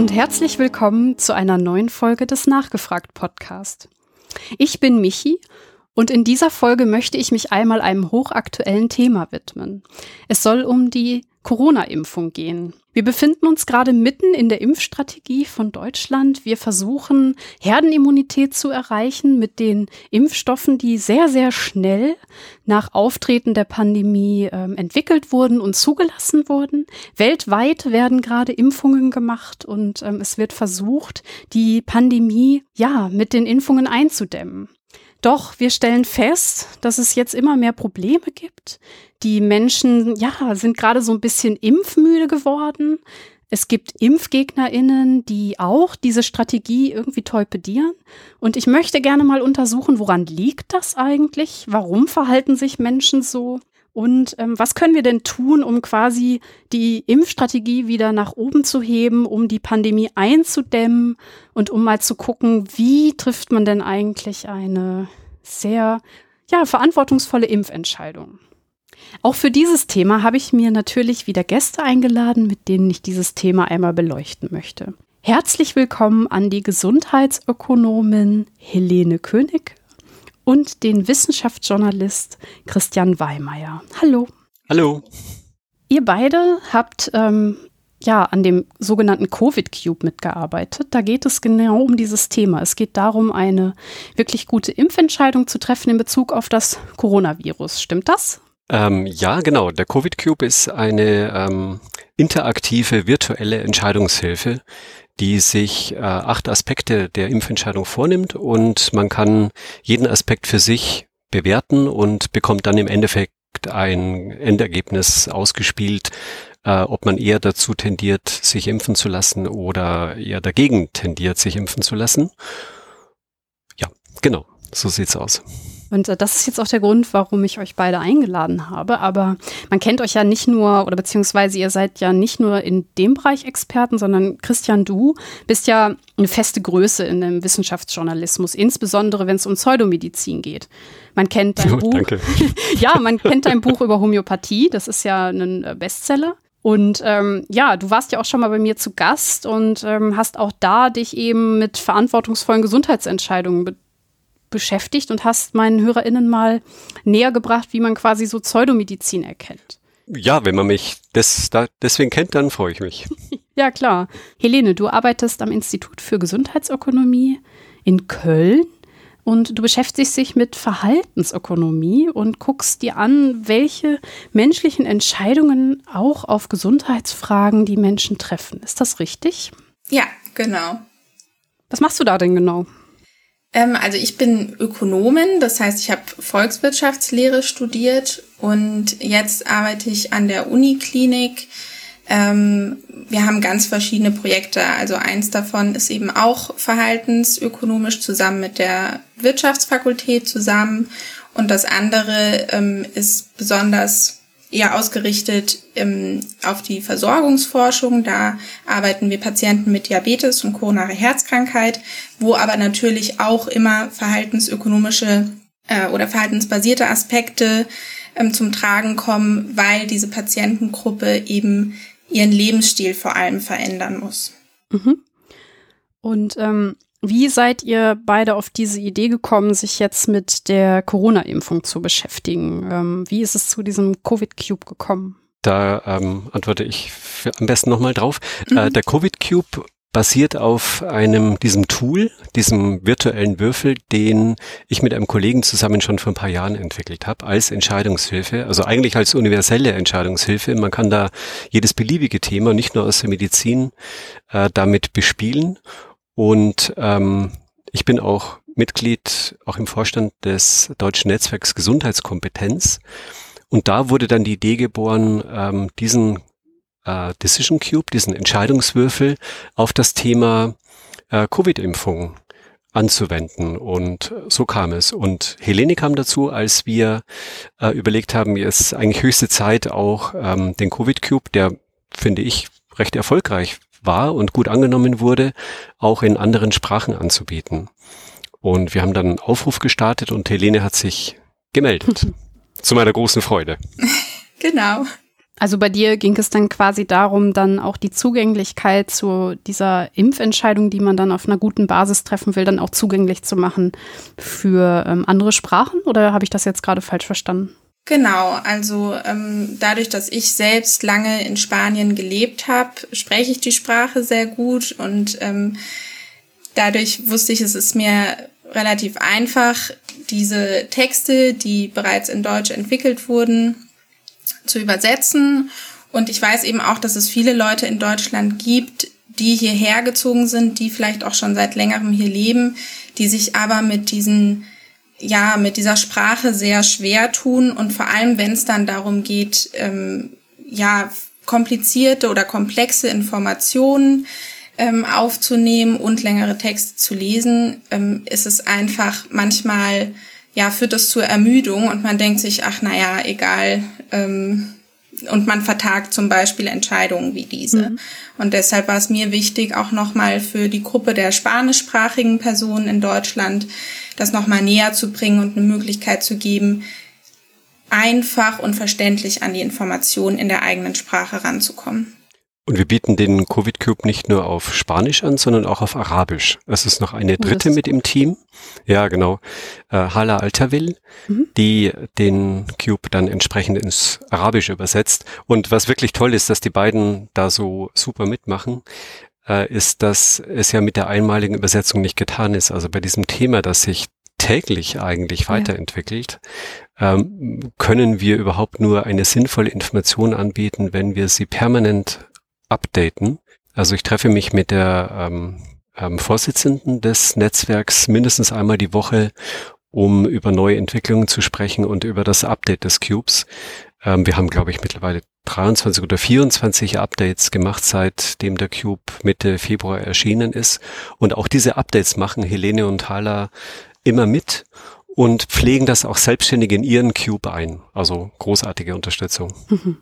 und herzlich willkommen zu einer neuen Folge des Nachgefragt Podcast. Ich bin Michi und in dieser Folge möchte ich mich einmal einem hochaktuellen Thema widmen. Es soll um die Corona-Impfung gehen. Wir befinden uns gerade mitten in der Impfstrategie von Deutschland. Wir versuchen, Herdenimmunität zu erreichen mit den Impfstoffen, die sehr, sehr schnell nach Auftreten der Pandemie äh, entwickelt wurden und zugelassen wurden. Weltweit werden gerade Impfungen gemacht und ähm, es wird versucht, die Pandemie ja mit den Impfungen einzudämmen. Doch wir stellen fest, dass es jetzt immer mehr Probleme gibt. Die Menschen, ja, sind gerade so ein bisschen impfmüde geworden. Es gibt ImpfgegnerInnen, die auch diese Strategie irgendwie torpedieren. Und ich möchte gerne mal untersuchen, woran liegt das eigentlich? Warum verhalten sich Menschen so? Und ähm, was können wir denn tun, um quasi die Impfstrategie wieder nach oben zu heben, um die Pandemie einzudämmen und um mal zu gucken, wie trifft man denn eigentlich eine sehr ja, verantwortungsvolle Impfentscheidung? Auch für dieses Thema habe ich mir natürlich wieder Gäste eingeladen, mit denen ich dieses Thema einmal beleuchten möchte. Herzlich willkommen an die Gesundheitsökonomin Helene König und den Wissenschaftsjournalist Christian Weimeyer. Hallo. Hallo. Ihr beide habt ähm, ja an dem sogenannten Covid Cube mitgearbeitet. Da geht es genau um dieses Thema. Es geht darum, eine wirklich gute Impfentscheidung zu treffen in Bezug auf das Coronavirus. Stimmt das? Ähm, ja, genau. Der Covid Cube ist eine ähm, interaktive virtuelle Entscheidungshilfe, die sich äh, acht Aspekte der Impfentscheidung vornimmt und man kann jeden Aspekt für sich bewerten und bekommt dann im Endeffekt ein Endergebnis ausgespielt, äh, ob man eher dazu tendiert, sich impfen zu lassen oder eher dagegen tendiert, sich impfen zu lassen. Ja, genau, so sieht's aus. Und äh, das ist jetzt auch der Grund, warum ich euch beide eingeladen habe. Aber man kennt euch ja nicht nur, oder beziehungsweise ihr seid ja nicht nur in dem Bereich Experten, sondern Christian, du bist ja eine feste Größe in dem Wissenschaftsjournalismus, insbesondere wenn es um Pseudomedizin geht. Man kennt dein oh, Buch. Ja, man kennt dein Buch über Homöopathie. Das ist ja ein äh, Bestseller. Und ähm, ja, du warst ja auch schon mal bei mir zu Gast und ähm, hast auch da dich eben mit verantwortungsvollen Gesundheitsentscheidungen beschäftigt und hast meinen HörerInnen mal näher gebracht, wie man quasi so Pseudomedizin erkennt. Ja, wenn man mich des, da, deswegen kennt, dann freue ich mich. ja, klar. Helene, du arbeitest am Institut für Gesundheitsökonomie in Köln und du beschäftigst dich mit Verhaltensökonomie und guckst dir an, welche menschlichen Entscheidungen auch auf Gesundheitsfragen die Menschen treffen. Ist das richtig? Ja, genau. Was machst du da denn genau? Ähm, also ich bin Ökonomin, das heißt, ich habe Volkswirtschaftslehre studiert und jetzt arbeite ich an der Uniklinik. Ähm, wir haben ganz verschiedene Projekte. Also eins davon ist eben auch verhaltensökonomisch zusammen mit der Wirtschaftsfakultät zusammen. Und das andere ähm, ist besonders eher ausgerichtet ähm, auf die Versorgungsforschung. Da arbeiten wir Patienten mit Diabetes und koronare Herzkrankheit, wo aber natürlich auch immer verhaltensökonomische äh, oder verhaltensbasierte Aspekte ähm, zum Tragen kommen, weil diese Patientengruppe eben ihren Lebensstil vor allem verändern muss. Mhm. Und ähm, wie seid ihr beide auf diese Idee gekommen, sich jetzt mit der Corona-Impfung zu beschäftigen? Ähm, wie ist es zu diesem Covid-Cube gekommen? Da ähm, antworte ich am besten nochmal drauf. Mhm. Äh, der Covid-Cube basiert auf einem, diesem Tool, diesem virtuellen Würfel, den ich mit einem Kollegen zusammen schon vor ein paar Jahren entwickelt habe, als Entscheidungshilfe, also eigentlich als universelle Entscheidungshilfe. Man kann da jedes beliebige Thema, nicht nur aus der Medizin, äh, damit bespielen. Und ähm, ich bin auch Mitglied, auch im Vorstand des Deutschen Netzwerks Gesundheitskompetenz. Und da wurde dann die Idee geboren, ähm, diesen äh, Decision Cube, diesen Entscheidungswürfel auf das Thema äh, Covid-Impfung anzuwenden. Und so kam es. Und Helene kam dazu, als wir äh, überlegt haben, es ist eigentlich höchste Zeit, auch ähm, den Covid-Cube, der, finde ich, recht erfolgreich war und gut angenommen wurde, auch in anderen Sprachen anzubieten. Und wir haben dann einen Aufruf gestartet und Helene hat sich gemeldet. Zu meiner großen Freude. Genau. Also bei dir ging es dann quasi darum, dann auch die Zugänglichkeit zu dieser Impfentscheidung, die man dann auf einer guten Basis treffen will, dann auch zugänglich zu machen für ähm, andere Sprachen? Oder habe ich das jetzt gerade falsch verstanden? Genau, also ähm, dadurch, dass ich selbst lange in Spanien gelebt habe, spreche ich die Sprache sehr gut und ähm, dadurch wusste ich, es ist mir relativ einfach, diese Texte, die bereits in Deutsch entwickelt wurden, zu übersetzen. Und ich weiß eben auch, dass es viele Leute in Deutschland gibt, die hierher gezogen sind, die vielleicht auch schon seit längerem hier leben, die sich aber mit diesen, ja, mit dieser Sprache sehr schwer tun und vor allem, wenn es dann darum geht, ähm, ja, komplizierte oder komplexe Informationen ähm, aufzunehmen und längere Texte zu lesen, ähm, ist es einfach manchmal ja, führt das zur Ermüdung und man denkt sich, ach naja, egal. Ähm, und man vertagt zum Beispiel Entscheidungen wie diese. Mhm. Und deshalb war es mir wichtig, auch nochmal für die Gruppe der spanischsprachigen Personen in Deutschland das nochmal näher zu bringen und eine Möglichkeit zu geben, einfach und verständlich an die Informationen in der eigenen Sprache ranzukommen. Und wir bieten den Covid Cube nicht nur auf Spanisch an, sondern auch auf Arabisch. Es ist noch eine dritte mit im Team. Ja, genau. Äh, Hala Altavil, mhm. die den Cube dann entsprechend ins Arabische übersetzt. Und was wirklich toll ist, dass die beiden da so super mitmachen, äh, ist, dass es ja mit der einmaligen Übersetzung nicht getan ist. Also bei diesem Thema, das sich täglich eigentlich weiterentwickelt, ja. ähm, können wir überhaupt nur eine sinnvolle Information anbieten, wenn wir sie permanent updaten. Also ich treffe mich mit der ähm, ähm, Vorsitzenden des Netzwerks mindestens einmal die Woche, um über neue Entwicklungen zu sprechen und über das Update des Cubes. Ähm, wir haben, glaube ich, mittlerweile 23 oder 24 Updates gemacht, seitdem der Cube Mitte Februar erschienen ist. Und auch diese Updates machen Helene und Hala immer mit und pflegen das auch selbstständig in ihren Cube ein. Also großartige Unterstützung. Mhm.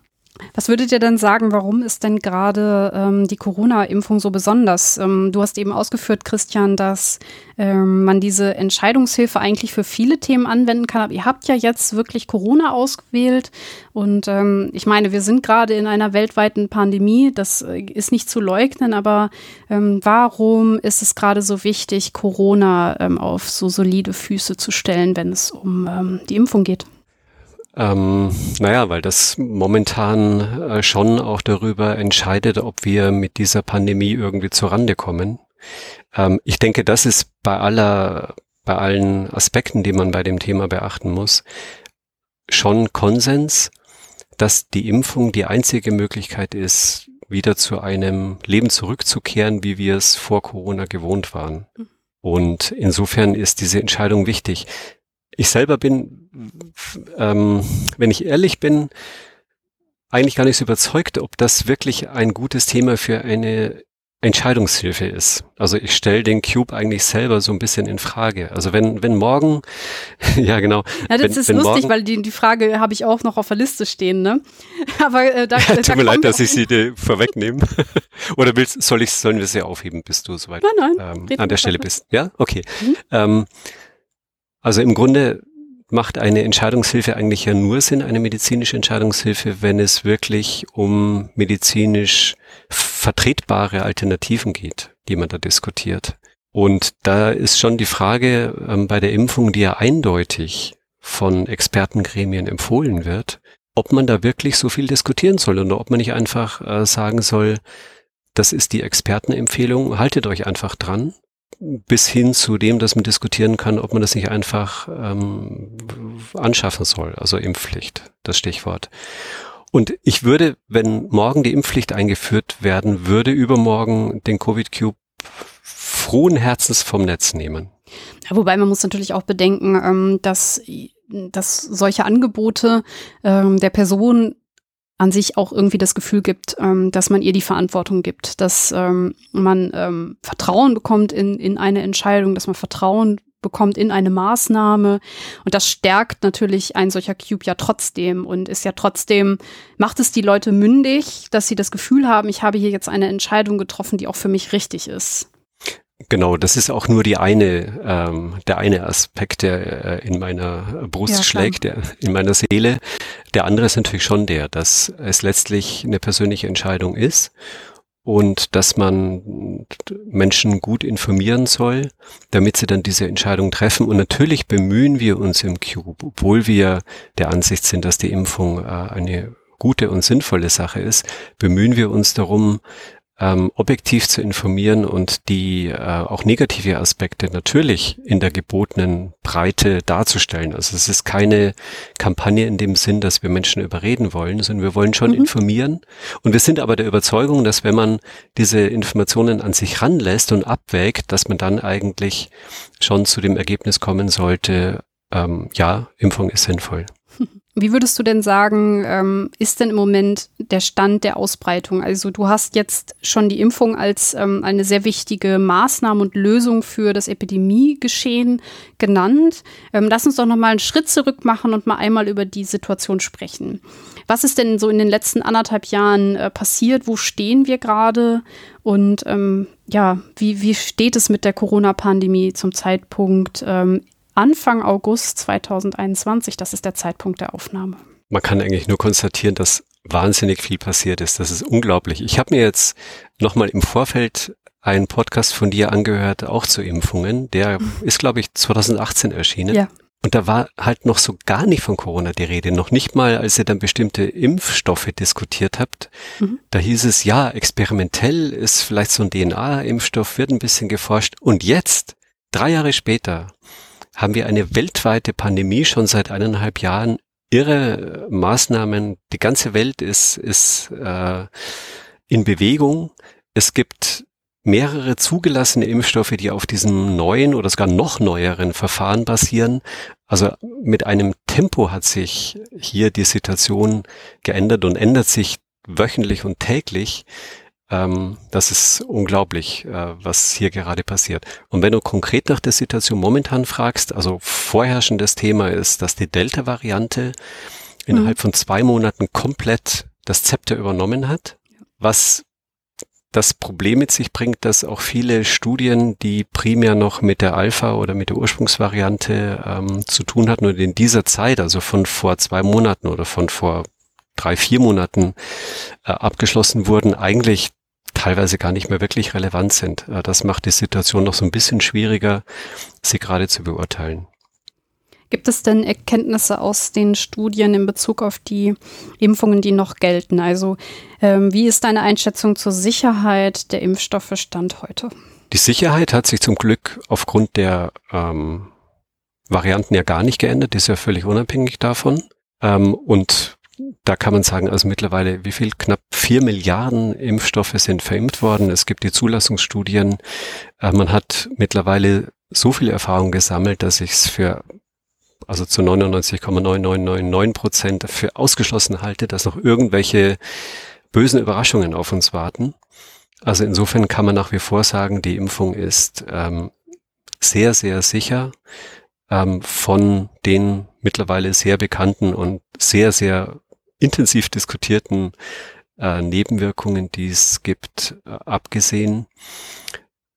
Was würdet ihr denn sagen, warum ist denn gerade ähm, die Corona-Impfung so besonders? Ähm, du hast eben ausgeführt, Christian, dass ähm, man diese Entscheidungshilfe eigentlich für viele Themen anwenden kann. Aber ihr habt ja jetzt wirklich Corona ausgewählt. Und ähm, ich meine, wir sind gerade in einer weltweiten Pandemie. Das äh, ist nicht zu leugnen. Aber ähm, warum ist es gerade so wichtig, Corona ähm, auf so solide Füße zu stellen, wenn es um die Impfung geht? Ähm, naja, weil das momentan äh, schon auch darüber entscheidet, ob wir mit dieser Pandemie irgendwie zurande kommen. Ähm, ich denke, das ist bei aller, bei allen Aspekten, die man bei dem Thema beachten muss, schon Konsens, dass die Impfung die einzige Möglichkeit ist, wieder zu einem Leben zurückzukehren, wie wir es vor Corona gewohnt waren. Mhm. Und insofern ist diese Entscheidung wichtig. Ich selber bin, ähm, wenn ich ehrlich bin, eigentlich gar nicht so überzeugt, ob das wirklich ein gutes Thema für eine Entscheidungshilfe ist. Also ich stelle den Cube eigentlich selber so ein bisschen in Frage. Also wenn, wenn morgen, ja genau. Ja, das wenn, ist wenn lustig, morgen, weil die, die Frage habe ich auch noch auf der Liste stehen, ne? Aber äh, da, ja, tut da mir leid, dass ich sie dir vorwegnehme. Oder willst, soll ich, sollen wir sie aufheben, bis du soweit nein, nein, ähm, an der Stelle bist? Ja, okay. Mhm. Ähm, also im Grunde macht eine Entscheidungshilfe eigentlich ja nur Sinn, eine medizinische Entscheidungshilfe, wenn es wirklich um medizinisch vertretbare Alternativen geht, die man da diskutiert. Und da ist schon die Frage ähm, bei der Impfung, die ja eindeutig von Expertengremien empfohlen wird, ob man da wirklich so viel diskutieren soll oder ob man nicht einfach äh, sagen soll, das ist die Expertenempfehlung, haltet euch einfach dran bis hin zu dem, dass man diskutieren kann, ob man das nicht einfach ähm, anschaffen soll, also Impfpflicht, das Stichwort. Und ich würde, wenn morgen die Impfpflicht eingeführt werden würde, übermorgen den Covid-Cube frohen Herzens vom Netz nehmen. Ja, wobei man muss natürlich auch bedenken, ähm, dass, dass solche Angebote ähm, der Person an sich auch irgendwie das Gefühl gibt, ähm, dass man ihr die Verantwortung gibt, dass ähm, man ähm, Vertrauen bekommt in, in eine Entscheidung, dass man Vertrauen bekommt in eine Maßnahme. Und das stärkt natürlich ein solcher Cube ja trotzdem und ist ja trotzdem, macht es die Leute mündig, dass sie das Gefühl haben, ich habe hier jetzt eine Entscheidung getroffen, die auch für mich richtig ist. Genau, das ist auch nur die eine, ähm, der eine Aspekt, der äh, in meiner Brust ja, schlägt, der in meiner Seele. Der andere ist natürlich schon der, dass es letztlich eine persönliche Entscheidung ist und dass man Menschen gut informieren soll, damit sie dann diese Entscheidung treffen. Und natürlich bemühen wir uns im Cube, obwohl wir der Ansicht sind, dass die Impfung äh, eine gute und sinnvolle Sache ist, bemühen wir uns darum, ähm, objektiv zu informieren und die äh, auch negative Aspekte natürlich in der gebotenen Breite darzustellen. Also es ist keine Kampagne in dem Sinn, dass wir Menschen überreden wollen, sondern wir wollen schon mhm. informieren. Und wir sind aber der Überzeugung, dass wenn man diese Informationen an sich ranlässt und abwägt, dass man dann eigentlich schon zu dem Ergebnis kommen sollte, ähm, ja, Impfung ist sinnvoll. Wie würdest du denn sagen, ähm, ist denn im Moment der Stand der Ausbreitung? Also du hast jetzt schon die Impfung als ähm, eine sehr wichtige Maßnahme und Lösung für das Epidemiegeschehen genannt. Ähm, lass uns doch noch mal einen Schritt zurück machen und mal einmal über die Situation sprechen. Was ist denn so in den letzten anderthalb Jahren äh, passiert? Wo stehen wir gerade? Und ähm, ja, wie, wie steht es mit der Corona-Pandemie zum Zeitpunkt ähm, Anfang August 2021. Das ist der Zeitpunkt der Aufnahme. Man kann eigentlich nur konstatieren, dass wahnsinnig viel passiert ist. Das ist unglaublich. Ich habe mir jetzt nochmal im Vorfeld einen Podcast von dir angehört, auch zu Impfungen. Der ist, glaube ich, 2018 erschienen. Ja. Und da war halt noch so gar nicht von Corona die Rede. Noch nicht mal, als ihr dann bestimmte Impfstoffe diskutiert habt. Mhm. Da hieß es, ja, experimentell ist vielleicht so ein DNA-Impfstoff, wird ein bisschen geforscht. Und jetzt, drei Jahre später, haben wir eine weltweite Pandemie schon seit eineinhalb Jahren. Irre Maßnahmen. Die ganze Welt ist, ist äh, in Bewegung. Es gibt mehrere zugelassene Impfstoffe, die auf diesem neuen oder sogar noch neueren Verfahren basieren. Also mit einem Tempo hat sich hier die Situation geändert und ändert sich wöchentlich und täglich. Ähm, das ist unglaublich, äh, was hier gerade passiert. Und wenn du konkret nach der Situation momentan fragst, also vorherrschendes Thema ist, dass die Delta-Variante innerhalb mhm. von zwei Monaten komplett das Zepter übernommen hat, was das Problem mit sich bringt, dass auch viele Studien, die primär noch mit der Alpha oder mit der Ursprungsvariante ähm, zu tun hatten und in dieser Zeit, also von vor zwei Monaten oder von vor drei, vier Monaten äh, abgeschlossen wurden, eigentlich teilweise gar nicht mehr wirklich relevant sind. Äh, das macht die Situation noch so ein bisschen schwieriger, sie gerade zu beurteilen. Gibt es denn Erkenntnisse aus den Studien in Bezug auf die Impfungen, die noch gelten? Also ähm, wie ist deine Einschätzung zur Sicherheit der Impfstoffe Stand heute? Die Sicherheit hat sich zum Glück aufgrund der ähm, Varianten ja gar nicht geändert, ist ja völlig unabhängig davon. Ähm, und da kann man sagen, also mittlerweile, wie viel? Knapp vier Milliarden Impfstoffe sind verimpft worden. Es gibt die Zulassungsstudien. Äh, man hat mittlerweile so viel Erfahrung gesammelt, dass ich es für also zu 99,9999 Prozent für ausgeschlossen halte, dass noch irgendwelche bösen Überraschungen auf uns warten. Also insofern kann man nach wie vor sagen, die Impfung ist ähm, sehr, sehr sicher ähm, von den mittlerweile sehr bekannten und sehr, sehr intensiv diskutierten äh, Nebenwirkungen, die es gibt, äh, abgesehen.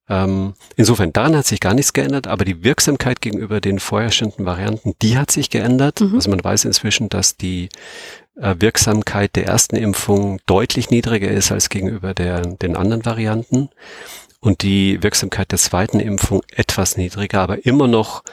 Ähm, insofern, daran hat sich gar nichts geändert, aber die Wirksamkeit gegenüber den vorherrschenden Varianten, die hat sich geändert. Mhm. Also man weiß inzwischen, dass die äh, Wirksamkeit der ersten Impfung deutlich niedriger ist als gegenüber der, den anderen Varianten und die Wirksamkeit der zweiten Impfung etwas niedriger, aber immer noch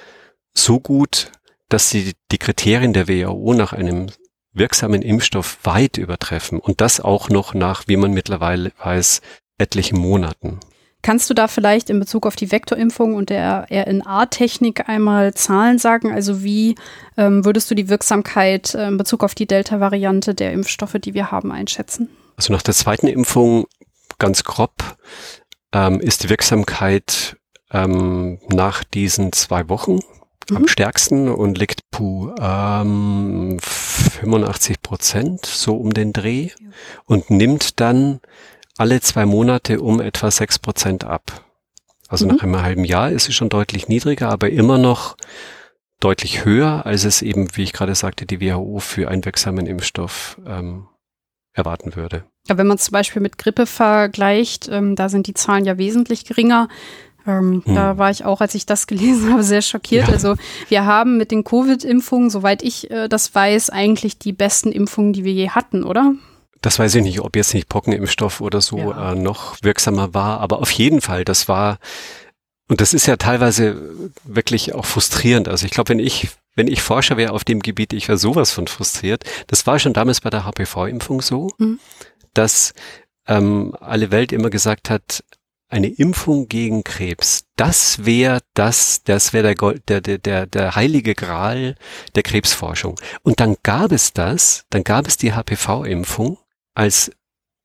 so gut, dass sie die Kriterien der WHO nach einem wirksamen Impfstoff weit übertreffen und das auch noch nach, wie man mittlerweile weiß, etlichen Monaten. Kannst du da vielleicht in Bezug auf die Vektorimpfung und der RNA-Technik einmal Zahlen sagen? Also wie ähm, würdest du die Wirksamkeit äh, in Bezug auf die Delta-Variante der Impfstoffe, die wir haben, einschätzen? Also nach der zweiten Impfung ganz grob ähm, ist die Wirksamkeit ähm, nach diesen zwei Wochen mhm. am stärksten und liegt puh, ähm, 85 Prozent, so um den Dreh, und nimmt dann alle zwei Monate um etwa sechs Prozent ab. Also mhm. nach einem halben Jahr ist es schon deutlich niedriger, aber immer noch deutlich höher, als es eben, wie ich gerade sagte, die WHO für einen wirksamen Impfstoff ähm, erwarten würde. Ja, wenn man zum Beispiel mit Grippe vergleicht, ähm, da sind die Zahlen ja wesentlich geringer. Ähm, hm. Da war ich auch, als ich das gelesen habe, sehr schockiert. Ja. Also wir haben mit den Covid-Impfungen, soweit ich äh, das weiß, eigentlich die besten Impfungen, die wir je hatten, oder? Das weiß ich nicht, ob jetzt nicht Pockenimpfstoff oder so ja. äh, noch wirksamer war, aber auf jeden Fall, das war, und das ist ja teilweise wirklich auch frustrierend. Also ich glaube, wenn ich, wenn ich Forscher wäre auf dem Gebiet, ich wäre sowas von frustriert. Das war schon damals bei der HPV-Impfung so, mhm. dass ähm, alle Welt immer gesagt hat, eine Impfung gegen Krebs, das wäre das, das wäre der, der, der, der heilige Gral der Krebsforschung. Und dann gab es das, dann gab es die HPV-Impfung als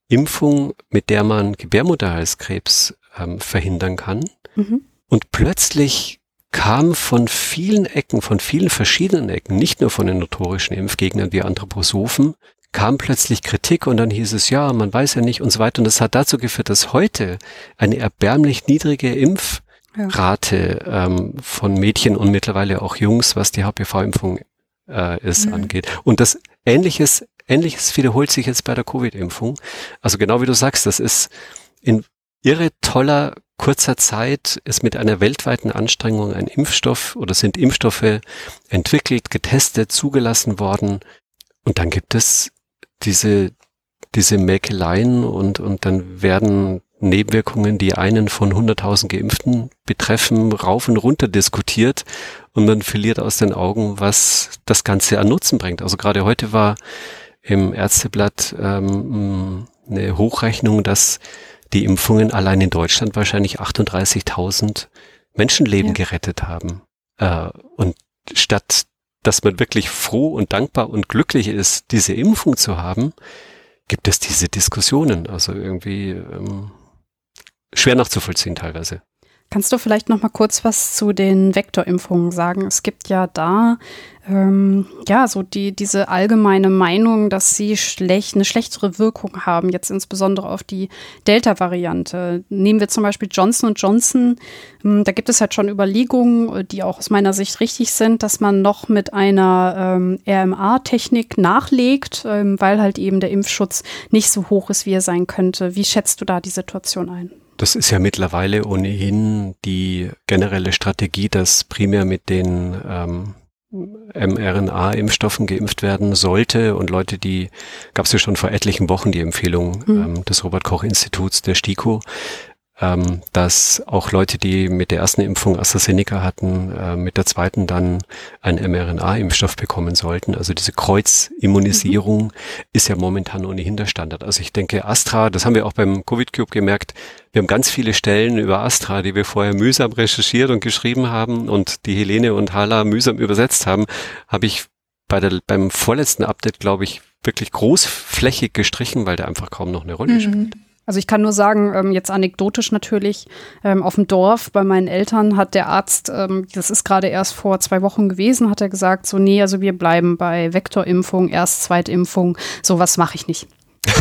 Impfung, mit der man Gebärmutterhalskrebs ähm, verhindern kann. Mhm. Und plötzlich kam von vielen Ecken, von vielen verschiedenen Ecken, nicht nur von den notorischen Impfgegnern wie Anthroposophen, kam plötzlich Kritik und dann hieß es, ja, man weiß ja nicht und so weiter. Und das hat dazu geführt, dass heute eine erbärmlich niedrige Impfrate ja. ähm, von Mädchen und mittlerweile auch Jungs, was die HPV-Impfung äh, ist, mhm. angeht. Und das Ähnliches Ähnliches wiederholt sich jetzt bei der Covid-Impfung. Also genau wie du sagst, das ist in irre toller kurzer Zeit ist mit einer weltweiten Anstrengung ein Impfstoff oder sind Impfstoffe entwickelt, getestet, zugelassen worden. Und dann gibt es diese, diese Mäkeleien und, und dann werden Nebenwirkungen, die einen von 100.000 Geimpften betreffen, rauf und runter diskutiert und man verliert aus den Augen, was das Ganze an Nutzen bringt. Also gerade heute war im Ärzteblatt ähm, eine Hochrechnung, dass die Impfungen allein in Deutschland wahrscheinlich 38.000 Menschenleben ja. gerettet haben. Äh, und statt dass man wirklich froh und dankbar und glücklich ist, diese Impfung zu haben, gibt es diese Diskussionen. Also irgendwie ähm, schwer nachzuvollziehen teilweise. Kannst du vielleicht noch mal kurz was zu den Vektorimpfungen sagen? Es gibt ja da ähm, ja so die diese allgemeine Meinung, dass sie schlecht eine schlechtere Wirkung haben, jetzt insbesondere auf die Delta-Variante. Nehmen wir zum Beispiel Johnson Johnson. Ähm, da gibt es halt schon Überlegungen, die auch aus meiner Sicht richtig sind, dass man noch mit einer ähm, RMA-Technik nachlegt, ähm, weil halt eben der Impfschutz nicht so hoch ist, wie er sein könnte. Wie schätzt du da die Situation ein? Das ist ja mittlerweile ohnehin die generelle Strategie, dass primär mit den ähm, mRNA-Impfstoffen geimpft werden sollte und Leute, die gab es ja schon vor etlichen Wochen die Empfehlung mhm. ähm, des Robert Koch Instituts der STIKO, ähm, dass auch Leute, die mit der ersten Impfung AstraZeneca hatten, äh, mit der zweiten dann einen mRNA-Impfstoff bekommen sollten. Also diese Kreuzimmunisierung mhm. ist ja momentan ohnehin der Standard. Also ich denke, Astra, das haben wir auch beim Covid-Cube gemerkt, wir haben ganz viele Stellen über Astra, die wir vorher mühsam recherchiert und geschrieben haben und die Helene und Hala mühsam übersetzt haben, habe ich bei der, beim vorletzten Update, glaube ich, wirklich großflächig gestrichen, weil der einfach kaum noch eine Rolle mhm. spielt. Also ich kann nur sagen, ähm, jetzt anekdotisch natürlich, ähm, auf dem Dorf bei meinen Eltern hat der Arzt, ähm, das ist gerade erst vor zwei Wochen gewesen, hat er gesagt, so nee, also wir bleiben bei Vektorimpfung, erst Zweitimpfung, sowas mache ich nicht.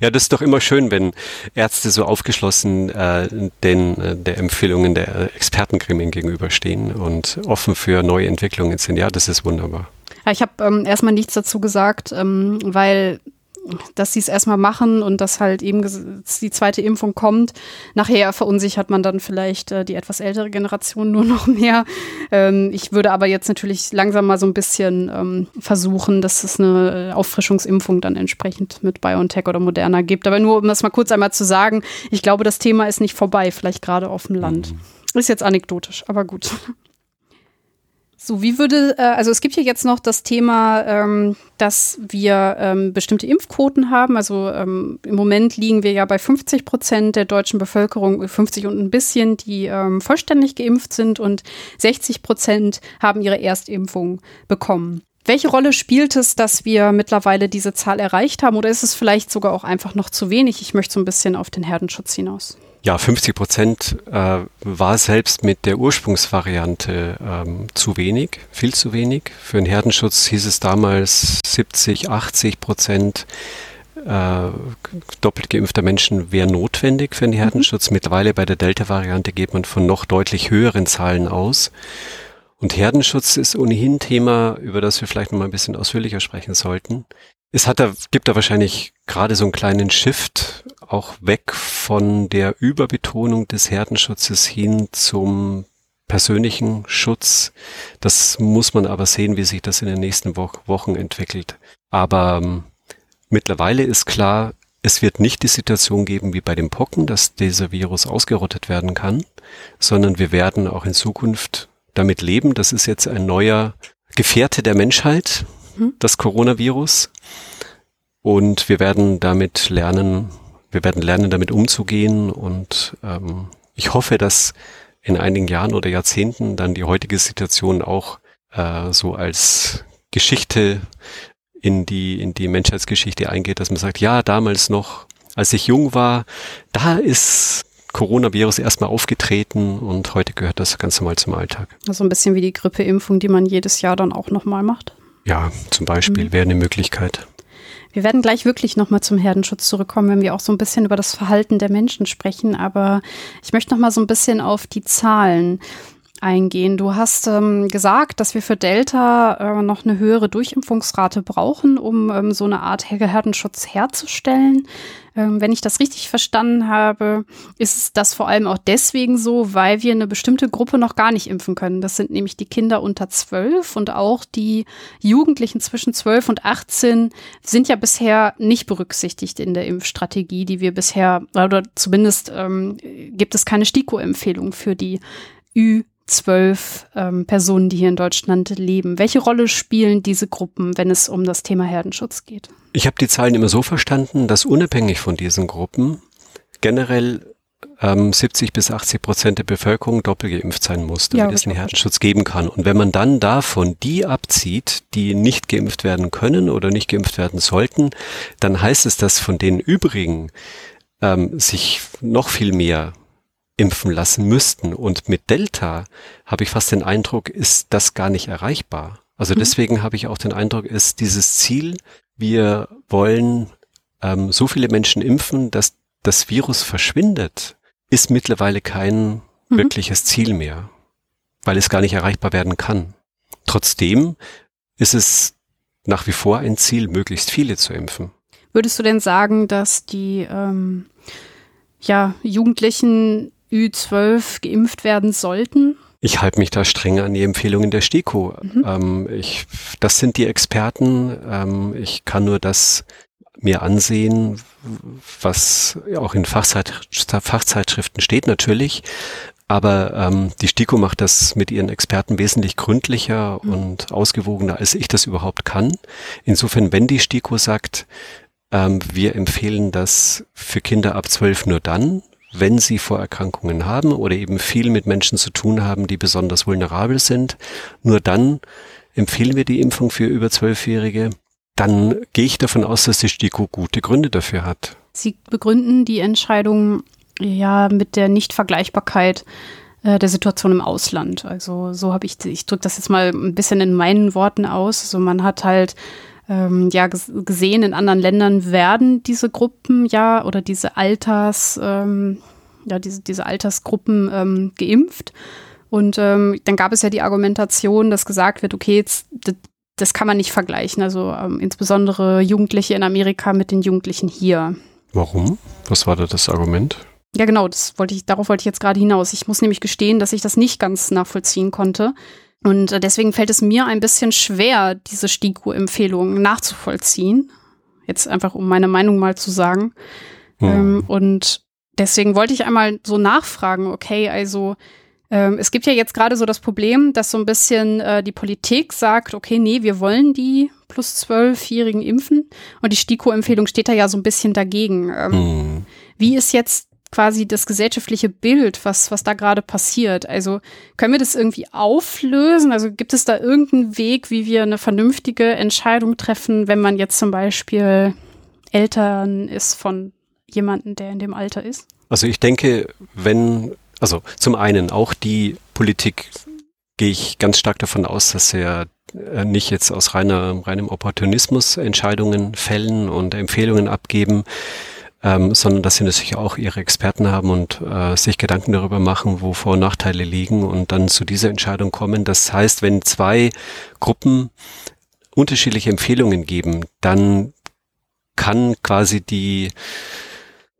Ja, das ist doch immer schön, wenn Ärzte so aufgeschlossen äh, den äh, der Empfehlungen der Expertengremien gegenüberstehen und offen für neue Entwicklungen sind. Ja, das ist wunderbar. Ja, ich habe ähm, erstmal nichts dazu gesagt, ähm, weil dass sie es erstmal machen und dass halt eben die zweite Impfung kommt. Nachher verunsichert man dann vielleicht äh, die etwas ältere Generation nur noch mehr. Ähm, ich würde aber jetzt natürlich langsam mal so ein bisschen ähm, versuchen, dass es eine Auffrischungsimpfung dann entsprechend mit BioNTech oder Moderna gibt. Aber nur, um das mal kurz einmal zu sagen, ich glaube, das Thema ist nicht vorbei, vielleicht gerade auf dem Land. Mhm. Ist jetzt anekdotisch, aber gut. So, wie würde, äh, also es gibt hier jetzt noch das Thema, ähm, dass wir ähm, bestimmte Impfquoten haben. Also ähm, im Moment liegen wir ja bei 50 Prozent der deutschen Bevölkerung, 50 und ein bisschen, die ähm, vollständig geimpft sind und 60 Prozent haben ihre Erstimpfung bekommen. Welche Rolle spielt es, dass wir mittlerweile diese Zahl erreicht haben oder ist es vielleicht sogar auch einfach noch zu wenig? Ich möchte so ein bisschen auf den Herdenschutz hinaus. Ja, 50 Prozent äh, war selbst mit der Ursprungsvariante ähm, zu wenig, viel zu wenig. Für den Herdenschutz hieß es damals 70, 80 Prozent äh, doppelt geimpfter Menschen wäre notwendig für den mhm. Herdenschutz. Mhm. Mittlerweile bei der Delta-Variante geht man von noch deutlich höheren Zahlen aus. Und Herdenschutz ist ohnehin Thema, über das wir vielleicht noch mal ein bisschen ausführlicher sprechen sollten. Es hat da, gibt da wahrscheinlich gerade so einen kleinen Shift auch weg von der Überbetonung des Herdenschutzes hin zum persönlichen Schutz. Das muss man aber sehen, wie sich das in den nächsten Wo Wochen entwickelt. Aber ähm, mittlerweile ist klar, es wird nicht die Situation geben wie bei dem Pocken, dass dieser Virus ausgerottet werden kann, sondern wir werden auch in Zukunft damit leben. Das ist jetzt ein neuer Gefährte der Menschheit, mhm. das Coronavirus. Und wir werden damit lernen, wir werden lernen, damit umzugehen. Und ähm, ich hoffe, dass in einigen Jahren oder Jahrzehnten dann die heutige Situation auch äh, so als Geschichte in die, in die Menschheitsgeschichte eingeht, dass man sagt, ja, damals noch, als ich jung war, da ist Coronavirus erstmal aufgetreten und heute gehört das ganz normal zum Alltag. Also ein bisschen wie die Grippeimpfung, die man jedes Jahr dann auch nochmal macht. Ja, zum Beispiel mhm. wäre eine Möglichkeit. Wir werden gleich wirklich nochmal zum Herdenschutz zurückkommen, wenn wir auch so ein bisschen über das Verhalten der Menschen sprechen. Aber ich möchte nochmal so ein bisschen auf die Zahlen eingehen. Du hast ähm, gesagt, dass wir für Delta äh, noch eine höhere Durchimpfungsrate brauchen, um ähm, so eine Art Herdenschutz herzustellen. Ähm, wenn ich das richtig verstanden habe, ist das vor allem auch deswegen so, weil wir eine bestimmte Gruppe noch gar nicht impfen können. Das sind nämlich die Kinder unter zwölf und auch die Jugendlichen zwischen zwölf und 18 sind ja bisher nicht berücksichtigt in der Impfstrategie, die wir bisher, oder zumindest ähm, gibt es keine STIKO-Empfehlung für die Ü zwölf ähm, Personen, die hier in Deutschland leben. Welche Rolle spielen diese Gruppen, wenn es um das Thema Herdenschutz geht? Ich habe die Zahlen immer so verstanden, dass unabhängig von diesen Gruppen generell ähm, 70 bis 80 Prozent der Bevölkerung doppelt geimpft sein muss, damit ja, es einen Herdenschutz geben kann. Und wenn man dann davon die abzieht, die nicht geimpft werden können oder nicht geimpft werden sollten, dann heißt es, dass von den übrigen ähm, sich noch viel mehr impfen lassen müssten. Und mit Delta habe ich fast den Eindruck, ist das gar nicht erreichbar. Also mhm. deswegen habe ich auch den Eindruck, ist dieses Ziel, wir wollen ähm, so viele Menschen impfen, dass das Virus verschwindet, ist mittlerweile kein mhm. wirkliches Ziel mehr, weil es gar nicht erreichbar werden kann. Trotzdem ist es nach wie vor ein Ziel, möglichst viele zu impfen. Würdest du denn sagen, dass die ähm, ja, Jugendlichen Ü12 geimpft werden sollten? Ich halte mich da streng an die Empfehlungen der STIKO. Mhm. Ähm, ich, das sind die Experten. Ähm, ich kann nur das mir ansehen, was auch in Fachzeit, Fachzeitschriften steht natürlich. Aber ähm, die STIKO macht das mit ihren Experten wesentlich gründlicher mhm. und ausgewogener, als ich das überhaupt kann. Insofern, wenn die STIKO sagt, ähm, wir empfehlen das für Kinder ab zwölf nur dann, wenn sie Vorerkrankungen haben oder eben viel mit Menschen zu tun haben, die besonders vulnerabel sind. Nur dann empfehlen wir die Impfung für über Zwölfjährige. Dann gehe ich davon aus, dass die STIKO gute Gründe dafür hat. Sie begründen die Entscheidung ja mit der Nichtvergleichbarkeit äh, der Situation im Ausland. Also so habe ich, ich drücke das jetzt mal ein bisschen in meinen Worten aus. Also man hat halt ähm, ja gesehen, in anderen Ländern werden diese Gruppen ja oder diese Alters, ähm, ja, diese, diese Altersgruppen ähm, geimpft. Und ähm, dann gab es ja die Argumentation, dass gesagt wird, okay, jetzt, das, kann man nicht vergleichen. Also ähm, insbesondere Jugendliche in Amerika mit den Jugendlichen hier. Warum? Was war da das Argument? Ja, genau, das wollte ich, darauf wollte ich jetzt gerade hinaus. Ich muss nämlich gestehen, dass ich das nicht ganz nachvollziehen konnte. Und äh, deswegen fällt es mir ein bisschen schwer, diese STIKO-Empfehlungen nachzuvollziehen. Jetzt einfach, um meine Meinung mal zu sagen. Hm. Ähm, und deswegen wollte ich einmal so nachfragen, okay, also ähm, es gibt ja jetzt gerade so das Problem, dass so ein bisschen äh, die Politik sagt, okay, nee, wir wollen die plus zwölfjährigen impfen. Und die STIKO-Empfehlung steht da ja so ein bisschen dagegen. Ähm, hm. Wie ist jetzt quasi das gesellschaftliche Bild, was, was da gerade passiert. Also können wir das irgendwie auflösen? Also gibt es da irgendeinen Weg, wie wir eine vernünftige Entscheidung treffen, wenn man jetzt zum Beispiel Eltern ist von jemandem, der in dem Alter ist? Also ich denke, wenn, also zum einen auch die Politik gehe ich ganz stark davon aus, dass er äh, nicht jetzt aus reiner, reinem Opportunismus Entscheidungen fällen und Empfehlungen abgeben, ähm, sondern dass sie natürlich auch ihre Experten haben und äh, sich Gedanken darüber machen, wo Vor- und Nachteile liegen und dann zu dieser Entscheidung kommen. Das heißt, wenn zwei Gruppen unterschiedliche Empfehlungen geben, dann kann quasi die,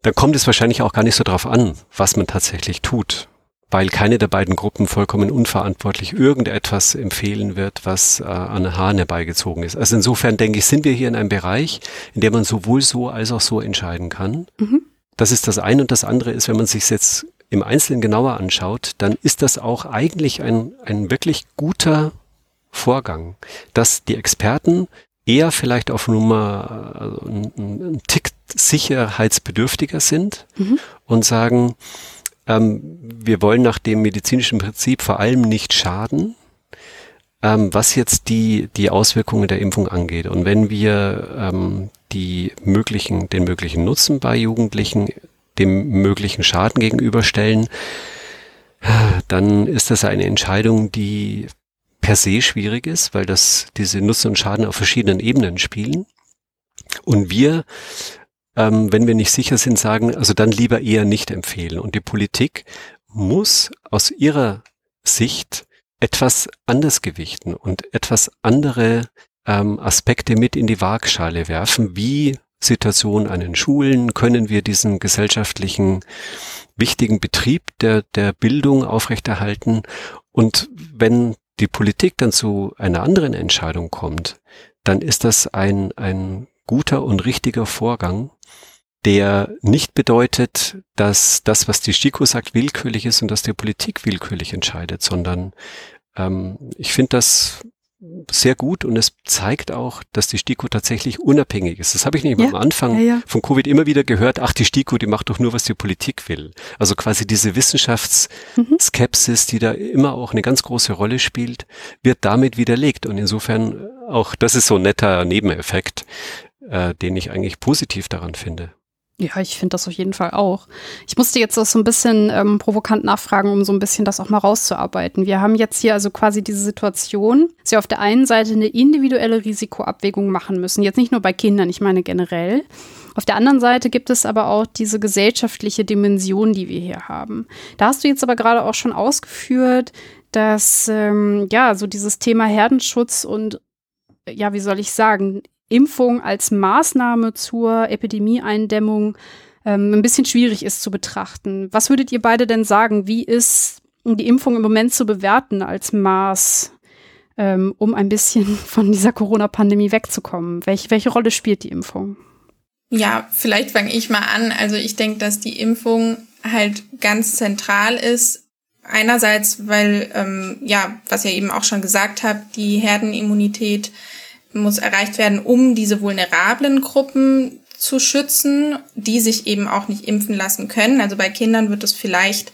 dann kommt es wahrscheinlich auch gar nicht so drauf an, was man tatsächlich tut, weil keine der beiden Gruppen vollkommen unverantwortlich irgendetwas empfehlen wird, was äh, an den Haaren herbeigezogen ist. Also insofern denke ich, sind wir hier in einem Bereich, in dem man sowohl so als auch so entscheiden kann. Mhm. Das ist das eine und das andere ist, wenn man sich jetzt im Einzelnen genauer anschaut, dann ist das auch eigentlich ein, ein wirklich guter Vorgang, dass die Experten eher vielleicht auf Nummer also ein, ein Tick sicherheitsbedürftiger sind mhm. und sagen, ähm, wir wollen nach dem medizinischen Prinzip vor allem nicht schaden, ähm, was jetzt die, die Auswirkungen der Impfung angeht. Und wenn wir ähm, die möglichen, den möglichen Nutzen bei Jugendlichen dem möglichen Schaden gegenüberstellen, dann ist das eine Entscheidung, die per se schwierig ist, weil das diese Nutzen und Schaden auf verschiedenen Ebenen spielen. Und wir, ähm, wenn wir nicht sicher sind, sagen, also dann lieber eher nicht empfehlen. Und die Politik muss aus ihrer Sicht etwas anders gewichten und etwas andere ähm, Aspekte mit in die Waagschale werfen, wie Situation an den Schulen, können wir diesen gesellschaftlichen wichtigen Betrieb der, der Bildung aufrechterhalten. Und wenn die Politik dann zu einer anderen Entscheidung kommt, dann ist das ein, ein guter und richtiger Vorgang, der nicht bedeutet, dass das, was die STIKO sagt, willkürlich ist und dass die Politik willkürlich entscheidet, sondern ähm, ich finde das sehr gut und es zeigt auch, dass die STIKO tatsächlich unabhängig ist. Das habe ich nicht ja, am Anfang ja, ja. von Covid immer wieder gehört. Ach, die STIKO, die macht doch nur, was die Politik will. Also quasi diese Wissenschaftsskepsis, die da immer auch eine ganz große Rolle spielt, wird damit widerlegt. Und insofern auch, das ist so ein netter Nebeneffekt, äh, den ich eigentlich positiv daran finde. Ja, ich finde das auf jeden Fall auch. Ich musste jetzt auch so ein bisschen ähm, provokant nachfragen, um so ein bisschen das auch mal rauszuarbeiten. Wir haben jetzt hier also quasi diese Situation, dass wir auf der einen Seite eine individuelle Risikoabwägung machen müssen. Jetzt nicht nur bei Kindern, ich meine generell. Auf der anderen Seite gibt es aber auch diese gesellschaftliche Dimension, die wir hier haben. Da hast du jetzt aber gerade auch schon ausgeführt, dass ähm, ja so dieses Thema Herdenschutz und ja, wie soll ich sagen, Impfung als Maßnahme zur Epidemieeindämmung ähm, ein bisschen schwierig ist zu betrachten. Was würdet ihr beide denn sagen? Wie ist die Impfung im Moment zu bewerten als Maß, ähm, um ein bisschen von dieser Corona-Pandemie wegzukommen? Welch, welche Rolle spielt die Impfung? Ja, vielleicht fange ich mal an. Also ich denke, dass die Impfung halt ganz zentral ist. Einerseits, weil, ähm, ja, was ihr eben auch schon gesagt habt, die Herdenimmunität muss erreicht werden, um diese vulnerablen Gruppen zu schützen, die sich eben auch nicht impfen lassen können. Also bei Kindern wird es vielleicht,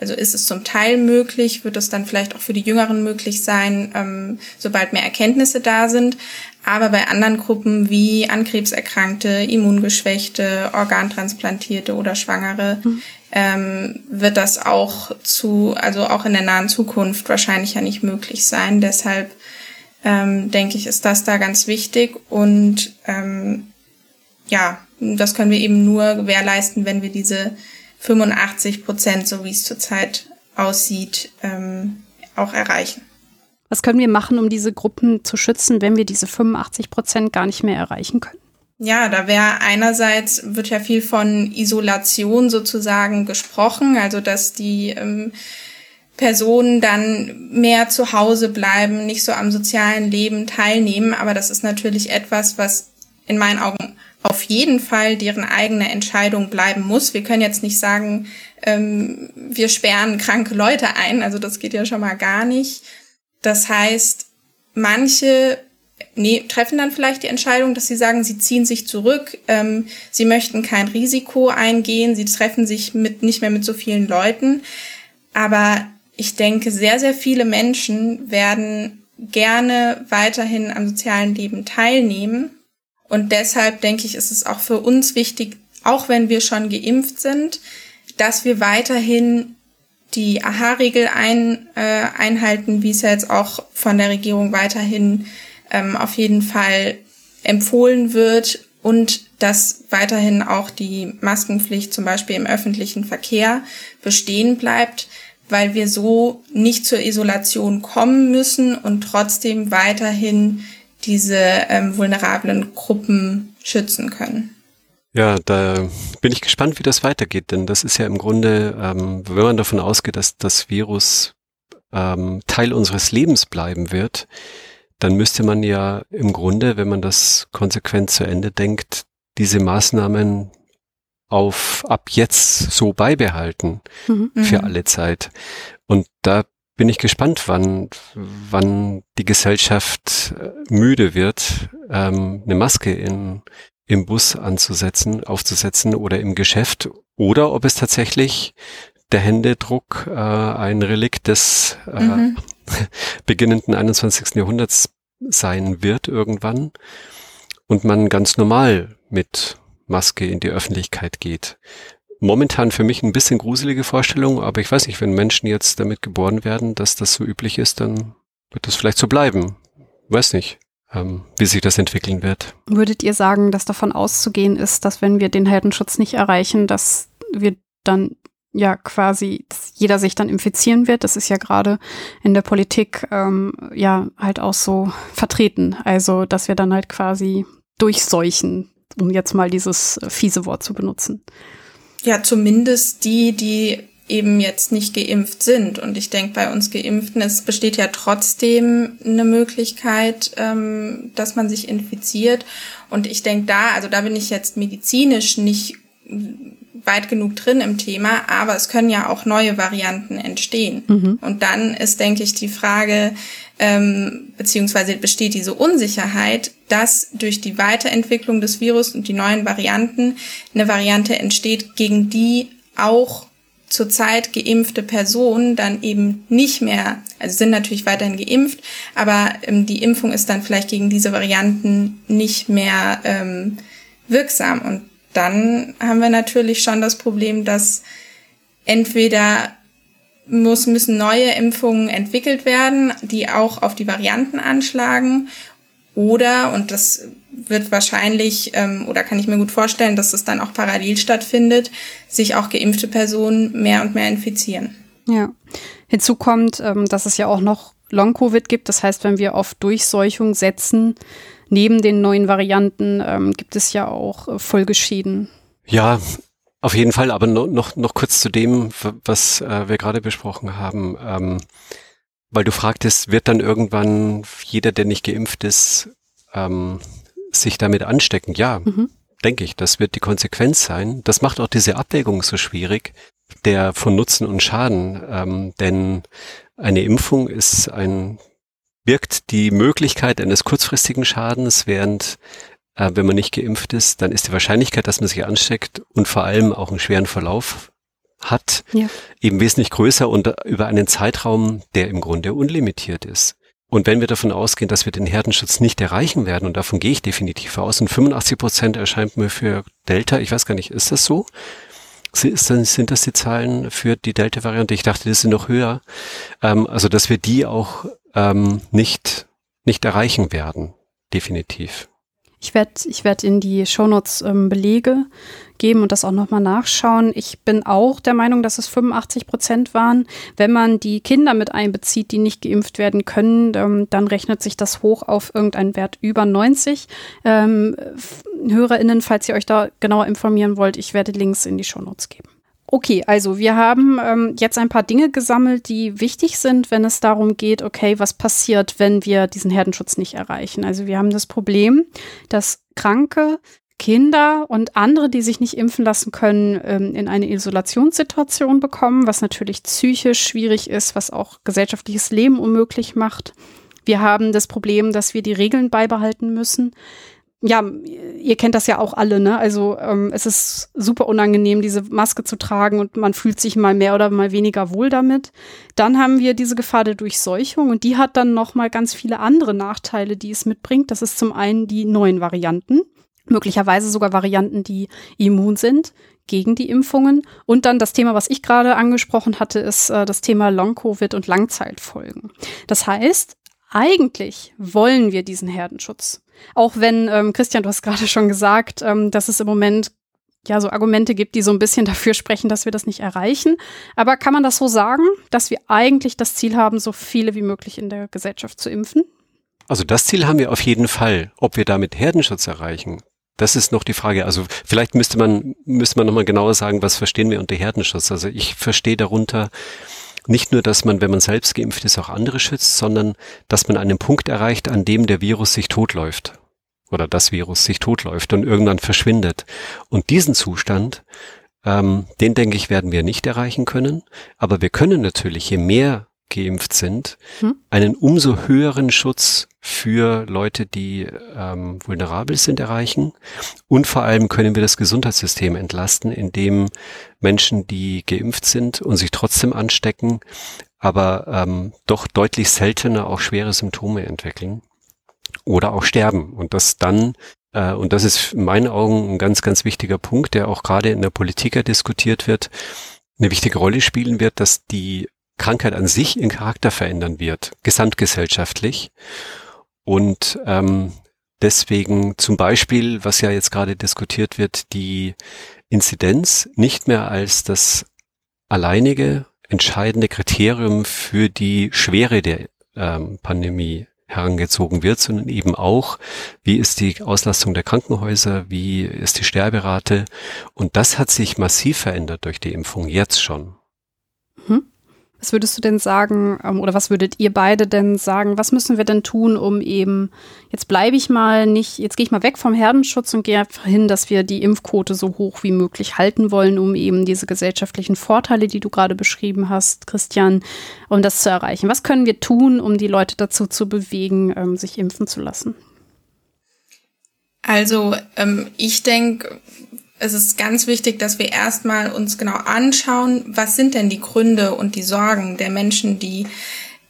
also ist es zum Teil möglich, wird es dann vielleicht auch für die Jüngeren möglich sein, ähm, sobald mehr Erkenntnisse da sind. Aber bei anderen Gruppen wie an Krebs erkrankte, Immungeschwächte, Organtransplantierte oder Schwangere mhm. ähm, wird das auch zu, also auch in der nahen Zukunft wahrscheinlich ja nicht möglich sein. Deshalb ähm, denke ich, ist das da ganz wichtig. Und ähm, ja, das können wir eben nur gewährleisten, wenn wir diese 85 Prozent, so wie es zurzeit aussieht, ähm, auch erreichen. Was können wir machen, um diese Gruppen zu schützen, wenn wir diese 85 Prozent gar nicht mehr erreichen können? Ja, da wäre einerseits wird ja viel von Isolation sozusagen gesprochen, also dass die ähm, Personen dann mehr zu Hause bleiben, nicht so am sozialen Leben teilnehmen. Aber das ist natürlich etwas, was in meinen Augen auf jeden Fall deren eigene Entscheidung bleiben muss. Wir können jetzt nicht sagen, ähm, wir sperren kranke Leute ein. Also das geht ja schon mal gar nicht. Das heißt, manche nee, treffen dann vielleicht die Entscheidung, dass sie sagen, sie ziehen sich zurück, ähm, sie möchten kein Risiko eingehen, sie treffen sich mit nicht mehr mit so vielen Leuten. Aber ich denke, sehr, sehr viele Menschen werden gerne weiterhin am sozialen Leben teilnehmen. Und deshalb denke ich, ist es auch für uns wichtig, auch wenn wir schon geimpft sind, dass wir weiterhin die AHA-Regel ein, äh, einhalten, wie es ja jetzt auch von der Regierung weiterhin ähm, auf jeden Fall empfohlen wird und dass weiterhin auch die Maskenpflicht zum Beispiel im öffentlichen Verkehr bestehen bleibt, weil wir so nicht zur Isolation kommen müssen und trotzdem weiterhin diese ähm, vulnerablen Gruppen schützen können. Ja, da bin ich gespannt, wie das weitergeht, denn das ist ja im Grunde, ähm, wenn man davon ausgeht, dass das Virus ähm, Teil unseres Lebens bleiben wird, dann müsste man ja im Grunde, wenn man das konsequent zu Ende denkt, diese Maßnahmen auf ab jetzt so beibehalten mhm. für mhm. alle Zeit. Und da bin ich gespannt, wann, wann die Gesellschaft äh, müde wird, ähm, eine Maske in, im Bus anzusetzen, aufzusetzen oder im Geschäft oder ob es tatsächlich der Händedruck äh, ein Relikt des äh, mhm. beginnenden 21. Jahrhunderts sein wird irgendwann und man ganz normal mit Maske in die Öffentlichkeit geht. Momentan für mich ein bisschen gruselige Vorstellung, aber ich weiß nicht, wenn Menschen jetzt damit geboren werden, dass das so üblich ist, dann wird das vielleicht so bleiben. Weiß nicht ähm, wie sich das entwickeln wird. Würdet ihr sagen, dass davon auszugehen ist, dass wenn wir den Heldenschutz nicht erreichen, dass wir dann ja quasi, jeder sich dann infizieren wird? Das ist ja gerade in der Politik ähm, ja halt auch so vertreten. Also, dass wir dann halt quasi durchseuchen, um jetzt mal dieses fiese Wort zu benutzen. Ja, zumindest die, die eben jetzt nicht geimpft sind. Und ich denke, bei uns Geimpften, es besteht ja trotzdem eine Möglichkeit, ähm, dass man sich infiziert. Und ich denke da, also da bin ich jetzt medizinisch nicht weit genug drin im Thema, aber es können ja auch neue Varianten entstehen. Mhm. Und dann ist, denke ich, die Frage, ähm, beziehungsweise besteht diese Unsicherheit, dass durch die Weiterentwicklung des Virus und die neuen Varianten eine Variante entsteht, gegen die auch zurzeit geimpfte Personen dann eben nicht mehr, also sind natürlich weiterhin geimpft, aber ähm, die Impfung ist dann vielleicht gegen diese Varianten nicht mehr ähm, wirksam. Und dann haben wir natürlich schon das Problem, dass entweder muss, müssen neue Impfungen entwickelt werden, die auch auf die Varianten anschlagen, oder, und das wird wahrscheinlich ähm, oder kann ich mir gut vorstellen, dass es dann auch parallel stattfindet, sich auch geimpfte Personen mehr und mehr infizieren. Ja. Hinzu kommt, ähm, dass es ja auch noch Long-Covid gibt. Das heißt, wenn wir auf Durchseuchung setzen, neben den neuen Varianten, ähm, gibt es ja auch äh, Folgeschäden. Ja, auf jeden Fall. Aber no, noch, noch kurz zu dem, was äh, wir gerade besprochen haben. Ähm, weil du fragtest, wird dann irgendwann jeder, der nicht geimpft ist, ähm, sich damit anstecken. Ja, mhm. denke ich, das wird die Konsequenz sein. Das macht auch diese Abwägung so schwierig, der von Nutzen und Schaden. Ähm, denn eine Impfung ist ein, birgt die Möglichkeit eines kurzfristigen Schadens, während äh, wenn man nicht geimpft ist, dann ist die Wahrscheinlichkeit, dass man sich ansteckt und vor allem auch einen schweren Verlauf hat, ja. eben wesentlich größer und über einen Zeitraum, der im Grunde unlimitiert ist. Und wenn wir davon ausgehen, dass wir den Herdenschutz nicht erreichen werden, und davon gehe ich definitiv aus, und 85 Prozent erscheint mir für Delta, ich weiß gar nicht, ist das so? Sind das die Zahlen für die Delta-Variante? Ich dachte, das sind noch höher. Ähm, also, dass wir die auch ähm, nicht, nicht erreichen werden. Definitiv. Ich werde ich werd in die Shownotes ähm, Belege geben und das auch nochmal nachschauen. Ich bin auch der Meinung, dass es 85 Prozent waren. Wenn man die Kinder mit einbezieht, die nicht geimpft werden können, ähm, dann rechnet sich das hoch auf irgendeinen Wert über 90. Ähm, HörerInnen, falls ihr euch da genauer informieren wollt, ich werde Links in die Shownotes geben. Okay, also wir haben ähm, jetzt ein paar Dinge gesammelt, die wichtig sind, wenn es darum geht, okay, was passiert, wenn wir diesen Herdenschutz nicht erreichen. Also wir haben das Problem, dass Kranke, Kinder und andere, die sich nicht impfen lassen können, ähm, in eine Isolationssituation bekommen, was natürlich psychisch schwierig ist, was auch gesellschaftliches Leben unmöglich macht. Wir haben das Problem, dass wir die Regeln beibehalten müssen. Ja, ihr kennt das ja auch alle, ne? Also ähm, es ist super unangenehm, diese Maske zu tragen und man fühlt sich mal mehr oder mal weniger wohl damit. Dann haben wir diese Gefahr der Durchseuchung und die hat dann noch mal ganz viele andere Nachteile, die es mitbringt. Das ist zum einen die neuen Varianten möglicherweise sogar Varianten, die immun sind gegen die Impfungen. Und dann das Thema, was ich gerade angesprochen hatte, ist äh, das Thema Long-Covid und Langzeitfolgen. Das heißt, eigentlich wollen wir diesen Herdenschutz. Auch wenn, ähm, Christian, du hast gerade schon gesagt, ähm, dass es im Moment ja so Argumente gibt, die so ein bisschen dafür sprechen, dass wir das nicht erreichen. Aber kann man das so sagen, dass wir eigentlich das Ziel haben, so viele wie möglich in der Gesellschaft zu impfen? Also das Ziel haben wir auf jeden Fall. Ob wir damit Herdenschutz erreichen, das ist noch die Frage. Also vielleicht müsste man, müsste man nochmal genauer sagen, was verstehen wir unter Herdenschutz? Also ich verstehe darunter nicht nur, dass man, wenn man selbst geimpft ist, auch andere schützt, sondern dass man einen Punkt erreicht, an dem der Virus sich totläuft oder das Virus sich totläuft und irgendwann verschwindet. Und diesen Zustand, ähm, den denke ich, werden wir nicht erreichen können. Aber wir können natürlich, je mehr geimpft sind, hm? einen umso höheren Schutz für Leute, die ähm, vulnerabel sind, erreichen. Und vor allem können wir das Gesundheitssystem entlasten, indem Menschen, die geimpft sind und sich trotzdem anstecken, aber ähm, doch deutlich seltener auch schwere Symptome entwickeln oder auch sterben. Und das dann, äh, und das ist in meinen Augen ein ganz, ganz wichtiger Punkt, der auch gerade in der Politik diskutiert wird, eine wichtige Rolle spielen wird, dass die Krankheit an sich ihren Charakter verändern wird, gesamtgesellschaftlich. Und ähm, deswegen zum Beispiel, was ja jetzt gerade diskutiert wird, die Inzidenz nicht mehr als das alleinige entscheidende Kriterium für die Schwere der ähm, Pandemie herangezogen wird, sondern eben auch, wie ist die Auslastung der Krankenhäuser, wie ist die Sterberate. Und das hat sich massiv verändert durch die Impfung jetzt schon. Mhm. Was würdest du denn sagen, ähm, oder was würdet ihr beide denn sagen, was müssen wir denn tun, um eben, jetzt bleibe ich mal nicht, jetzt gehe ich mal weg vom Herdenschutz und gehe einfach hin, dass wir die Impfquote so hoch wie möglich halten wollen, um eben diese gesellschaftlichen Vorteile, die du gerade beschrieben hast, Christian, um das zu erreichen. Was können wir tun, um die Leute dazu zu bewegen, ähm, sich impfen zu lassen? Also ähm, ich denke, es ist ganz wichtig, dass wir erstmal uns genau anschauen, was sind denn die Gründe und die Sorgen der Menschen, die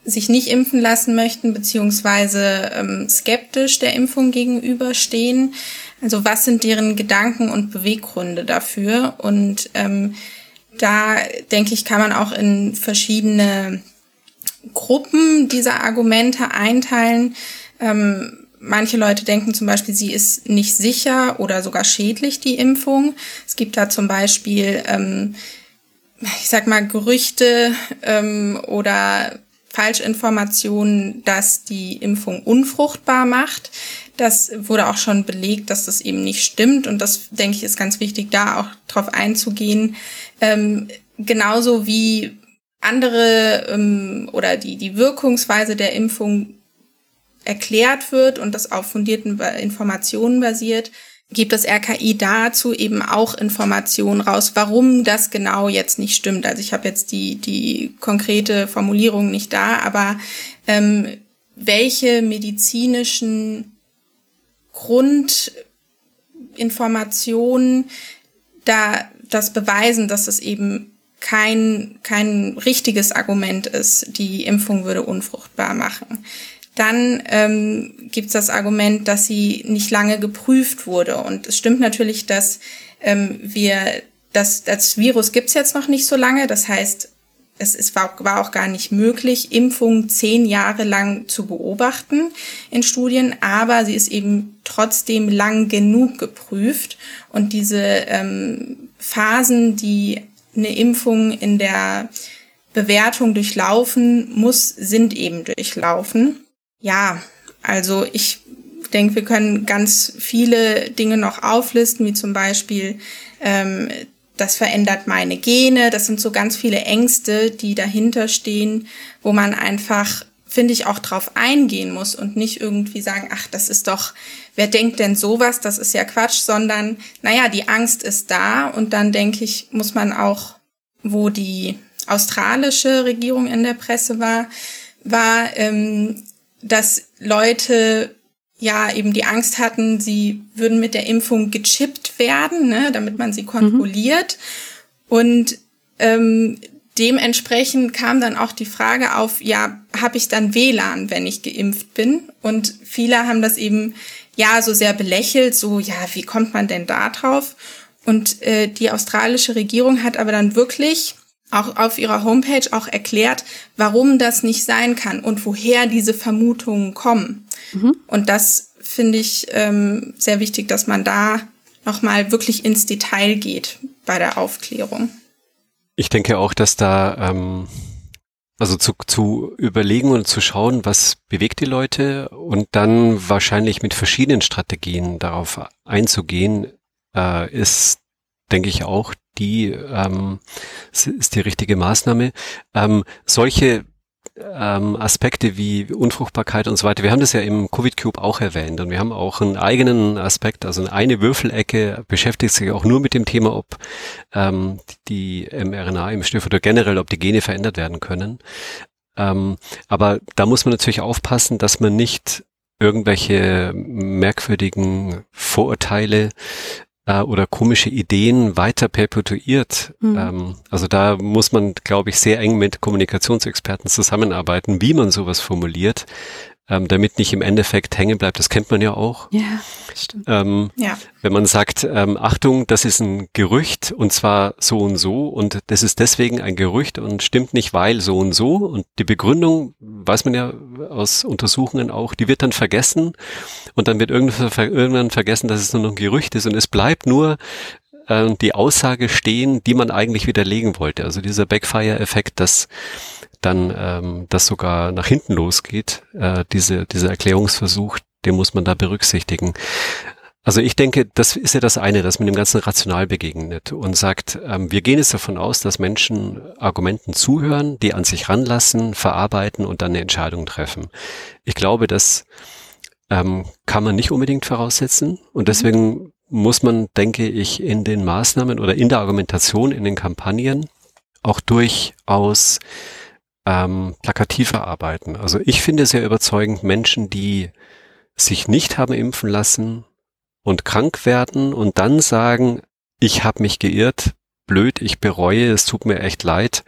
sich nicht impfen lassen möchten, beziehungsweise ähm, skeptisch der Impfung gegenüberstehen. Also was sind deren Gedanken und Beweggründe dafür? Und ähm, da denke ich, kann man auch in verschiedene Gruppen dieser Argumente einteilen. Ähm, Manche Leute denken zum Beispiel, sie ist nicht sicher oder sogar schädlich, die Impfung. Es gibt da zum Beispiel, ähm, ich sag mal, Gerüchte ähm, oder Falschinformationen, dass die Impfung unfruchtbar macht. Das wurde auch schon belegt, dass das eben nicht stimmt. Und das, denke ich, ist ganz wichtig, da auch drauf einzugehen. Ähm, genauso wie andere ähm, oder die, die Wirkungsweise der Impfung erklärt wird und das auf fundierten Informationen basiert, gibt das RKI dazu eben auch Informationen raus, warum das genau jetzt nicht stimmt. Also ich habe jetzt die, die konkrete Formulierung nicht da, aber ähm, welche medizinischen Grundinformationen da das beweisen, dass es eben kein, kein richtiges Argument ist, die Impfung würde unfruchtbar machen. Dann ähm, gibt es das Argument, dass sie nicht lange geprüft wurde. Und es stimmt natürlich, dass ähm, wir, dass das Virus gibt's jetzt noch nicht so lange. Das heißt, es, es war, war auch gar nicht möglich, Impfungen zehn Jahre lang zu beobachten in Studien, aber sie ist eben trotzdem lang genug geprüft. Und diese ähm, Phasen, die eine Impfung in der Bewertung durchlaufen muss, sind eben durchlaufen. Ja, also ich denke, wir können ganz viele Dinge noch auflisten, wie zum Beispiel, ähm, das verändert meine Gene. Das sind so ganz viele Ängste, die dahinter stehen, wo man einfach, finde ich, auch drauf eingehen muss und nicht irgendwie sagen, ach, das ist doch, wer denkt denn sowas? Das ist ja Quatsch, sondern, naja, die Angst ist da und dann denke ich, muss man auch, wo die australische Regierung in der Presse war, war, ähm, dass Leute ja eben die Angst hatten, sie würden mit der Impfung gechippt werden, ne, damit man sie kontrolliert. Mhm. Und ähm, dementsprechend kam dann auch die Frage auf, ja, habe ich dann WLAN, wenn ich geimpft bin? Und viele haben das eben ja so sehr belächelt, so ja, wie kommt man denn da drauf? Und äh, die australische Regierung hat aber dann wirklich auch auf ihrer Homepage auch erklärt, warum das nicht sein kann und woher diese Vermutungen kommen. Mhm. Und das finde ich ähm, sehr wichtig, dass man da nochmal wirklich ins Detail geht bei der Aufklärung. Ich denke auch, dass da ähm, also zu, zu überlegen und zu schauen, was bewegt die Leute und dann wahrscheinlich mit verschiedenen Strategien darauf einzugehen, äh, ist, denke ich, auch die ähm, ist die richtige Maßnahme. Ähm, solche ähm, Aspekte wie Unfruchtbarkeit und so weiter. Wir haben das ja im Covid Cube auch erwähnt und wir haben auch einen eigenen Aspekt, also eine Würfelecke beschäftigt sich auch nur mit dem Thema, ob ähm, die mRNA-Impfstoffe oder generell, ob die Gene verändert werden können. Ähm, aber da muss man natürlich aufpassen, dass man nicht irgendwelche merkwürdigen Vorurteile äh, oder komische Ideen weiter perpetuiert. Mhm. Ähm, also da muss man, glaube ich, sehr eng mit Kommunikationsexperten zusammenarbeiten, wie man sowas formuliert, ähm, damit nicht im Endeffekt hängen bleibt. Das kennt man ja auch. Ja, stimmt. Ähm, ja. Wenn man sagt, ähm, Achtung, das ist ein Gerücht und zwar so und so und das ist deswegen ein Gerücht und stimmt nicht, weil so und so und die Begründung, weiß man ja aus Untersuchungen auch, die wird dann vergessen und dann wird irgendwann vergessen, dass es nur noch ein Gerücht ist und es bleibt nur äh, die Aussage stehen, die man eigentlich widerlegen wollte. Also dieser Backfire-Effekt, dass dann ähm, das sogar nach hinten losgeht, äh, diese, dieser Erklärungsversuch, den muss man da berücksichtigen. Also ich denke, das ist ja das eine, dass man dem Ganzen rational begegnet und sagt, ähm, wir gehen jetzt davon aus, dass Menschen Argumenten zuhören, die an sich ranlassen, verarbeiten und dann eine Entscheidung treffen. Ich glaube, das ähm, kann man nicht unbedingt voraussetzen und deswegen muss man, denke ich, in den Maßnahmen oder in der Argumentation, in den Kampagnen auch durchaus ähm, plakativer arbeiten. Also ich finde sehr überzeugend Menschen, die sich nicht haben impfen lassen und krank werden und dann sagen, ich habe mich geirrt, blöd, ich bereue, es tut mir echt leid,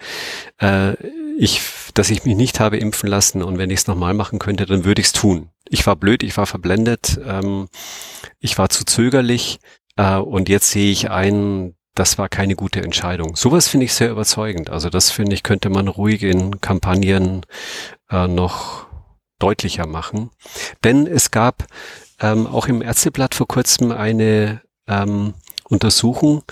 äh, ich, dass ich mich nicht habe impfen lassen und wenn ich es nochmal machen könnte, dann würde ich es tun. Ich war blöd, ich war verblendet, ähm, ich war zu zögerlich äh, und jetzt sehe ich ein, das war keine gute Entscheidung. Sowas finde ich sehr überzeugend. Also das finde ich, könnte man ruhig in Kampagnen äh, noch deutlicher machen. Denn es gab ähm, auch im Ärzteblatt vor kurzem eine ähm, Untersuchung,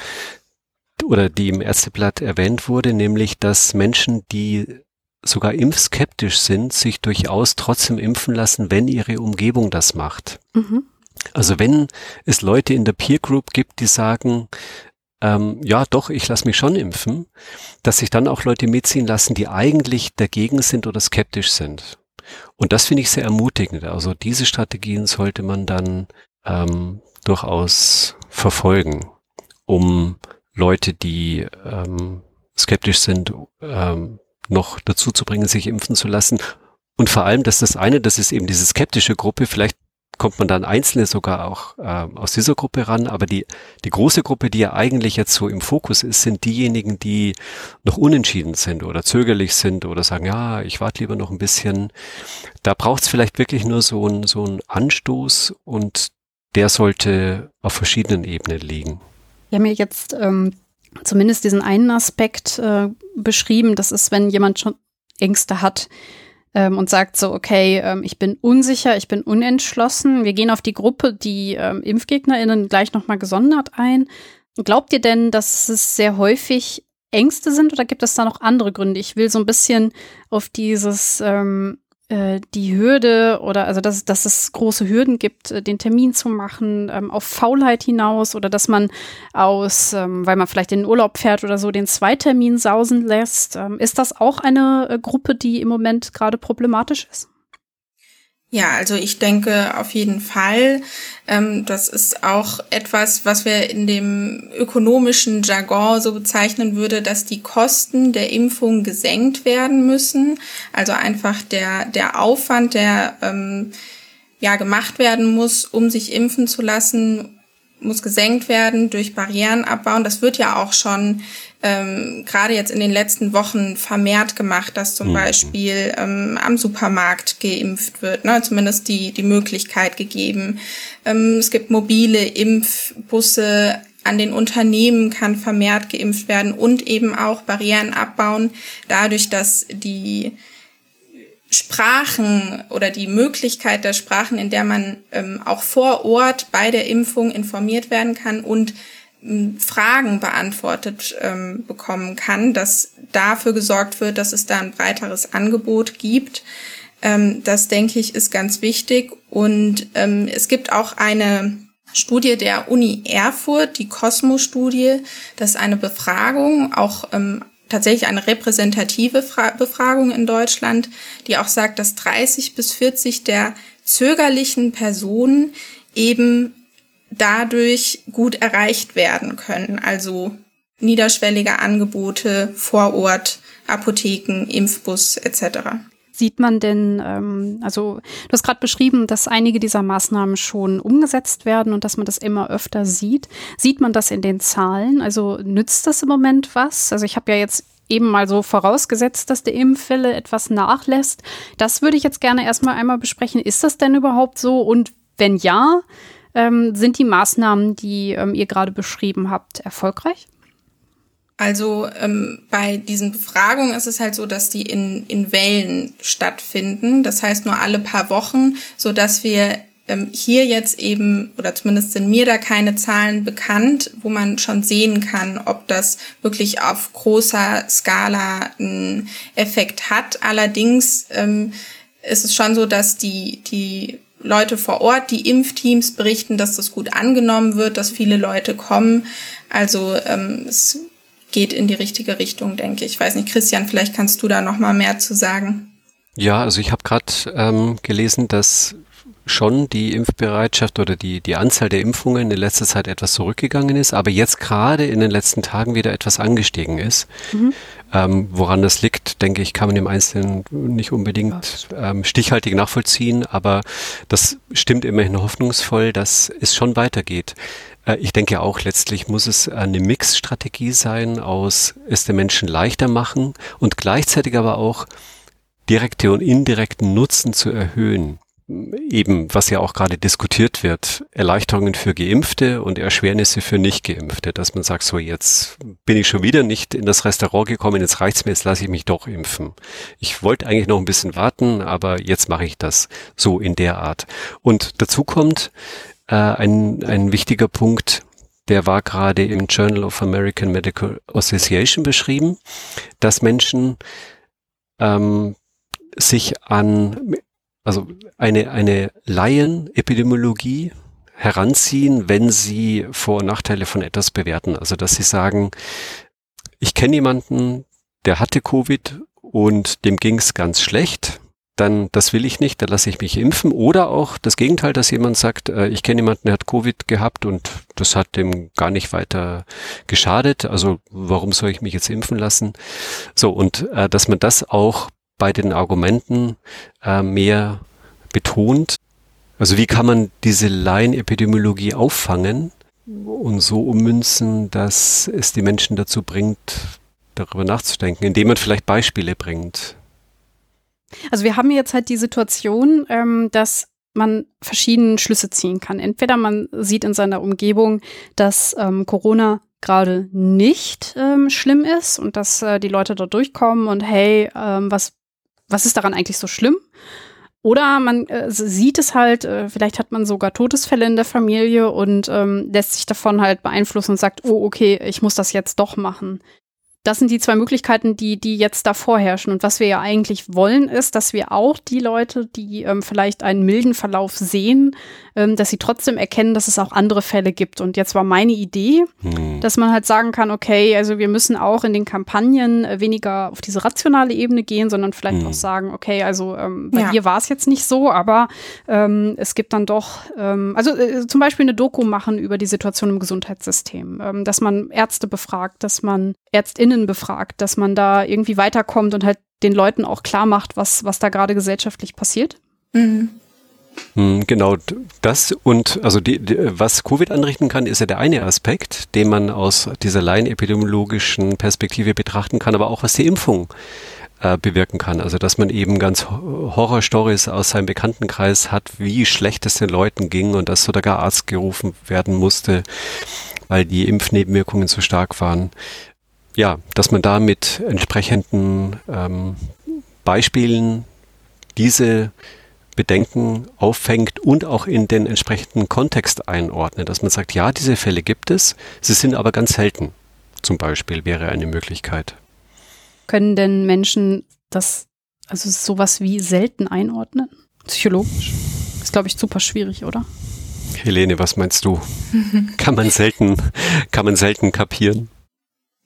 oder die im Ärzteblatt erwähnt wurde, nämlich dass Menschen, die sogar impfskeptisch sind, sich durchaus trotzdem impfen lassen, wenn ihre Umgebung das macht. Mhm. Also wenn es Leute in der Peer Group gibt, die sagen, ähm, ja doch, ich lasse mich schon impfen, dass sich dann auch Leute mitziehen lassen, die eigentlich dagegen sind oder skeptisch sind. Und das finde ich sehr ermutigend. Also diese Strategien sollte man dann ähm, durchaus verfolgen, um Leute, die ähm, skeptisch sind, ähm, noch dazu zu bringen, sich impfen zu lassen. Und vor allem, dass das eine, das ist eben diese skeptische Gruppe, vielleicht kommt man dann Einzelne sogar auch äh, aus dieser Gruppe ran. Aber die, die große Gruppe, die ja eigentlich jetzt so im Fokus ist, sind diejenigen, die noch unentschieden sind oder zögerlich sind oder sagen, ja, ich warte lieber noch ein bisschen. Da braucht es vielleicht wirklich nur so ein, so Anstoß und der sollte auf verschiedenen Ebenen liegen. Wir haben ja jetzt ähm, zumindest diesen einen Aspekt äh, beschrieben. Das ist, wenn jemand schon Ängste hat, ähm, und sagt so, okay, ähm, ich bin unsicher, ich bin unentschlossen. Wir gehen auf die Gruppe, die ähm, ImpfgegnerInnen gleich nochmal gesondert ein. Glaubt ihr denn, dass es sehr häufig Ängste sind oder gibt es da noch andere Gründe? Ich will so ein bisschen auf dieses ähm, äh, die Hürde oder also dass, dass es große Hürden gibt, äh, den Termin zu machen, ähm, auf Faulheit hinaus oder dass man aus, ähm, weil man vielleicht in den Urlaub fährt oder so, den Zweitermin sausen lässt. Ähm, ist das auch eine äh, Gruppe, die im Moment gerade problematisch ist? Ja, also ich denke auf jeden Fall. Ähm, das ist auch etwas, was wir in dem ökonomischen Jargon so bezeichnen würde, dass die Kosten der Impfung gesenkt werden müssen. Also einfach der, der Aufwand, der ähm, ja gemacht werden muss, um sich impfen zu lassen, muss gesenkt werden durch Barrieren abbauen. Das wird ja auch schon ähm, gerade jetzt in den letzten Wochen vermehrt gemacht, dass zum mhm. Beispiel ähm, am Supermarkt geimpft wird, ne? zumindest die, die Möglichkeit gegeben. Ähm, es gibt mobile Impfbusse, an den Unternehmen kann vermehrt geimpft werden und eben auch Barrieren abbauen, dadurch, dass die Sprachen oder die Möglichkeit der Sprachen, in der man ähm, auch vor Ort bei der Impfung informiert werden kann und ähm, Fragen beantwortet ähm, bekommen kann, dass dafür gesorgt wird, dass es da ein breiteres Angebot gibt. Ähm, das denke ich ist ganz wichtig. Und ähm, es gibt auch eine Studie der Uni Erfurt, die Cosmo-Studie. Das ist eine Befragung, auch ähm, tatsächlich eine repräsentative Fra Befragung in Deutschland, die auch sagt, dass 30 bis 40 der zögerlichen Personen eben dadurch gut erreicht werden können. Also niederschwellige Angebote vor Ort, Apotheken, Impfbus etc. Sieht man denn, ähm, also du hast gerade beschrieben, dass einige dieser Maßnahmen schon umgesetzt werden und dass man das immer öfter sieht. Sieht man das in den Zahlen? Also nützt das im Moment was? Also ich habe ja jetzt eben mal so vorausgesetzt, dass der Impfwelle etwas nachlässt. Das würde ich jetzt gerne erstmal einmal besprechen. Ist das denn überhaupt so? Und wenn ja, ähm, sind die Maßnahmen, die ähm, ihr gerade beschrieben habt, erfolgreich? Also ähm, bei diesen Befragungen ist es halt so, dass die in, in Wellen stattfinden. Das heißt nur alle paar Wochen, so dass wir ähm, hier jetzt eben, oder zumindest sind mir da keine Zahlen bekannt, wo man schon sehen kann, ob das wirklich auf großer Skala einen Effekt hat. Allerdings ähm, ist es schon so, dass die, die Leute vor Ort, die Impfteams berichten, dass das gut angenommen wird, dass viele Leute kommen. Also ähm, es geht in die richtige Richtung, denke ich. Ich weiß nicht, Christian, vielleicht kannst du da noch mal mehr zu sagen. Ja, also ich habe gerade ähm, gelesen, dass schon die Impfbereitschaft oder die, die Anzahl der Impfungen in letzter Zeit etwas zurückgegangen ist, aber jetzt gerade in den letzten Tagen wieder etwas angestiegen ist. Mhm. Ähm, woran das liegt, denke ich, kann man im Einzelnen nicht unbedingt ähm, stichhaltig nachvollziehen, aber das stimmt immerhin hoffnungsvoll, dass es schon weitergeht. Äh, ich denke auch, letztlich muss es eine Mixstrategie sein aus es den Menschen leichter machen und gleichzeitig aber auch direkte und indirekten Nutzen zu erhöhen. Eben, was ja auch gerade diskutiert wird, Erleichterungen für Geimpfte und Erschwernisse für Nicht-Geimpfte, dass man sagt, so jetzt bin ich schon wieder nicht in das Restaurant gekommen, jetzt reicht's mir, jetzt lasse ich mich doch impfen. Ich wollte eigentlich noch ein bisschen warten, aber jetzt mache ich das so in der Art. Und dazu kommt, äh, ein, ein wichtiger Punkt, der war gerade im Journal of American Medical Association beschrieben, dass Menschen ähm, sich an also eine, eine Laien-Epidemiologie heranziehen, wenn sie Vor- und Nachteile von etwas bewerten. Also dass sie sagen, ich kenne jemanden, der hatte Covid und dem ging es ganz schlecht dann das will ich nicht, da lasse ich mich impfen. Oder auch das Gegenteil, dass jemand sagt, äh, ich kenne jemanden, der hat Covid gehabt und das hat dem gar nicht weiter geschadet. Also warum soll ich mich jetzt impfen lassen? So, und äh, dass man das auch bei den Argumenten äh, mehr betont. Also wie kann man diese Laienepidemiologie auffangen und so ummünzen, dass es die Menschen dazu bringt, darüber nachzudenken, indem man vielleicht Beispiele bringt. Also wir haben jetzt halt die Situation, ähm, dass man verschiedene Schlüsse ziehen kann. Entweder man sieht in seiner Umgebung, dass ähm, Corona gerade nicht ähm, schlimm ist und dass äh, die Leute da durchkommen und hey, ähm, was, was ist daran eigentlich so schlimm? Oder man äh, sieht es halt, äh, vielleicht hat man sogar Todesfälle in der Familie und ähm, lässt sich davon halt beeinflussen und sagt, oh, okay, ich muss das jetzt doch machen das sind die zwei Möglichkeiten, die, die jetzt da vorherrschen. Und was wir ja eigentlich wollen, ist, dass wir auch die Leute, die ähm, vielleicht einen milden Verlauf sehen, ähm, dass sie trotzdem erkennen, dass es auch andere Fälle gibt. Und jetzt war meine Idee, hm. dass man halt sagen kann, okay, also wir müssen auch in den Kampagnen äh, weniger auf diese rationale Ebene gehen, sondern vielleicht hm. auch sagen, okay, also ähm, bei ja. dir war es jetzt nicht so, aber ähm, es gibt dann doch, ähm, also äh, zum Beispiel eine Doku machen über die Situation im Gesundheitssystem, ähm, dass man Ärzte befragt, dass man ÄrztInnen befragt, dass man da irgendwie weiterkommt und halt den Leuten auch klar macht, was, was da gerade gesellschaftlich passiert. Mhm. Hm, genau, das und also die, die, was Covid anrichten kann, ist ja der eine Aspekt, den man aus dieser laienepidemiologischen Perspektive betrachten kann, aber auch was die Impfung äh, bewirken kann. Also dass man eben ganz Horrorstories aus seinem Bekanntenkreis hat, wie schlecht es den Leuten ging und dass sogar Arzt gerufen werden musste, weil die Impfnebenwirkungen so stark waren. Ja, dass man da mit entsprechenden ähm, Beispielen diese Bedenken auffängt und auch in den entsprechenden Kontext einordnet, dass man sagt, ja, diese Fälle gibt es, sie sind aber ganz selten. Zum Beispiel wäre eine Möglichkeit. Können denn Menschen das, also sowas wie selten einordnen? Psychologisch? Ist, glaube ich, super schwierig, oder? Helene, was meinst du? kann man selten, kann man selten kapieren?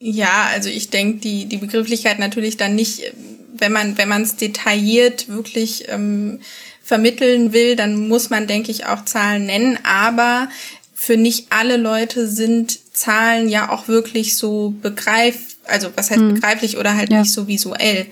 Ja, also ich denke, die, die Begrifflichkeit natürlich dann nicht, wenn man, wenn man es detailliert wirklich ähm, vermitteln will, dann muss man, denke ich, auch Zahlen nennen. Aber für nicht alle Leute sind Zahlen ja auch wirklich so begreif, also was heißt mhm. begreiflich oder halt ja. nicht so visuell.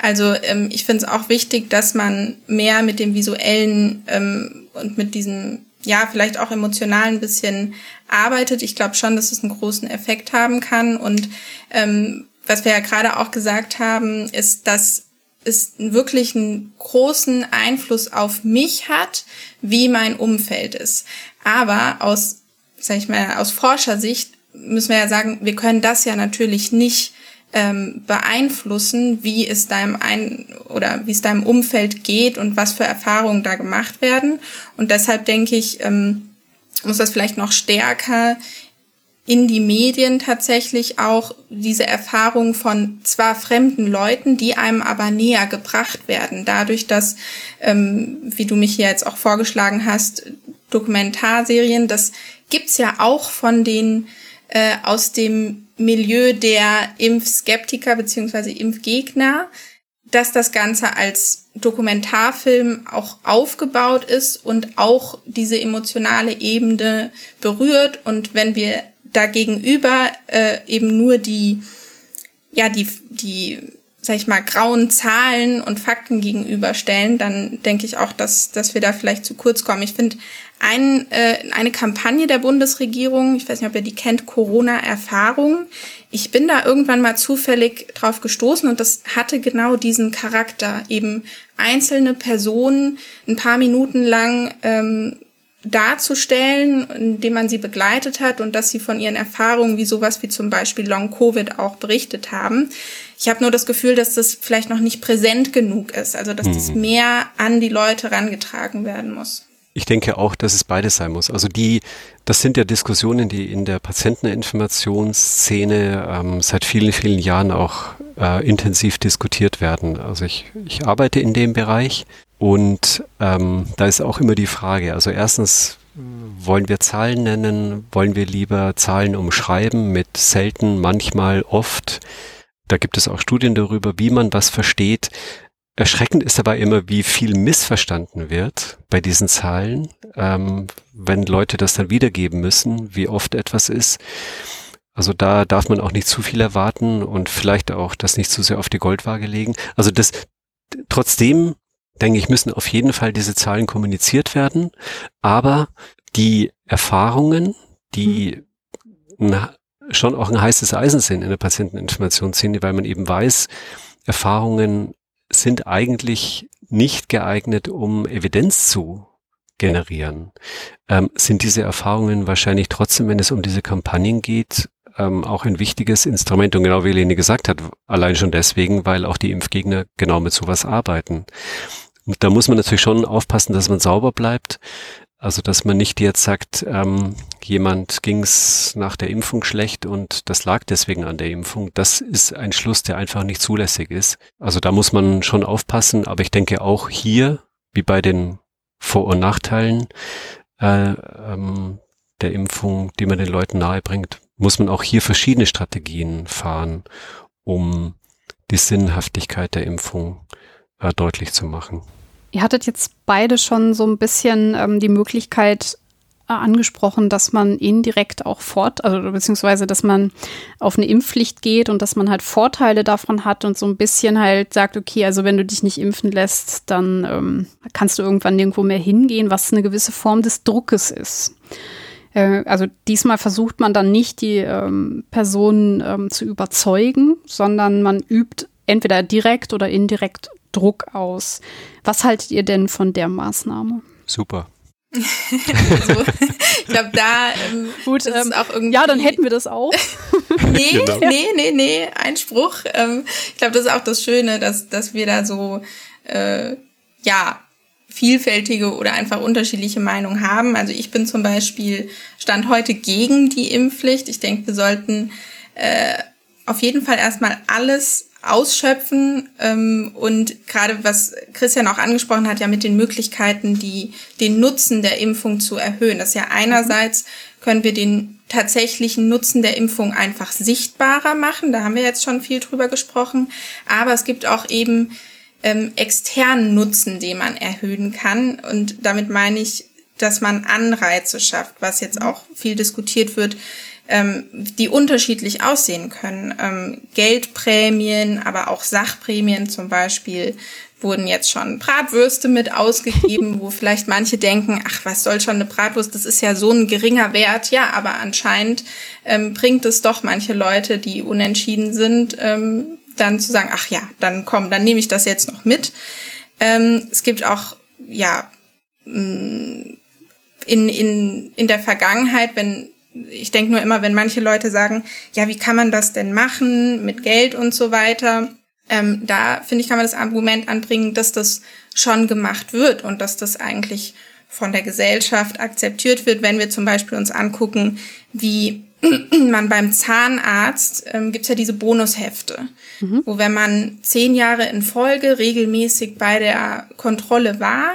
Also ähm, ich finde es auch wichtig, dass man mehr mit dem visuellen ähm, und mit diesem ja, vielleicht auch emotional ein bisschen arbeitet. Ich glaube schon, dass es einen großen Effekt haben kann. Und ähm, was wir ja gerade auch gesagt haben, ist, dass es wirklich einen großen Einfluss auf mich hat, wie mein Umfeld ist. Aber aus, sag ich mal, aus Forschersicht müssen wir ja sagen, wir können das ja natürlich nicht ähm, beeinflussen, wie es deinem ein oder wie es deinem Umfeld geht und was für Erfahrungen da gemacht werden. Und deshalb denke ich, ähm, muss das vielleicht noch stärker in die Medien tatsächlich auch diese Erfahrung von zwar fremden Leuten, die einem aber näher gebracht werden, dadurch, dass, ähm, wie du mich hier jetzt auch vorgeschlagen hast, Dokumentarserien, das gibt's ja auch von den äh, aus dem Milieu der Impfskeptiker beziehungsweise Impfgegner, dass das Ganze als Dokumentarfilm auch aufgebaut ist und auch diese emotionale Ebene berührt. Und wenn wir dagegenüber äh, eben nur die, ja, die, die, sag ich mal, grauen Zahlen und Fakten gegenüberstellen, dann denke ich auch, dass, dass wir da vielleicht zu kurz kommen. Ich finde ein, äh, eine Kampagne der Bundesregierung, ich weiß nicht, ob ihr die kennt, Corona-Erfahrung. Ich bin da irgendwann mal zufällig drauf gestoßen und das hatte genau diesen Charakter, eben einzelne Personen ein paar Minuten lang ähm, darzustellen, indem man sie begleitet hat und dass sie von ihren Erfahrungen wie sowas wie zum Beispiel Long Covid auch berichtet haben. Ich habe nur das Gefühl, dass das vielleicht noch nicht präsent genug ist, also dass mhm. das mehr an die Leute rangetragen werden muss. Ich denke auch, dass es beides sein muss. Also die, das sind ja Diskussionen, die in der Patienteninformationsszene ähm, seit vielen, vielen Jahren auch äh, intensiv diskutiert werden. Also ich, ich arbeite in dem Bereich und ähm, da ist auch immer die Frage, also erstens, wollen wir Zahlen nennen? Wollen wir lieber Zahlen umschreiben mit selten, manchmal, oft? Da gibt es auch Studien darüber, wie man was versteht. Erschreckend ist dabei immer, wie viel missverstanden wird bei diesen Zahlen, ähm, wenn Leute das dann wiedergeben müssen, wie oft etwas ist. Also da darf man auch nicht zu viel erwarten und vielleicht auch das nicht zu sehr auf die Goldwaage legen. Also das, trotzdem denke ich, müssen auf jeden Fall diese Zahlen kommuniziert werden, aber die Erfahrungen, die mhm. schon auch ein heißes Eisen sind in der Patienteninformationsszene, weil man eben weiß, Erfahrungen sind eigentlich nicht geeignet, um Evidenz zu generieren. Ähm, sind diese Erfahrungen wahrscheinlich trotzdem, wenn es um diese Kampagnen geht, ähm, auch ein wichtiges Instrument und genau wie Lene gesagt hat, allein schon deswegen, weil auch die Impfgegner genau mit sowas arbeiten. Und da muss man natürlich schon aufpassen, dass man sauber bleibt. Also dass man nicht jetzt sagt, ähm, jemand ging's nach der Impfung schlecht und das lag deswegen an der Impfung. Das ist ein Schluss, der einfach nicht zulässig ist. Also da muss man schon aufpassen, aber ich denke auch hier, wie bei den Vor- und Nachteilen äh, ähm, der Impfung, die man den Leuten nahebringt, muss man auch hier verschiedene Strategien fahren, um die Sinnhaftigkeit der Impfung äh, deutlich zu machen. Ihr hattet jetzt beide schon so ein bisschen ähm, die Möglichkeit äh, angesprochen, dass man indirekt auch fort, also beziehungsweise, dass man auf eine Impfpflicht geht und dass man halt Vorteile davon hat und so ein bisschen halt sagt, okay, also wenn du dich nicht impfen lässt, dann ähm, kannst du irgendwann nirgendwo mehr hingehen, was eine gewisse Form des Druckes ist. Äh, also diesmal versucht man dann nicht die ähm, Person ähm, zu überzeugen, sondern man übt entweder direkt oder indirekt Druck aus. Was haltet ihr denn von der Maßnahme? Super. also, ich glaube, da ähm, Gut, ähm, auch irgendwie. Ja, dann hätten wir das auch. nee, genau. nee, nee, nee, Einspruch. Ähm, ich glaube, das ist auch das Schöne, dass, dass wir da so äh, ja, vielfältige oder einfach unterschiedliche Meinungen haben. Also ich bin zum Beispiel Stand heute gegen die Impfpflicht. Ich denke, wir sollten äh, auf jeden Fall erstmal alles ausschöpfen ähm, und gerade was Christian auch angesprochen hat, ja mit den Möglichkeiten, die den Nutzen der Impfung zu erhöhen. Das ist ja einerseits können wir den tatsächlichen Nutzen der Impfung einfach sichtbarer machen. Da haben wir jetzt schon viel drüber gesprochen. Aber es gibt auch eben ähm, externen Nutzen, den man erhöhen kann. Und damit meine ich, dass man Anreize schafft, was jetzt auch viel diskutiert wird, ähm, die unterschiedlich aussehen können. Ähm, Geldprämien, aber auch Sachprämien zum Beispiel wurden jetzt schon Bratwürste mit ausgegeben, wo vielleicht manche denken, ach, was soll schon eine Bratwurst, das ist ja so ein geringer Wert. Ja, aber anscheinend ähm, bringt es doch manche Leute, die unentschieden sind, ähm, dann zu sagen, ach ja, dann komm, dann nehme ich das jetzt noch mit. Ähm, es gibt auch, ja, mm, in, in, in der Vergangenheit, wenn ich denke nur immer, wenn manche Leute sagen, ja, wie kann man das denn machen mit Geld und so weiter, ähm, da finde ich, kann man das Argument anbringen, dass das schon gemacht wird und dass das eigentlich von der Gesellschaft akzeptiert wird, wenn wir zum Beispiel uns angucken, wie man beim Zahnarzt ähm, gibt ja diese Bonushefte, mhm. wo wenn man zehn Jahre in Folge regelmäßig bei der Kontrolle war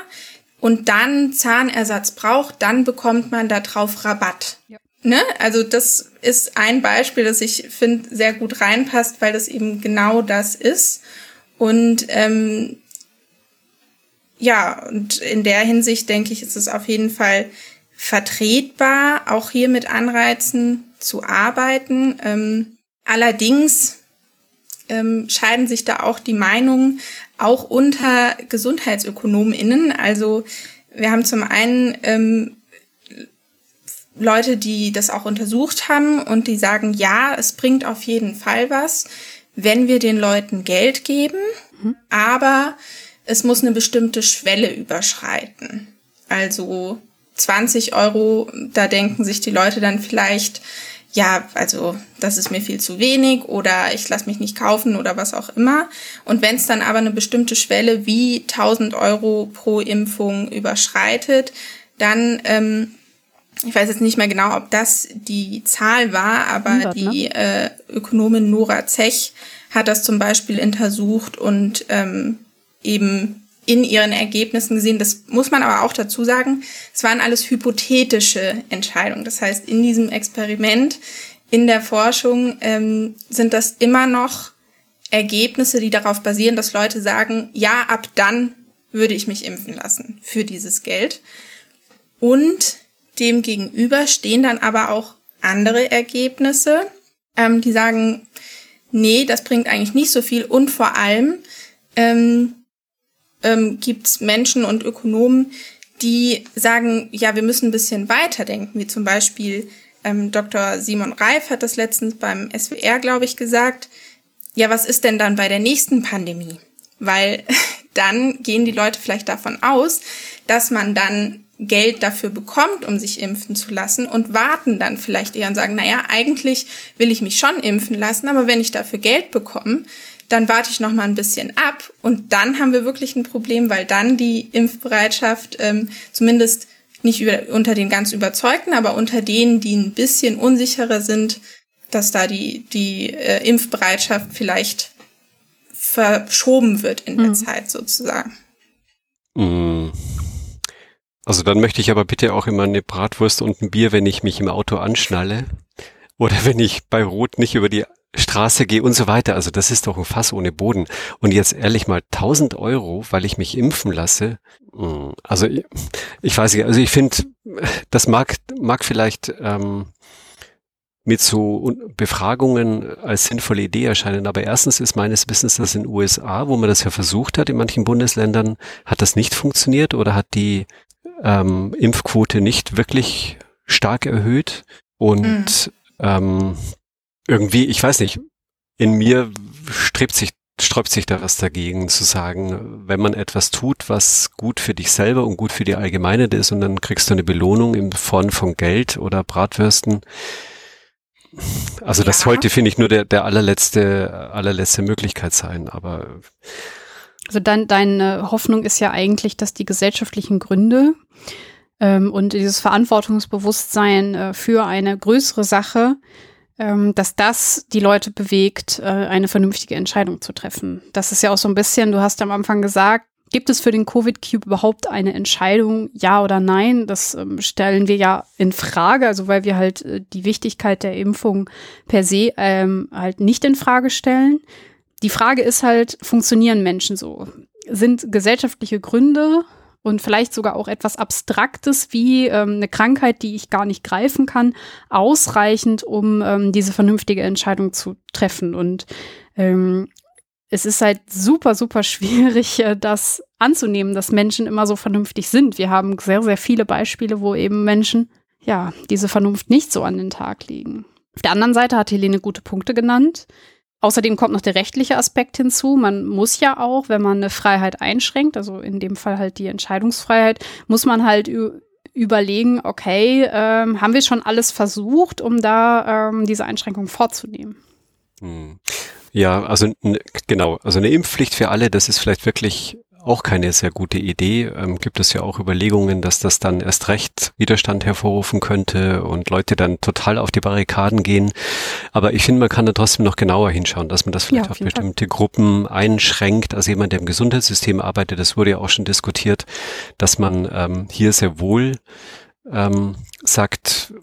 und dann Zahnersatz braucht, dann bekommt man da drauf Rabatt. Ja. Ne? Also das ist ein Beispiel, das ich finde sehr gut reinpasst, weil das eben genau das ist. Und ähm, ja, und in der Hinsicht denke ich, ist es auf jeden Fall vertretbar, auch hier mit Anreizen zu arbeiten. Ähm, allerdings ähm, scheiden sich da auch die Meinungen auch unter GesundheitsökonomInnen. Also wir haben zum einen ähm, Leute, die das auch untersucht haben und die sagen, ja, es bringt auf jeden Fall was, wenn wir den Leuten Geld geben, mhm. aber es muss eine bestimmte Schwelle überschreiten. Also 20 Euro, da denken sich die Leute dann vielleicht, ja, also das ist mir viel zu wenig oder ich lasse mich nicht kaufen oder was auch immer. Und wenn es dann aber eine bestimmte Schwelle wie 1000 Euro pro Impfung überschreitet, dann ähm, ich weiß jetzt nicht mehr genau, ob das die Zahl war, aber 100, die ne? äh, Ökonomin Nora Zech hat das zum Beispiel untersucht und ähm, eben in ihren Ergebnissen gesehen. Das muss man aber auch dazu sagen, es waren alles hypothetische Entscheidungen. Das heißt, in diesem Experiment, in der Forschung ähm, sind das immer noch Ergebnisse, die darauf basieren, dass Leute sagen, ja, ab dann würde ich mich impfen lassen für dieses Geld. Und dem gegenüber stehen dann aber auch andere Ergebnisse, ähm, die sagen, nee, das bringt eigentlich nicht so viel und vor allem ähm, ähm, gibt es Menschen und Ökonomen, die sagen, ja, wir müssen ein bisschen weiterdenken, wie zum Beispiel ähm, Dr. Simon Reif hat das letztens beim SWR, glaube ich, gesagt, ja, was ist denn dann bei der nächsten Pandemie? Weil dann gehen die Leute vielleicht davon aus, dass man dann Geld dafür bekommt, um sich impfen zu lassen und warten dann vielleicht eher und sagen, naja, eigentlich will ich mich schon impfen lassen, aber wenn ich dafür Geld bekomme, dann warte ich noch mal ein bisschen ab und dann haben wir wirklich ein Problem, weil dann die Impfbereitschaft ähm, zumindest nicht über, unter den ganz Überzeugten, aber unter denen, die ein bisschen unsicherer sind, dass da die, die äh, Impfbereitschaft vielleicht verschoben wird in der mhm. Zeit sozusagen. Mhm. Also dann möchte ich aber bitte auch immer eine Bratwurst und ein Bier, wenn ich mich im Auto anschnalle oder wenn ich bei Rot nicht über die Straße gehe und so weiter. Also das ist doch ein Fass ohne Boden. Und jetzt ehrlich mal 1000 Euro, weil ich mich impfen lasse. Hm, also ich, ich weiß nicht, also ich finde, das mag, mag vielleicht ähm, mit so Befragungen als sinnvolle Idee erscheinen. Aber erstens ist meines Wissens das in den USA, wo man das ja versucht hat, in manchen Bundesländern, hat das nicht funktioniert oder hat die ähm, Impfquote nicht wirklich stark erhöht und mhm. ähm, irgendwie, ich weiß nicht, in mir strebt sich, sträubt sich da was dagegen zu sagen, wenn man etwas tut, was gut für dich selber und gut für die Allgemeinheit ist und dann kriegst du eine Belohnung in Form von Geld oder Bratwürsten. Also das ja. sollte, finde ich, nur der, der allerletzte, allerletzte Möglichkeit sein, aber Also dann deine Hoffnung ist ja eigentlich, dass die gesellschaftlichen Gründe ähm, und dieses Verantwortungsbewusstsein äh, für eine größere Sache, ähm, dass das die Leute bewegt, äh, eine vernünftige Entscheidung zu treffen. Das ist ja auch so ein bisschen, du hast am Anfang gesagt, Gibt es für den Covid-Cube überhaupt eine Entscheidung, ja oder nein? Das ähm, stellen wir ja in Frage, also weil wir halt äh, die Wichtigkeit der Impfung per se ähm, halt nicht in Frage stellen. Die Frage ist halt, funktionieren Menschen so? Sind gesellschaftliche Gründe und vielleicht sogar auch etwas Abstraktes wie ähm, eine Krankheit, die ich gar nicht greifen kann, ausreichend, um ähm, diese vernünftige Entscheidung zu treffen. Und ähm, es ist halt super, super schwierig, äh, das anzunehmen, dass Menschen immer so vernünftig sind. Wir haben sehr, sehr viele Beispiele, wo eben Menschen, ja, diese Vernunft nicht so an den Tag legen. Auf der anderen Seite hat Helene gute Punkte genannt. Außerdem kommt noch der rechtliche Aspekt hinzu. Man muss ja auch, wenn man eine Freiheit einschränkt, also in dem Fall halt die Entscheidungsfreiheit, muss man halt überlegen, okay, ähm, haben wir schon alles versucht, um da ähm, diese Einschränkung vorzunehmen? Hm. Ja, also genau, also eine Impfpflicht für alle, das ist vielleicht wirklich auch keine sehr gute Idee. Ähm, gibt es ja auch Überlegungen, dass das dann erst recht Widerstand hervorrufen könnte und Leute dann total auf die Barrikaden gehen. Aber ich finde, man kann da trotzdem noch genauer hinschauen, dass man das vielleicht ja, auf, auf bestimmte Fall. Gruppen einschränkt. Also jemand, der im Gesundheitssystem arbeitet, das wurde ja auch schon diskutiert, dass man ähm, hier sehr wohl ähm, sagt,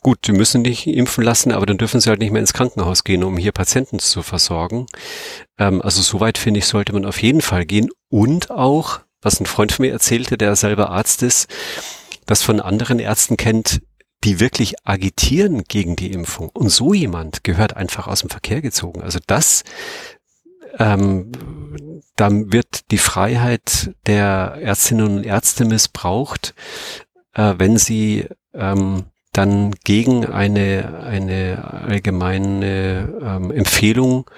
gut, die müssen nicht impfen lassen, aber dann dürfen sie halt nicht mehr ins Krankenhaus gehen, um hier Patienten zu versorgen. Ähm, also soweit finde ich, sollte man auf jeden Fall gehen. Und auch, was ein Freund von mir erzählte, der selber Arzt ist, das von anderen Ärzten kennt, die wirklich agitieren gegen die Impfung. Und so jemand gehört einfach aus dem Verkehr gezogen. Also das, ähm, dann wird die Freiheit der Ärztinnen und Ärzte missbraucht, äh, wenn sie ähm, dann gegen eine, eine allgemeine ähm, Empfehlung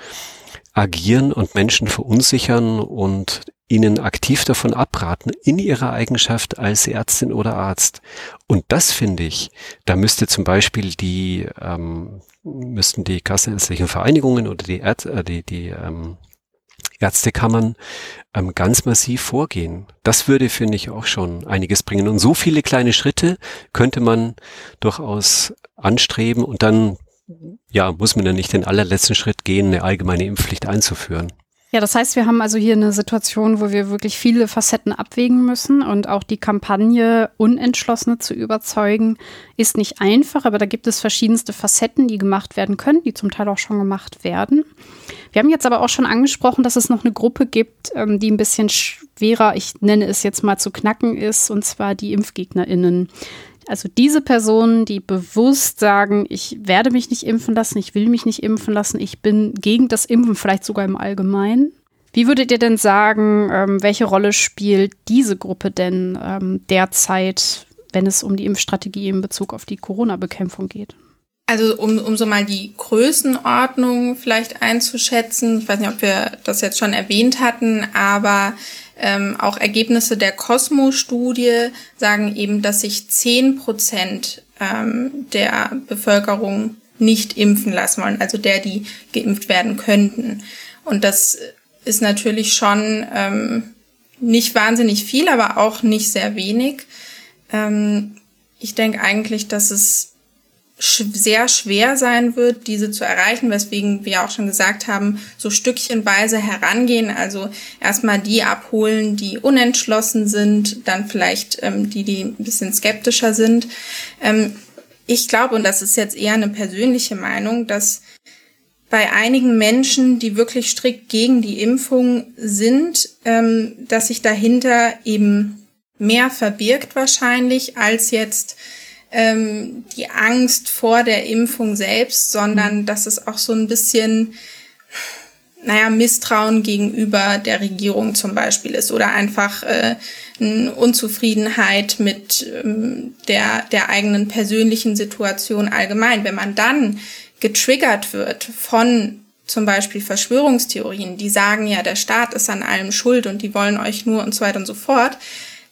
agieren und Menschen verunsichern und ihnen aktiv davon abraten in ihrer Eigenschaft als Ärztin oder Arzt. Und das finde ich, da müsste zum Beispiel die ähm, müssten die kassenärztlichen Vereinigungen oder die, Ärz äh, die, die ähm, Ärztekammern ähm, ganz massiv vorgehen. Das würde, finde ich, auch schon einiges bringen. Und so viele kleine Schritte könnte man durchaus anstreben und dann, ja, muss man ja nicht den allerletzten Schritt gehen, eine allgemeine Impfpflicht einzuführen. Ja, das heißt, wir haben also hier eine Situation, wo wir wirklich viele Facetten abwägen müssen und auch die Kampagne Unentschlossene zu überzeugen, ist nicht einfach, aber da gibt es verschiedenste Facetten, die gemacht werden können, die zum Teil auch schon gemacht werden. Wir haben jetzt aber auch schon angesprochen, dass es noch eine Gruppe gibt, ähm, die ein bisschen schwerer, ich nenne es jetzt mal zu knacken ist, und zwar die ImpfgegnerInnen. Also diese Personen, die bewusst sagen, ich werde mich nicht impfen lassen, ich will mich nicht impfen lassen, ich bin gegen das Impfen, vielleicht sogar im Allgemeinen. Wie würdet ihr denn sagen, ähm, welche Rolle spielt diese Gruppe denn ähm, derzeit, wenn es um die Impfstrategie in Bezug auf die Corona-Bekämpfung geht? Also um, um so mal die Größenordnung vielleicht einzuschätzen, ich weiß nicht, ob wir das jetzt schon erwähnt hatten, aber ähm, auch Ergebnisse der Cosmo-Studie sagen eben, dass sich zehn Prozent ähm, der Bevölkerung nicht impfen lassen wollen, also der, die geimpft werden könnten. Und das ist natürlich schon ähm, nicht wahnsinnig viel, aber auch nicht sehr wenig. Ähm, ich denke eigentlich, dass es sehr schwer sein wird, diese zu erreichen, weswegen wir auch schon gesagt haben, so stückchenweise herangehen, also erstmal die abholen, die unentschlossen sind, dann vielleicht ähm, die, die ein bisschen skeptischer sind. Ähm, ich glaube, und das ist jetzt eher eine persönliche Meinung, dass bei einigen Menschen, die wirklich strikt gegen die Impfung sind, ähm, dass sich dahinter eben mehr verbirgt wahrscheinlich als jetzt ähm, die Angst vor der Impfung selbst, sondern mhm. dass es auch so ein bisschen, naja, Misstrauen gegenüber der Regierung zum Beispiel ist oder einfach äh, eine Unzufriedenheit mit ähm, der, der eigenen persönlichen Situation allgemein. Wenn man dann getriggert wird von zum Beispiel Verschwörungstheorien, die sagen ja, der Staat ist an allem schuld und die wollen euch nur und so weiter und so fort,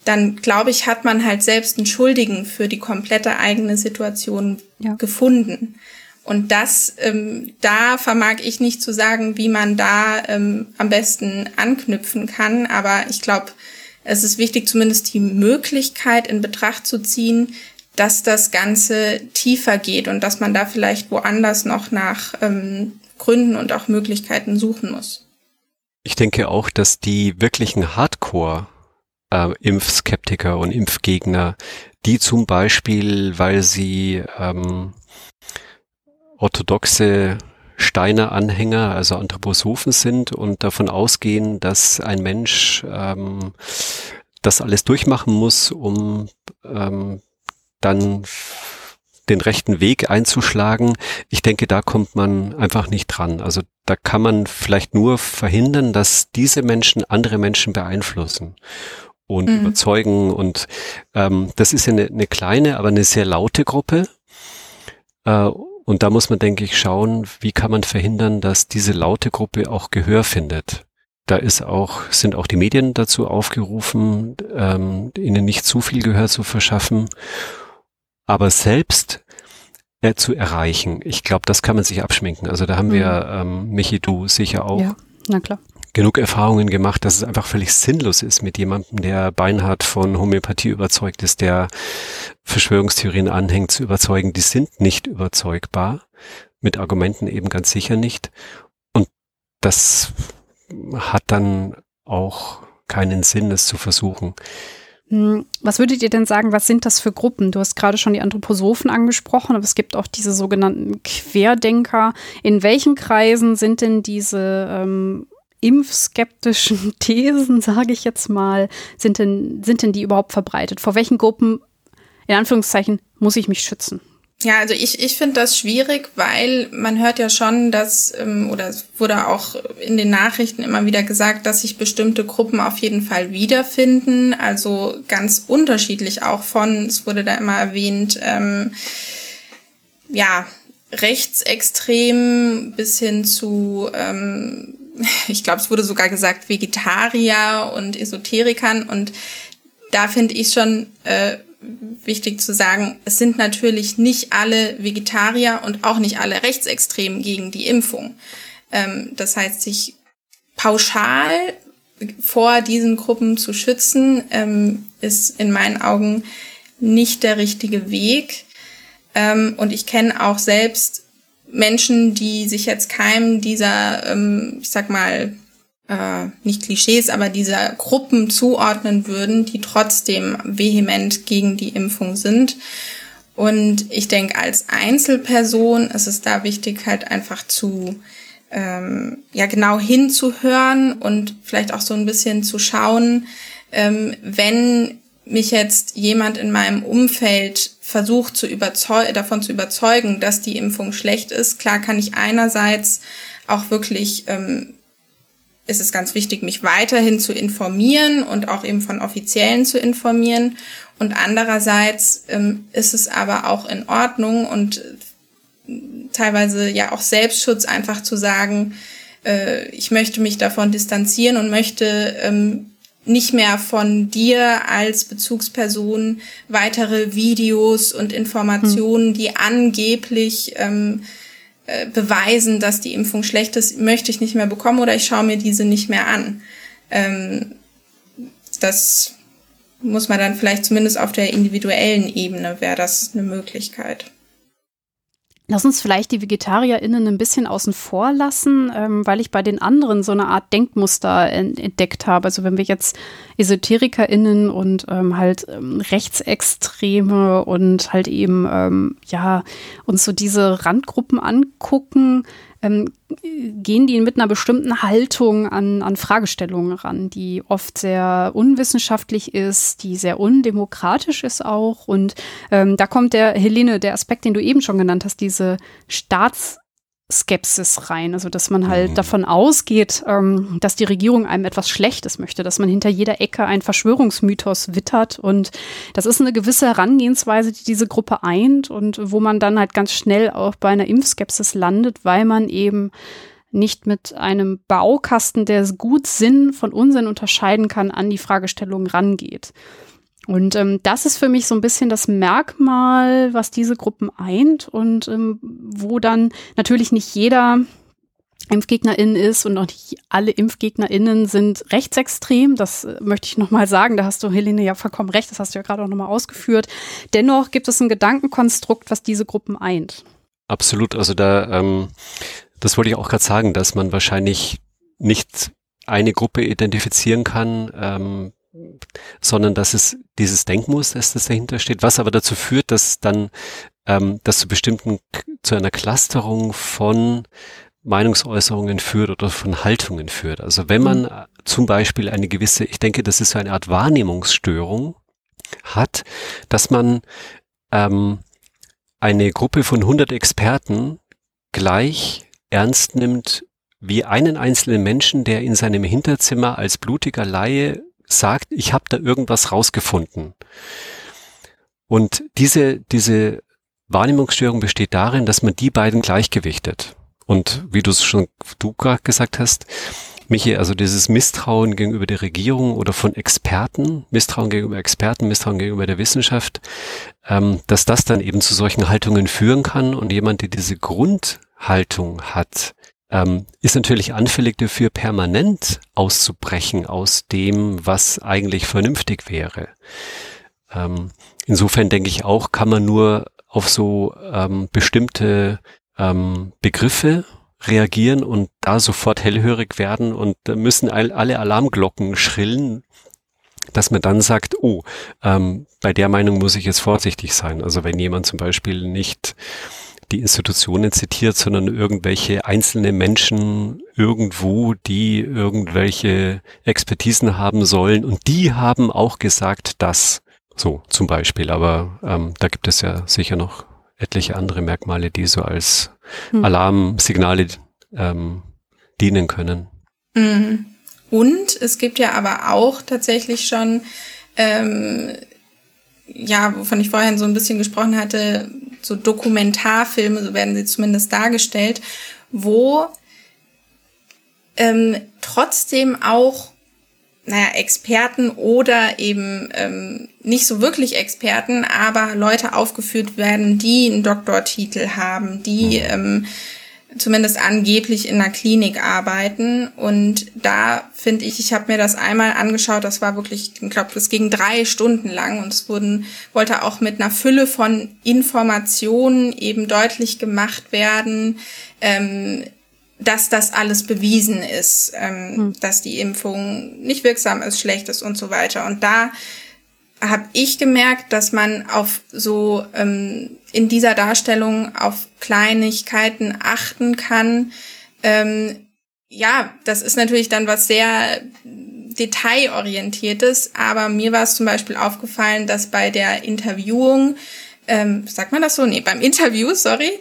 dann glaube ich, hat man halt selbst einen Schuldigen für die komplette eigene Situation ja. gefunden. Und das, ähm, da vermag ich nicht zu sagen, wie man da ähm, am besten anknüpfen kann. Aber ich glaube, es ist wichtig, zumindest die Möglichkeit in Betracht zu ziehen, dass das Ganze tiefer geht und dass man da vielleicht woanders noch nach ähm, Gründen und auch Möglichkeiten suchen muss. Ich denke auch, dass die wirklichen Hardcore äh, Impfskeptiker und Impfgegner, die zum Beispiel, weil sie ähm, orthodoxe Steiner-Anhänger, also Anthroposophen sind und davon ausgehen, dass ein Mensch ähm, das alles durchmachen muss, um ähm, dann den rechten Weg einzuschlagen. Ich denke, da kommt man einfach nicht dran. Also da kann man vielleicht nur verhindern, dass diese Menschen andere Menschen beeinflussen und mhm. überzeugen. Und ähm, das ist ja eine, eine, kleine, aber eine sehr laute Gruppe. Äh, und da muss man, denke ich, schauen, wie kann man verhindern, dass diese laute Gruppe auch Gehör findet. Da ist auch, sind auch die Medien dazu aufgerufen, ähm, ihnen nicht zu viel Gehör zu verschaffen. Aber selbst äh, zu erreichen, ich glaube, das kann man sich abschminken. Also da haben mhm. wir, ähm, Michi, du sicher auch. Ja, na klar genug Erfahrungen gemacht, dass es einfach völlig sinnlos ist mit jemandem, der beinhart von Homöopathie überzeugt ist, der Verschwörungstheorien anhängt, zu überzeugen. Die sind nicht überzeugbar. Mit Argumenten eben ganz sicher nicht. Und das hat dann auch keinen Sinn, es zu versuchen. Hm, was würdet ihr denn sagen, was sind das für Gruppen? Du hast gerade schon die Anthroposophen angesprochen, aber es gibt auch diese sogenannten Querdenker. In welchen Kreisen sind denn diese ähm, impfskeptischen Thesen, sage ich jetzt mal, sind denn, sind denn die überhaupt verbreitet? Vor welchen Gruppen, in Anführungszeichen, muss ich mich schützen? Ja, also ich, ich finde das schwierig, weil man hört ja schon, dass, ähm, oder es wurde auch in den Nachrichten immer wieder gesagt, dass sich bestimmte Gruppen auf jeden Fall wiederfinden. Also ganz unterschiedlich auch von, es wurde da immer erwähnt, ähm, ja, rechtsextrem bis hin zu ähm, ich glaube, es wurde sogar gesagt, Vegetarier und Esoterikern. Und da finde ich schon äh, wichtig zu sagen, es sind natürlich nicht alle Vegetarier und auch nicht alle Rechtsextremen gegen die Impfung. Ähm, das heißt, sich pauschal vor diesen Gruppen zu schützen, ähm, ist in meinen Augen nicht der richtige Weg. Ähm, und ich kenne auch selbst Menschen, die sich jetzt keinem dieser, ähm, ich sag mal, äh, nicht Klischees, aber dieser Gruppen zuordnen würden, die trotzdem vehement gegen die Impfung sind. Und ich denke, als Einzelperson ist es da wichtig, halt einfach zu ähm, ja genau hinzuhören und vielleicht auch so ein bisschen zu schauen, ähm, wenn mich jetzt jemand in meinem Umfeld versucht zu davon zu überzeugen, dass die Impfung schlecht ist. Klar kann ich einerseits auch wirklich, ähm, ist es ganz wichtig, mich weiterhin zu informieren und auch eben von Offiziellen zu informieren. Und andererseits ähm, ist es aber auch in Ordnung und teilweise ja auch Selbstschutz einfach zu sagen, äh, ich möchte mich davon distanzieren und möchte ähm, nicht mehr von dir als Bezugsperson weitere Videos und Informationen, hm. die angeblich ähm, äh, beweisen, dass die Impfung schlecht ist, möchte ich nicht mehr bekommen oder ich schaue mir diese nicht mehr an. Ähm, das muss man dann vielleicht zumindest auf der individuellen Ebene wäre das eine Möglichkeit. Lass uns vielleicht die VegetarierInnen ein bisschen außen vor lassen, ähm, weil ich bei den anderen so eine Art Denkmuster entdeckt habe. Also wenn wir jetzt EsoterikerInnen und ähm, halt ähm, Rechtsextreme und halt eben, ähm, ja, uns so diese Randgruppen angucken, ähm, gehen die mit einer bestimmten Haltung an, an Fragestellungen ran, die oft sehr unwissenschaftlich ist, die sehr undemokratisch ist auch. Und ähm, da kommt der Helene, der Aspekt, den du eben schon genannt hast, diese Staats Skepsis rein. Also, dass man halt mhm. davon ausgeht, ähm, dass die Regierung einem etwas Schlechtes möchte, dass man hinter jeder Ecke einen Verschwörungsmythos wittert. Und das ist eine gewisse Herangehensweise, die diese Gruppe eint und wo man dann halt ganz schnell auch bei einer Impfskepsis landet, weil man eben nicht mit einem Baukasten, der gut Sinn von Unsinn unterscheiden kann, an die Fragestellung rangeht. Und ähm, das ist für mich so ein bisschen das Merkmal, was diese Gruppen eint und ähm, wo dann natürlich nicht jeder ImpfgegnerInnen ist und auch nicht alle ImpfgegnerInnen sind rechtsextrem. Das äh, möchte ich nochmal sagen. Da hast du, Helene, ja vollkommen recht. Das hast du ja gerade auch nochmal ausgeführt. Dennoch gibt es ein Gedankenkonstrukt, was diese Gruppen eint. Absolut. Also da, ähm, das wollte ich auch gerade sagen, dass man wahrscheinlich nicht eine Gruppe identifizieren kann, ähm, sondern dass es dieses Denkmuster ist, das dahinter steht, was aber dazu führt, dass dann ähm, das zu bestimmten, zu einer Clusterung von Meinungsäußerungen führt oder von Haltungen führt. Also wenn man mhm. zum Beispiel eine gewisse, ich denke, das ist so eine Art Wahrnehmungsstörung hat, dass man ähm, eine Gruppe von 100 Experten gleich ernst nimmt wie einen einzelnen Menschen, der in seinem Hinterzimmer als blutiger Laie sagt, ich habe da irgendwas rausgefunden. Und diese, diese Wahrnehmungsstörung besteht darin, dass man die beiden gleichgewichtet. Und wie du es schon du gerade gesagt hast, Michi, also dieses Misstrauen gegenüber der Regierung oder von Experten, Misstrauen gegenüber Experten, Misstrauen gegenüber der Wissenschaft, ähm, dass das dann eben zu solchen Haltungen führen kann und jemand, der diese Grundhaltung hat, ähm, ist natürlich anfällig dafür, permanent auszubrechen aus dem, was eigentlich vernünftig wäre. Ähm, insofern denke ich auch, kann man nur auf so ähm, bestimmte ähm, Begriffe reagieren und da sofort hellhörig werden und da müssen alle Alarmglocken schrillen, dass man dann sagt, oh, ähm, bei der Meinung muss ich jetzt vorsichtig sein. Also wenn jemand zum Beispiel nicht die Institutionen zitiert, sondern irgendwelche einzelne Menschen irgendwo, die irgendwelche Expertisen haben sollen und die haben auch gesagt, dass so zum Beispiel. Aber ähm, da gibt es ja sicher noch etliche andere Merkmale, die so als hm. Alarmsignale ähm, dienen können. Mhm. Und es gibt ja aber auch tatsächlich schon, ähm, ja, wovon ich vorhin so ein bisschen gesprochen hatte, so Dokumentarfilme, so werden sie zumindest dargestellt, wo ähm, trotzdem auch naja, Experten oder eben ähm, nicht so wirklich Experten, aber Leute aufgeführt werden, die einen Doktortitel haben, die mhm. ähm, zumindest angeblich in einer Klinik arbeiten. Und da finde ich, ich habe mir das einmal angeschaut, das war wirklich, ich glaube, das ging drei Stunden lang und es wurden, wollte auch mit einer Fülle von Informationen eben deutlich gemacht werden, ähm, dass das alles bewiesen ist, ähm, hm. dass die Impfung nicht wirksam ist, schlecht ist und so weiter. Und da habe ich gemerkt, dass man auf so ähm, in dieser Darstellung auf Kleinigkeiten achten kann. Ähm, ja, das ist natürlich dann was sehr detailorientiertes, aber mir war es zum Beispiel aufgefallen, dass bei der Interviewung, ähm, sagt man das so? Nee, beim Interview, sorry,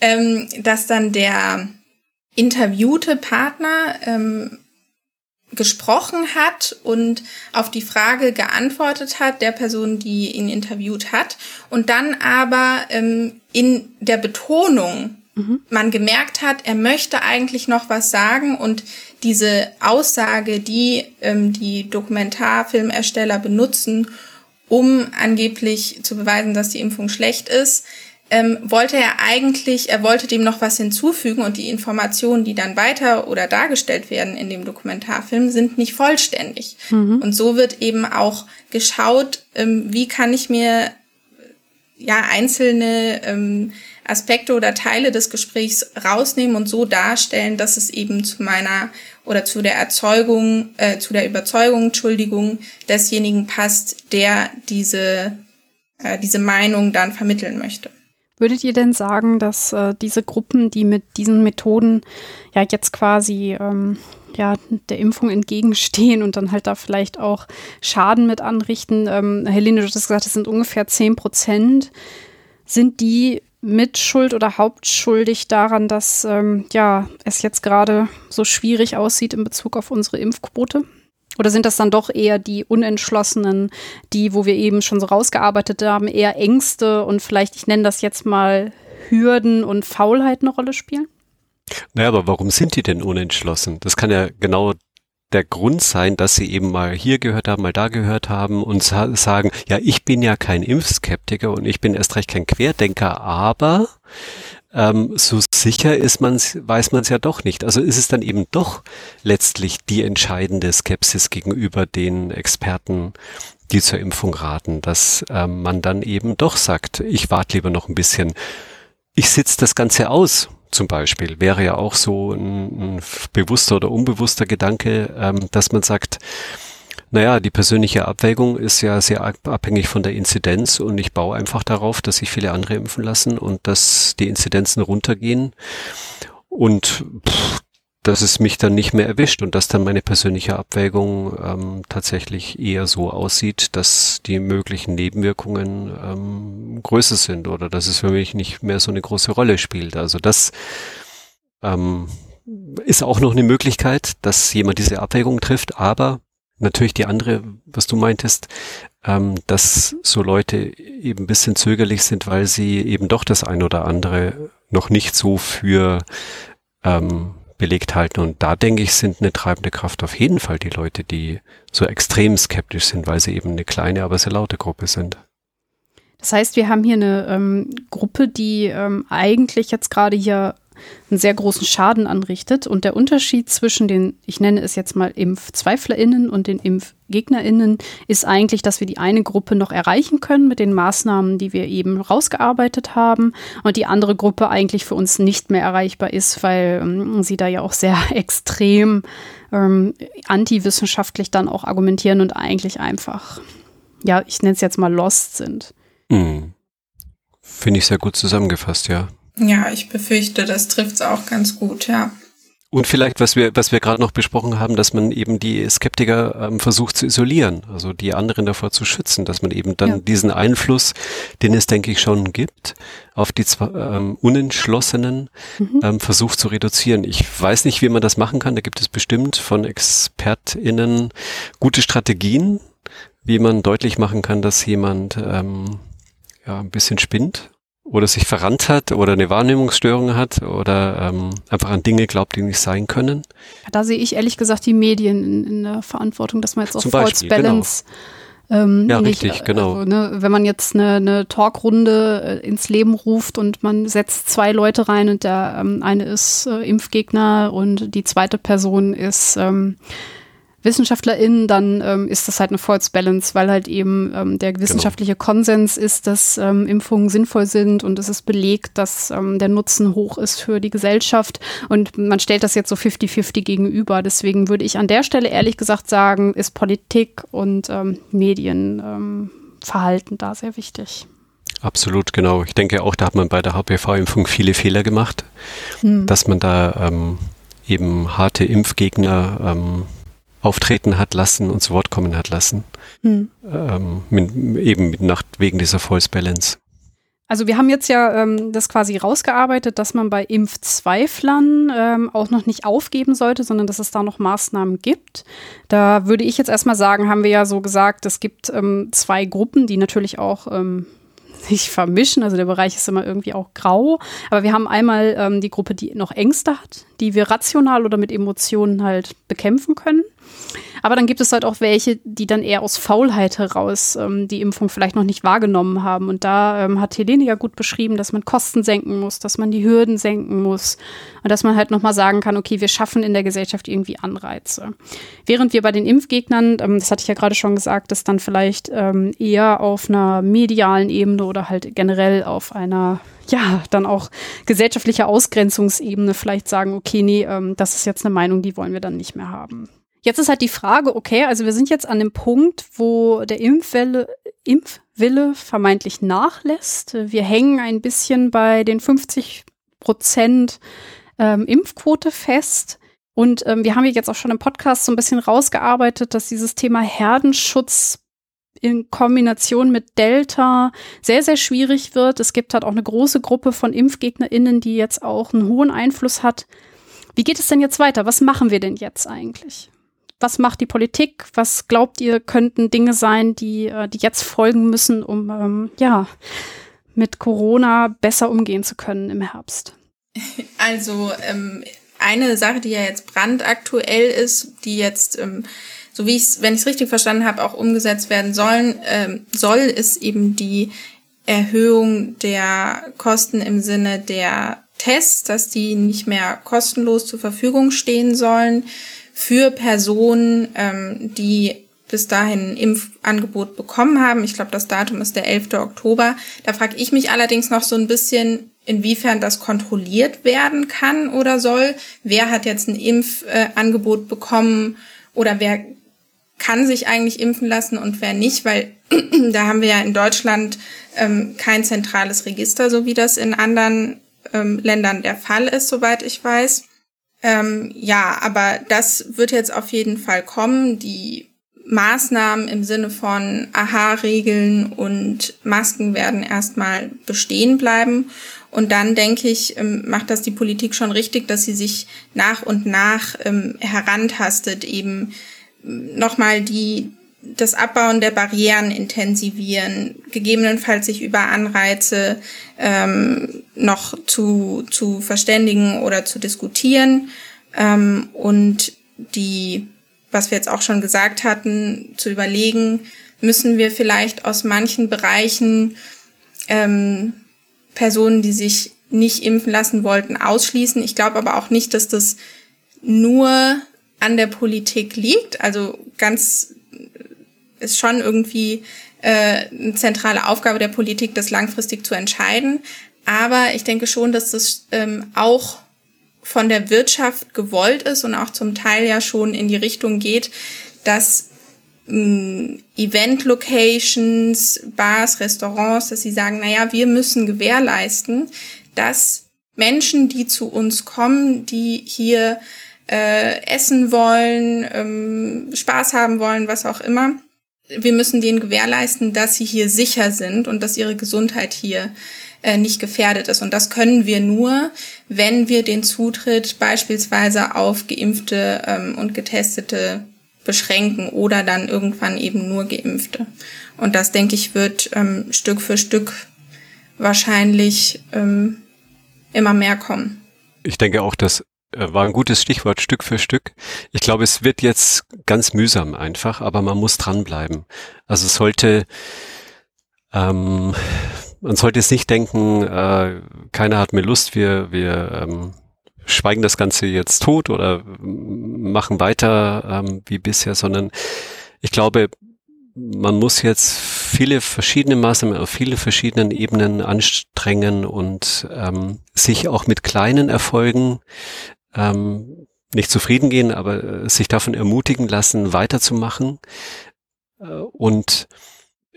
ähm, dass dann der interviewte Partner ähm, gesprochen hat und auf die Frage geantwortet hat der Person, die ihn interviewt hat und dann aber ähm, in der Betonung mhm. man gemerkt hat, er möchte eigentlich noch was sagen und diese Aussage, die ähm, die Dokumentarfilmersteller benutzen, um angeblich zu beweisen, dass die Impfung schlecht ist, ähm, wollte er eigentlich, er wollte dem noch was hinzufügen und die Informationen, die dann weiter oder dargestellt werden in dem Dokumentarfilm, sind nicht vollständig. Mhm. Und so wird eben auch geschaut, ähm, wie kann ich mir ja einzelne ähm, Aspekte oder Teile des Gesprächs rausnehmen und so darstellen, dass es eben zu meiner oder zu der Erzeugung, äh, zu der Überzeugung, Entschuldigung, desjenigen passt, der diese, äh, diese Meinung dann vermitteln möchte. Würdet ihr denn sagen, dass äh, diese Gruppen, die mit diesen Methoden ja jetzt quasi ähm, ja, der Impfung entgegenstehen und dann halt da vielleicht auch Schaden mit anrichten, ähm, Helene, du hast gesagt, es sind ungefähr 10 Prozent, sind die Mitschuld oder hauptschuldig daran, dass ähm, ja, es jetzt gerade so schwierig aussieht in Bezug auf unsere Impfquote? Oder sind das dann doch eher die Unentschlossenen, die, wo wir eben schon so rausgearbeitet haben, eher Ängste und vielleicht, ich nenne das jetzt mal Hürden und Faulheit eine Rolle spielen? Naja, aber warum sind die denn unentschlossen? Das kann ja genau der Grund sein, dass sie eben mal hier gehört haben, mal da gehört haben und sa sagen, ja, ich bin ja kein Impfskeptiker und ich bin erst recht kein Querdenker, aber ähm, so sicher ist man's, weiß man es ja doch nicht. Also ist es dann eben doch letztlich die entscheidende Skepsis gegenüber den Experten, die zur Impfung raten, dass ähm, man dann eben doch sagt, ich warte lieber noch ein bisschen. Ich sitze das Ganze aus, zum Beispiel, wäre ja auch so ein, ein bewusster oder unbewusster Gedanke, ähm, dass man sagt, naja, die persönliche Abwägung ist ja sehr abhängig von der Inzidenz und ich baue einfach darauf, dass sich viele andere impfen lassen und dass die Inzidenzen runtergehen und pff, dass es mich dann nicht mehr erwischt und dass dann meine persönliche Abwägung ähm, tatsächlich eher so aussieht, dass die möglichen Nebenwirkungen ähm, größer sind oder dass es für mich nicht mehr so eine große Rolle spielt. Also das ähm, ist auch noch eine Möglichkeit, dass jemand diese Abwägung trifft, aber natürlich die andere, was du meintest, ähm, dass so Leute eben ein bisschen zögerlich sind, weil sie eben doch das ein oder andere noch nicht so für ähm, belegt halten. Und da denke ich, sind eine treibende Kraft auf jeden Fall die Leute, die so extrem skeptisch sind, weil sie eben eine kleine, aber sehr laute Gruppe sind. Das heißt, wir haben hier eine ähm, Gruppe, die ähm, eigentlich jetzt gerade hier einen sehr großen Schaden anrichtet. Und der Unterschied zwischen den, ich nenne es jetzt mal ImpfzweiflerInnen und den ImpfgegnerInnen, ist eigentlich, dass wir die eine Gruppe noch erreichen können mit den Maßnahmen, die wir eben rausgearbeitet haben und die andere Gruppe eigentlich für uns nicht mehr erreichbar ist, weil ähm, sie da ja auch sehr extrem ähm, antiwissenschaftlich dann auch argumentieren und eigentlich einfach, ja, ich nenne es jetzt mal lost sind. Hm. Finde ich sehr gut zusammengefasst, ja. Ja, ich befürchte, das trifft es auch ganz gut, ja. Und vielleicht, was wir, was wir gerade noch besprochen haben, dass man eben die Skeptiker ähm, versucht zu isolieren, also die anderen davor zu schützen, dass man eben dann ja. diesen Einfluss, den es, denke ich, schon gibt, auf die ähm, Unentschlossenen mhm. ähm, versucht zu reduzieren. Ich weiß nicht, wie man das machen kann. Da gibt es bestimmt von ExpertInnen gute Strategien, wie man deutlich machen kann, dass jemand ähm, ja, ein bisschen spinnt oder sich verrannt hat oder eine Wahrnehmungsstörung hat oder ähm, einfach an Dinge glaubt, die nicht sein können. Da sehe ich ehrlich gesagt die Medien in, in der Verantwortung, dass man jetzt auf False. Balance genau. ähm, ja, nicht, richtig, genau. Also, ne, wenn man jetzt eine, eine Talkrunde äh, ins Leben ruft und man setzt zwei Leute rein und der ähm, eine ist äh, Impfgegner und die zweite Person ist ähm, WissenschaftlerInnen, dann ähm, ist das halt eine False Balance, weil halt eben ähm, der genau. wissenschaftliche genau. Konsens ist, dass ähm, Impfungen sinnvoll sind und es ist belegt, dass ähm, der Nutzen hoch ist für die Gesellschaft und man stellt das jetzt so 50-50 gegenüber. Deswegen würde ich an der Stelle ehrlich gesagt sagen, ist Politik und ähm, Medienverhalten ähm, da sehr wichtig. Absolut, genau. Ich denke auch, da hat man bei der HPV-Impfung viele Fehler gemacht, hm. dass man da ähm, eben harte Impfgegner ähm, auftreten hat lassen und zu Wort kommen hat lassen. Hm. Ähm, mit, eben mit Nacht wegen dieser False Balance. Also wir haben jetzt ja ähm, das quasi rausgearbeitet, dass man bei Impfzweiflern ähm, auch noch nicht aufgeben sollte, sondern dass es da noch Maßnahmen gibt. Da würde ich jetzt erstmal sagen, haben wir ja so gesagt, es gibt ähm, zwei Gruppen, die natürlich auch ähm, sich vermischen. Also der Bereich ist immer irgendwie auch grau. Aber wir haben einmal ähm, die Gruppe, die noch Ängste hat, die wir rational oder mit Emotionen halt bekämpfen können. Aber dann gibt es halt auch welche, die dann eher aus Faulheit heraus ähm, die Impfung vielleicht noch nicht wahrgenommen haben. Und da ähm, hat Helene ja gut beschrieben, dass man Kosten senken muss, dass man die Hürden senken muss und dass man halt nochmal sagen kann, okay, wir schaffen in der Gesellschaft irgendwie Anreize. Während wir bei den Impfgegnern, ähm, das hatte ich ja gerade schon gesagt, dass dann vielleicht ähm, eher auf einer medialen Ebene oder halt generell auf einer ja, dann auch gesellschaftlicher Ausgrenzungsebene vielleicht sagen, okay, nee, ähm, das ist jetzt eine Meinung, die wollen wir dann nicht mehr haben. Jetzt ist halt die Frage, okay, also wir sind jetzt an dem Punkt, wo der Impfwelle, Impfwille vermeintlich nachlässt. Wir hängen ein bisschen bei den 50 Prozent ähm, Impfquote fest. Und ähm, wir haben jetzt auch schon im Podcast so ein bisschen rausgearbeitet, dass dieses Thema Herdenschutz in Kombination mit Delta sehr, sehr schwierig wird. Es gibt halt auch eine große Gruppe von ImpfgegnerInnen, die jetzt auch einen hohen Einfluss hat. Wie geht es denn jetzt weiter? Was machen wir denn jetzt eigentlich? Was macht die Politik? Was glaubt ihr, könnten Dinge sein, die, äh, die jetzt folgen müssen, um ähm, ja, mit Corona besser umgehen zu können im Herbst? Also ähm, eine Sache, die ja jetzt brandaktuell ist, die jetzt, ähm, so wie ich es, wenn ich es richtig verstanden habe, auch umgesetzt werden sollen, ähm, soll, ist eben die Erhöhung der Kosten im Sinne der Tests, dass die nicht mehr kostenlos zur Verfügung stehen sollen für Personen, ähm, die bis dahin ein Impfangebot bekommen haben. Ich glaube, das Datum ist der 11. Oktober. Da frage ich mich allerdings noch so ein bisschen, inwiefern das kontrolliert werden kann oder soll. Wer hat jetzt ein Impfangebot bekommen oder wer kann sich eigentlich impfen lassen und wer nicht, weil da haben wir ja in Deutschland ähm, kein zentrales Register, so wie das in anderen ähm, Ländern der Fall ist, soweit ich weiß. Ähm, ja, aber das wird jetzt auf jeden Fall kommen. Die Maßnahmen im Sinne von Aha-Regeln und Masken werden erstmal bestehen bleiben. Und dann denke ich, ähm, macht das die Politik schon richtig, dass sie sich nach und nach ähm, herantastet, eben nochmal die, das Abbauen der Barrieren intensivieren, gegebenenfalls sich über Anreize ähm, noch zu, zu verständigen oder zu diskutieren ähm, und die, was wir jetzt auch schon gesagt hatten, zu überlegen, müssen wir vielleicht aus manchen Bereichen ähm, Personen, die sich nicht impfen lassen wollten, ausschließen. Ich glaube aber auch nicht, dass das nur an der Politik liegt. Also ganz ist schon irgendwie äh, eine zentrale Aufgabe der Politik, das langfristig zu entscheiden. Aber ich denke schon, dass das ähm, auch von der Wirtschaft gewollt ist und auch zum Teil ja schon in die Richtung geht, dass ähm, Event-Locations, Bars, Restaurants, dass sie sagen, naja, wir müssen gewährleisten, dass Menschen, die zu uns kommen, die hier äh, essen wollen, ähm, Spaß haben wollen, was auch immer. Wir müssen denen gewährleisten, dass sie hier sicher sind und dass ihre Gesundheit hier äh, nicht gefährdet ist. Und das können wir nur, wenn wir den Zutritt beispielsweise auf geimpfte ähm, und getestete beschränken oder dann irgendwann eben nur geimpfte. Und das, denke ich, wird ähm, Stück für Stück wahrscheinlich ähm, immer mehr kommen. Ich denke auch, dass war ein gutes Stichwort, Stück für Stück. Ich glaube, es wird jetzt ganz mühsam einfach, aber man muss dranbleiben. Also sollte, ähm, man sollte jetzt nicht denken, äh, keiner hat mehr Lust, wir, wir ähm, schweigen das Ganze jetzt tot oder machen weiter ähm, wie bisher, sondern ich glaube, man muss jetzt viele verschiedene Maßnahmen auf viele verschiedenen Ebenen anstrengen und ähm, sich auch mit kleinen Erfolgen ähm, nicht zufrieden gehen, aber äh, sich davon ermutigen lassen, weiterzumachen. Äh, und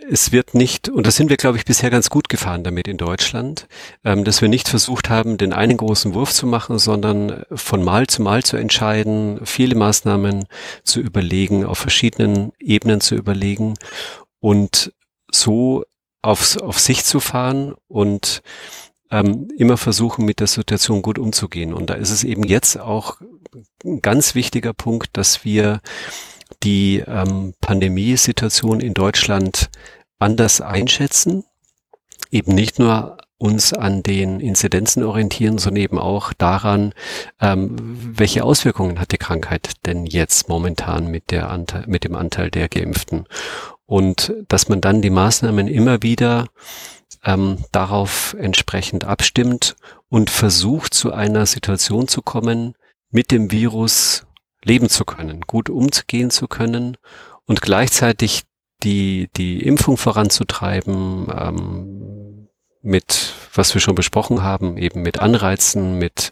es wird nicht, und da sind wir, glaube ich, bisher ganz gut gefahren damit in Deutschland, ähm, dass wir nicht versucht haben, den einen großen Wurf zu machen, sondern von Mal zu Mal zu entscheiden, viele Maßnahmen zu überlegen, auf verschiedenen Ebenen zu überlegen und so aufs, auf sich zu fahren und ähm, immer versuchen, mit der Situation gut umzugehen. Und da ist es eben jetzt auch ein ganz wichtiger Punkt, dass wir die ähm, Pandemiesituation in Deutschland anders einschätzen, eben nicht nur uns an den Inzidenzen orientieren, sondern eben auch daran, ähm, welche Auswirkungen hat die Krankheit denn jetzt momentan mit, der Anteil, mit dem Anteil der Geimpften. Und dass man dann die Maßnahmen immer wieder ähm, darauf entsprechend abstimmt und versucht zu einer Situation zu kommen, mit dem Virus leben zu können, gut umzugehen zu können und gleichzeitig die, die Impfung voranzutreiben, ähm, mit, was wir schon besprochen haben, eben mit Anreizen, mit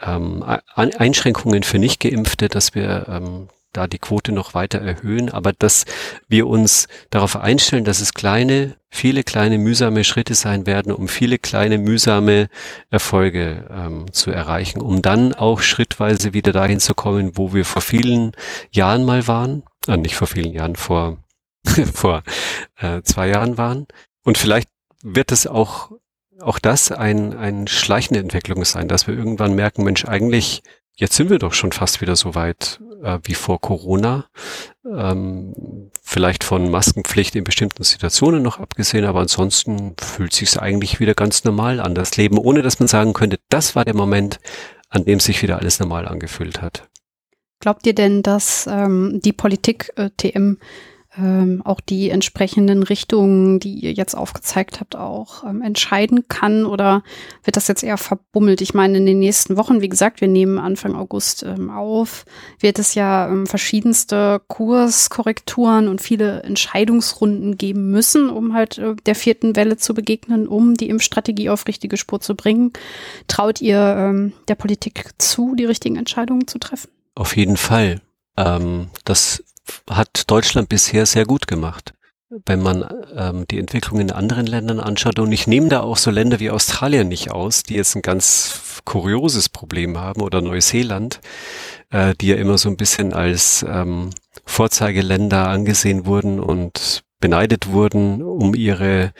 ähm, Einschränkungen für Nicht-Geimpfte, dass wir ähm, da die Quote noch weiter erhöhen, aber dass wir uns darauf einstellen, dass es kleine, viele kleine mühsame Schritte sein werden, um viele kleine mühsame Erfolge ähm, zu erreichen, um dann auch schrittweise wieder dahin zu kommen, wo wir vor vielen Jahren mal waren, äh, nicht vor vielen Jahren, vor vor äh, zwei Jahren waren. Und vielleicht wird es auch auch das ein, ein schleichende Entwicklung sein, dass wir irgendwann merken, Mensch, eigentlich jetzt sind wir doch schon fast wieder so weit äh, wie vor Corona. Ähm, vielleicht von Maskenpflicht in bestimmten Situationen noch abgesehen, aber ansonsten fühlt sich eigentlich wieder ganz normal an, das Leben, ohne dass man sagen könnte, das war der Moment, an dem sich wieder alles normal angefühlt hat. Glaubt ihr denn, dass ähm, die Politik äh, TM ähm, auch die entsprechenden Richtungen, die ihr jetzt aufgezeigt habt, auch ähm, entscheiden kann? Oder wird das jetzt eher verbummelt? Ich meine, in den nächsten Wochen, wie gesagt, wir nehmen Anfang August ähm, auf, wird es ja ähm, verschiedenste Kurskorrekturen und viele Entscheidungsrunden geben müssen, um halt äh, der vierten Welle zu begegnen, um die Impfstrategie auf richtige Spur zu bringen. Traut ihr ähm, der Politik zu, die richtigen Entscheidungen zu treffen? Auf jeden Fall. Ähm, das hat Deutschland bisher sehr gut gemacht. Wenn man ähm, die Entwicklung in anderen Ländern anschaut, und ich nehme da auch so Länder wie Australien nicht aus, die jetzt ein ganz kurioses Problem haben, oder Neuseeland, äh, die ja immer so ein bisschen als ähm, Vorzeigeländer angesehen wurden und beneidet wurden um ihre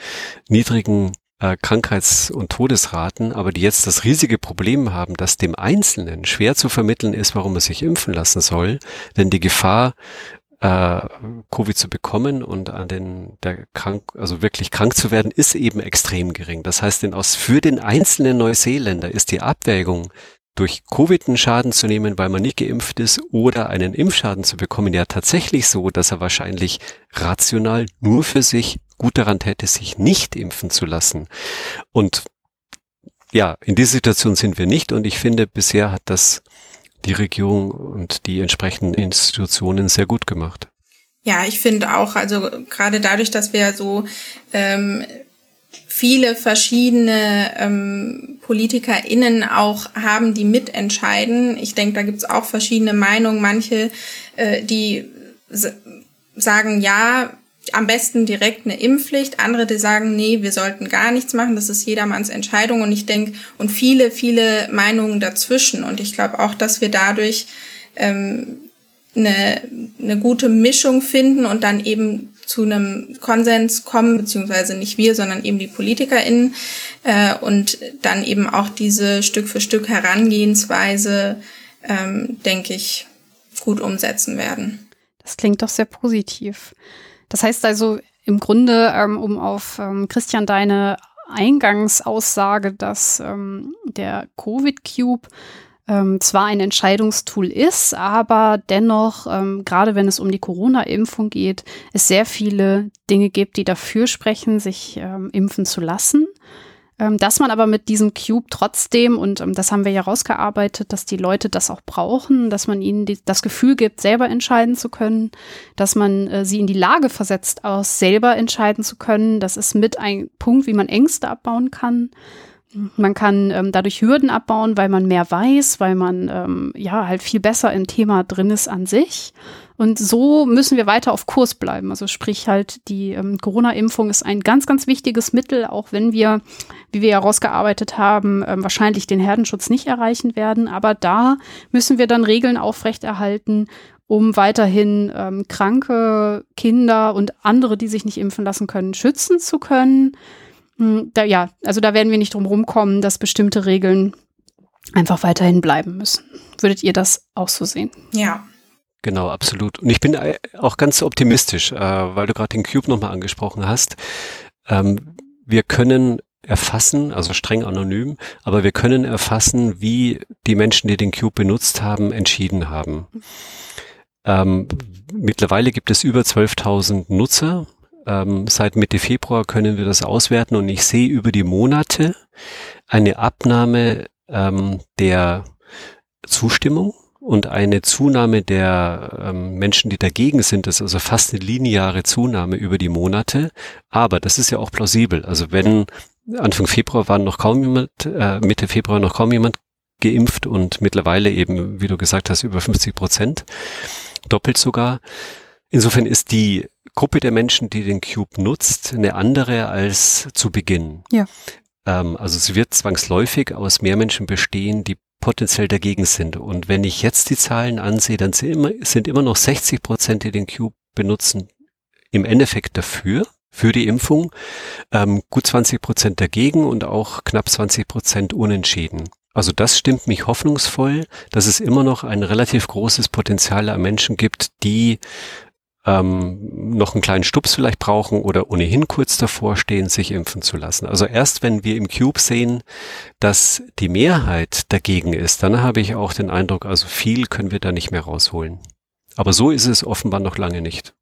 niedrigen äh, Krankheits- und Todesraten, aber die jetzt das riesige Problem haben, dass dem Einzelnen schwer zu vermitteln ist, warum er sich impfen lassen soll, denn die Gefahr, äh, Covid zu bekommen und an den der krank, also wirklich krank zu werden, ist eben extrem gering. Das heißt, denn aus für den einzelnen Neuseeländer ist die Abwägung durch Covid einen Schaden zu nehmen, weil man nicht geimpft ist, oder einen Impfschaden zu bekommen, ja tatsächlich so, dass er wahrscheinlich rational nur für sich gut daran täte, sich nicht impfen zu lassen. Und ja, in dieser Situation sind wir nicht und ich finde, bisher hat das die Regierung und die entsprechenden Institutionen sehr gut gemacht. Ja, ich finde auch, also gerade dadurch, dass wir so ähm, viele verschiedene ähm, PolitikerInnen auch haben, die mitentscheiden. Ich denke, da gibt's auch verschiedene Meinungen. Manche, äh, die sagen, ja, am besten direkt eine Impfpflicht, andere, die sagen, nee, wir sollten gar nichts machen, das ist jedermanns Entscheidung und ich denke, und viele, viele Meinungen dazwischen und ich glaube auch, dass wir dadurch ähm, eine, eine gute Mischung finden und dann eben zu einem Konsens kommen, beziehungsweise nicht wir, sondern eben die PolitikerInnen äh, und dann eben auch diese Stück für Stück Herangehensweise, ähm, denke ich, gut umsetzen werden. Das klingt doch sehr positiv. Das heißt also im Grunde, ähm, um auf ähm, Christian deine Eingangsaussage, dass ähm, der Covid Cube ähm, zwar ein Entscheidungstool ist, aber dennoch, ähm, gerade wenn es um die Corona-Impfung geht, es sehr viele Dinge gibt, die dafür sprechen, sich ähm, impfen zu lassen. Ähm, dass man aber mit diesem Cube trotzdem, und ähm, das haben wir ja rausgearbeitet, dass die Leute das auch brauchen, dass man ihnen die, das Gefühl gibt, selber entscheiden zu können, dass man äh, sie in die Lage versetzt, aus selber entscheiden zu können. Das ist mit ein Punkt, wie man Ängste abbauen kann. Man kann ähm, dadurch Hürden abbauen, weil man mehr weiß, weil man ähm, ja halt viel besser im Thema drin ist an sich. Und so müssen wir weiter auf Kurs bleiben. Also sprich halt, die ähm, Corona-Impfung ist ein ganz, ganz wichtiges Mittel, auch wenn wir, wie wir herausgearbeitet haben, ähm, wahrscheinlich den Herdenschutz nicht erreichen werden. Aber da müssen wir dann Regeln aufrechterhalten, um weiterhin ähm, kranke Kinder und andere, die sich nicht impfen lassen können, schützen zu können. Hm, da, ja, also da werden wir nicht drum rumkommen, dass bestimmte Regeln einfach weiterhin bleiben müssen. Würdet ihr das auch so sehen? Ja, Genau, absolut. Und ich bin äh, auch ganz optimistisch, äh, weil du gerade den Cube nochmal angesprochen hast. Ähm, wir können erfassen, also streng anonym, aber wir können erfassen, wie die Menschen, die den Cube benutzt haben, entschieden haben. Ähm, mittlerweile gibt es über 12.000 Nutzer. Ähm, seit Mitte Februar können wir das auswerten und ich sehe über die Monate eine Abnahme ähm, der Zustimmung und eine Zunahme der ähm, Menschen, die dagegen sind, ist also fast eine lineare Zunahme über die Monate. Aber das ist ja auch plausibel. Also wenn Anfang Februar war noch kaum jemand, äh, Mitte Februar noch kaum jemand geimpft und mittlerweile eben, wie du gesagt hast, über 50 Prozent, doppelt sogar. Insofern ist die Gruppe der Menschen, die den Cube nutzt, eine andere als zu Beginn. Ja. Ähm, also sie wird zwangsläufig aus mehr Menschen bestehen, die potenziell dagegen sind. Und wenn ich jetzt die Zahlen ansehe, dann sind immer, sind immer noch 60 Prozent, die den Cube benutzen, im Endeffekt dafür, für die Impfung, ähm, gut 20 Prozent dagegen und auch knapp 20 Prozent unentschieden. Also das stimmt mich hoffnungsvoll, dass es immer noch ein relativ großes Potenzial an Menschen gibt, die ähm, noch einen kleinen Stups vielleicht brauchen oder ohnehin kurz davor stehen, sich impfen zu lassen. Also erst wenn wir im Cube sehen, dass die Mehrheit dagegen ist, dann habe ich auch den Eindruck, also viel können wir da nicht mehr rausholen. Aber so ist es offenbar noch lange nicht.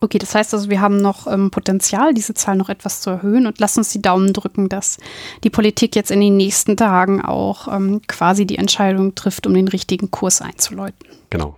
Okay, das heißt also, wir haben noch ähm, Potenzial, diese Zahl noch etwas zu erhöhen und lass uns die Daumen drücken, dass die Politik jetzt in den nächsten Tagen auch ähm, quasi die Entscheidung trifft, um den richtigen Kurs einzuläuten. Genau.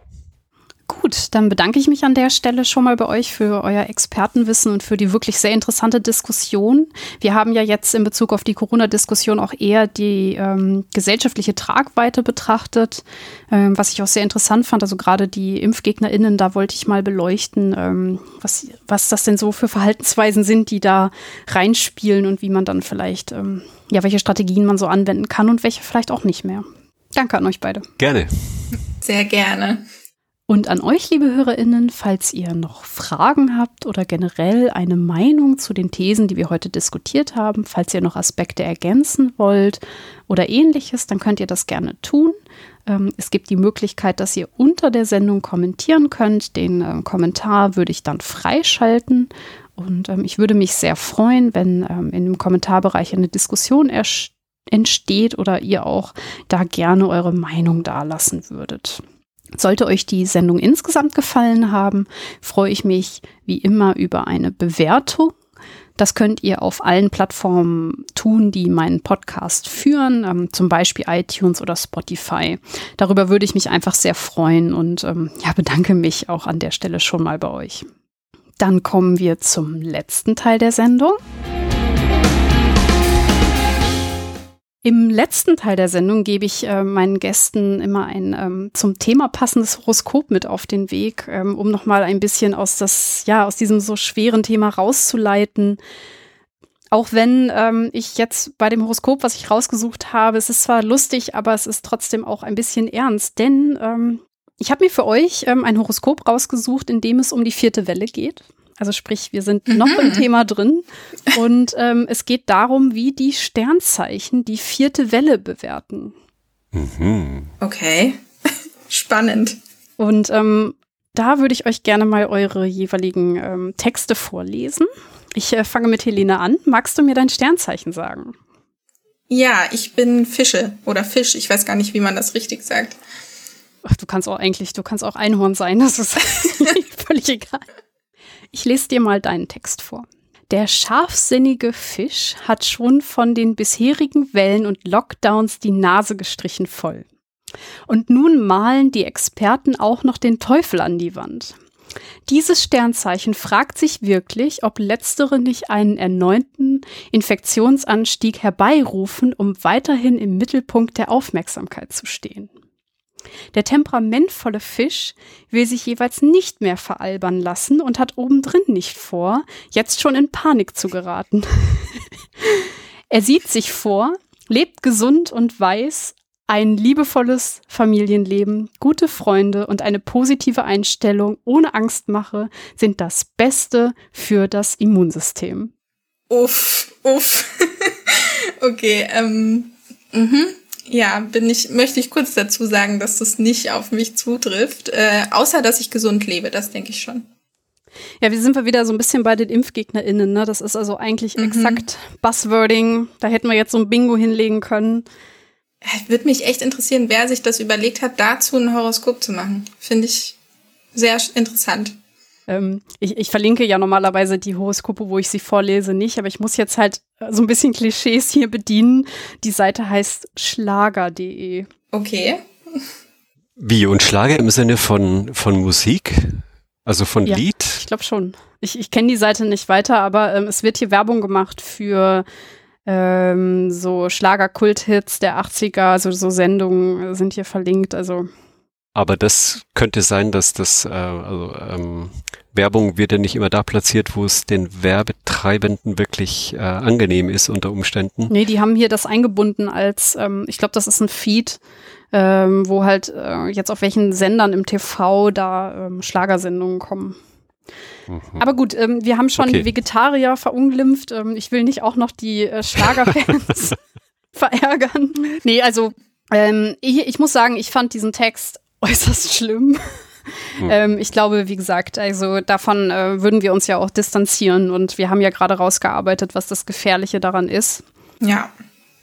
Gut, dann bedanke ich mich an der Stelle schon mal bei euch für euer Expertenwissen und für die wirklich sehr interessante Diskussion. Wir haben ja jetzt in Bezug auf die Corona-Diskussion auch eher die ähm, gesellschaftliche Tragweite betrachtet, ähm, was ich auch sehr interessant fand. Also gerade die ImpfgegnerInnen, da wollte ich mal beleuchten, ähm, was, was das denn so für Verhaltensweisen sind, die da reinspielen und wie man dann vielleicht, ähm, ja, welche Strategien man so anwenden kann und welche vielleicht auch nicht mehr. Danke an euch beide. Gerne. Sehr gerne. Und an euch, liebe Hörerinnen, falls ihr noch Fragen habt oder generell eine Meinung zu den Thesen, die wir heute diskutiert haben, falls ihr noch Aspekte ergänzen wollt oder ähnliches, dann könnt ihr das gerne tun. Ähm, es gibt die Möglichkeit, dass ihr unter der Sendung kommentieren könnt. Den äh, Kommentar würde ich dann freischalten. Und ähm, ich würde mich sehr freuen, wenn ähm, in dem Kommentarbereich eine Diskussion entsteht oder ihr auch da gerne eure Meinung dalassen würdet. Sollte euch die Sendung insgesamt gefallen haben, freue ich mich wie immer über eine Bewertung. Das könnt ihr auf allen Plattformen tun, die meinen Podcast führen, ähm, zum Beispiel iTunes oder Spotify. Darüber würde ich mich einfach sehr freuen und ähm, ja, bedanke mich auch an der Stelle schon mal bei euch. Dann kommen wir zum letzten Teil der Sendung. Im letzten Teil der Sendung gebe ich äh, meinen Gästen immer ein ähm, zum Thema passendes Horoskop mit auf den Weg, ähm, um nochmal ein bisschen aus das, ja, aus diesem so schweren Thema rauszuleiten. Auch wenn ähm, ich jetzt bei dem Horoskop, was ich rausgesucht habe, es ist zwar lustig, aber es ist trotzdem auch ein bisschen ernst, denn ähm, ich habe mir für euch ähm, ein Horoskop rausgesucht, in dem es um die vierte Welle geht. Also sprich, wir sind noch mhm. im Thema drin und ähm, es geht darum, wie die Sternzeichen die vierte Welle bewerten. Mhm. Okay, spannend. Und ähm, da würde ich euch gerne mal eure jeweiligen ähm, Texte vorlesen. Ich äh, fange mit Helene an. Magst du mir dein Sternzeichen sagen? Ja, ich bin Fische oder Fisch. Ich weiß gar nicht, wie man das richtig sagt. Ach, du kannst auch eigentlich, du kannst auch Einhorn sein. Das ist völlig egal. Ich lese dir mal deinen Text vor. Der scharfsinnige Fisch hat schon von den bisherigen Wellen und Lockdowns die Nase gestrichen voll. Und nun malen die Experten auch noch den Teufel an die Wand. Dieses Sternzeichen fragt sich wirklich, ob letztere nicht einen erneuten Infektionsanstieg herbeirufen, um weiterhin im Mittelpunkt der Aufmerksamkeit zu stehen. Der temperamentvolle Fisch will sich jeweils nicht mehr veralbern lassen und hat obendrin nicht vor, jetzt schon in Panik zu geraten. er sieht sich vor, lebt gesund und weiß, ein liebevolles Familienleben, gute Freunde und eine positive Einstellung ohne Angstmache sind das Beste für das Immunsystem. Uff, uff. okay, ähm, mhm. Ja, bin ich, möchte ich kurz dazu sagen, dass das nicht auf mich zutrifft. Äh, außer, dass ich gesund lebe, das denke ich schon. Ja, wir sind wir wieder so ein bisschen bei den ImpfgegnerInnen, ne? Das ist also eigentlich mhm. exakt Buzzwording. Da hätten wir jetzt so ein Bingo hinlegen können. Würde mich echt interessieren, wer sich das überlegt hat, dazu ein Horoskop zu machen. Finde ich sehr interessant. Ähm, ich, ich verlinke ja normalerweise die Horoskope, wo ich sie vorlese, nicht, aber ich muss jetzt halt äh, so ein bisschen Klischees hier bedienen. Die Seite heißt schlager.de. Okay. Wie und Schlager im Sinne von, von Musik? Also von ja, Lied? Ich glaube schon. Ich, ich kenne die Seite nicht weiter, aber ähm, es wird hier Werbung gemacht für ähm, so Schlager-Kult-Hits der 80er, also so Sendungen sind hier verlinkt. Also aber das könnte sein, dass das, äh, also ähm, Werbung wird ja nicht immer da platziert, wo es den Werbetreibenden wirklich äh, angenehm ist unter Umständen. Nee, die haben hier das eingebunden als, ähm, ich glaube, das ist ein Feed, ähm, wo halt äh, jetzt auf welchen Sendern im TV da ähm, Schlagersendungen kommen. Mhm. Aber gut, ähm, wir haben schon okay. Vegetarier verunglimpft. Ähm, ich will nicht auch noch die äh, Schlagerfans verärgern. Nee, also ähm, ich, ich muss sagen, ich fand diesen Text äußerst schlimm. Hm. Ähm, ich glaube, wie gesagt, also davon äh, würden wir uns ja auch distanzieren und wir haben ja gerade rausgearbeitet, was das Gefährliche daran ist. Ja.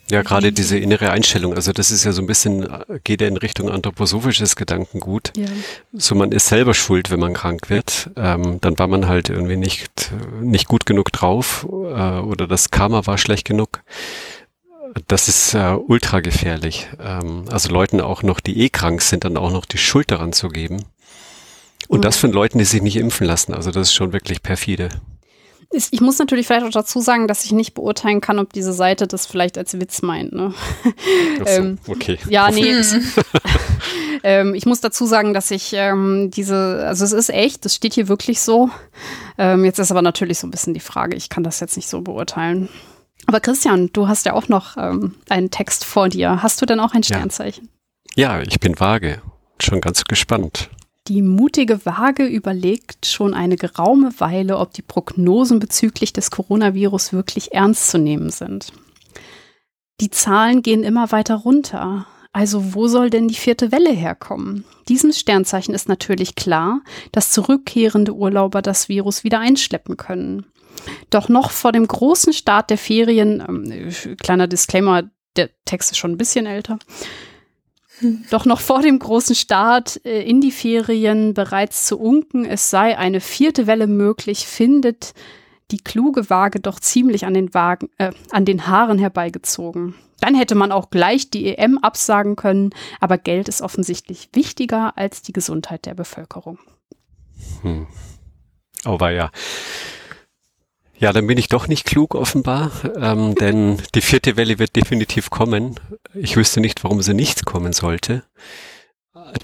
Ja, gerade diese innere Einstellung, also das ist ja so ein bisschen, geht ja in Richtung anthroposophisches Gedankengut. Ja. So man ist selber schuld, wenn man krank wird. Ähm, dann war man halt irgendwie nicht, nicht gut genug drauf äh, oder das Karma war schlecht genug. Das ist äh, ultra gefährlich. Ähm, also Leuten auch noch, die eh krank sind, dann auch noch die Schuld daran zu geben. Und mhm. das von Leuten, die sich nicht impfen lassen. Also das ist schon wirklich perfide. Ich muss natürlich vielleicht auch dazu sagen, dass ich nicht beurteilen kann, ob diese Seite das vielleicht als Witz meint. Ne? So, ähm, okay. Ja, nee. ähm, ich muss dazu sagen, dass ich ähm, diese, also es ist echt, das steht hier wirklich so. Ähm, jetzt ist aber natürlich so ein bisschen die Frage, ich kann das jetzt nicht so beurteilen. Aber Christian, du hast ja auch noch ähm, einen Text vor dir. Hast du denn auch ein Sternzeichen? Ja, ja ich bin vage. Schon ganz gespannt. Die mutige Waage überlegt schon eine geraume Weile, ob die Prognosen bezüglich des Coronavirus wirklich ernst zu nehmen sind. Die Zahlen gehen immer weiter runter. Also wo soll denn die vierte Welle herkommen? Diesem Sternzeichen ist natürlich klar, dass zurückkehrende Urlauber das Virus wieder einschleppen können. Doch noch vor dem großen Start der Ferien, ähm, kleiner Disclaimer, der Text ist schon ein bisschen älter, doch noch vor dem großen Start äh, in die Ferien bereits zu unken, es sei eine vierte Welle möglich, findet die kluge Waage doch ziemlich an den, Wagen, äh, an den Haaren herbeigezogen. Dann hätte man auch gleich die EM absagen können, aber Geld ist offensichtlich wichtiger als die Gesundheit der Bevölkerung. Hm. Oh, war ja. Ja, dann bin ich doch nicht klug offenbar, ähm, denn die vierte Welle wird definitiv kommen. Ich wüsste nicht, warum sie nicht kommen sollte.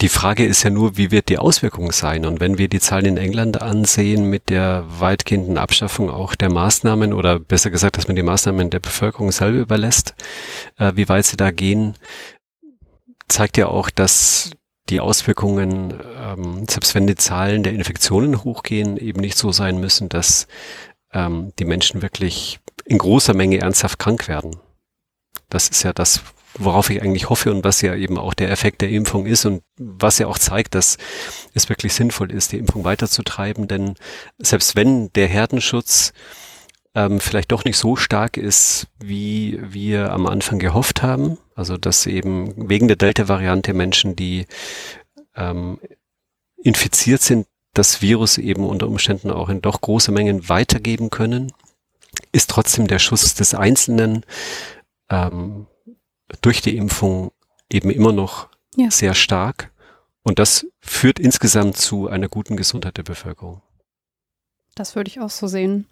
Die Frage ist ja nur, wie wird die Auswirkung sein? Und wenn wir die Zahlen in England ansehen mit der weitgehenden Abschaffung auch der Maßnahmen oder besser gesagt, dass man die Maßnahmen der Bevölkerung selber überlässt, äh, wie weit sie da gehen, zeigt ja auch, dass die Auswirkungen, ähm, selbst wenn die Zahlen der Infektionen hochgehen, eben nicht so sein müssen, dass ähm, die Menschen wirklich in großer Menge ernsthaft krank werden. Das ist ja das, worauf ich eigentlich hoffe und was ja eben auch der Effekt der Impfung ist und was ja auch zeigt, dass es wirklich sinnvoll ist, die Impfung weiterzutreiben. Denn selbst wenn der Herdenschutz ähm, vielleicht doch nicht so stark ist, wie wir am Anfang gehofft haben, also dass eben wegen der Delta-Variante Menschen, die ähm, infiziert sind, das Virus eben unter Umständen auch in doch große Mengen weitergeben können, ist trotzdem der Schuss des Einzelnen ähm, durch die Impfung eben immer noch ja. sehr stark. Und das führt insgesamt zu einer guten Gesundheit der Bevölkerung. Das würde ich auch so sehen.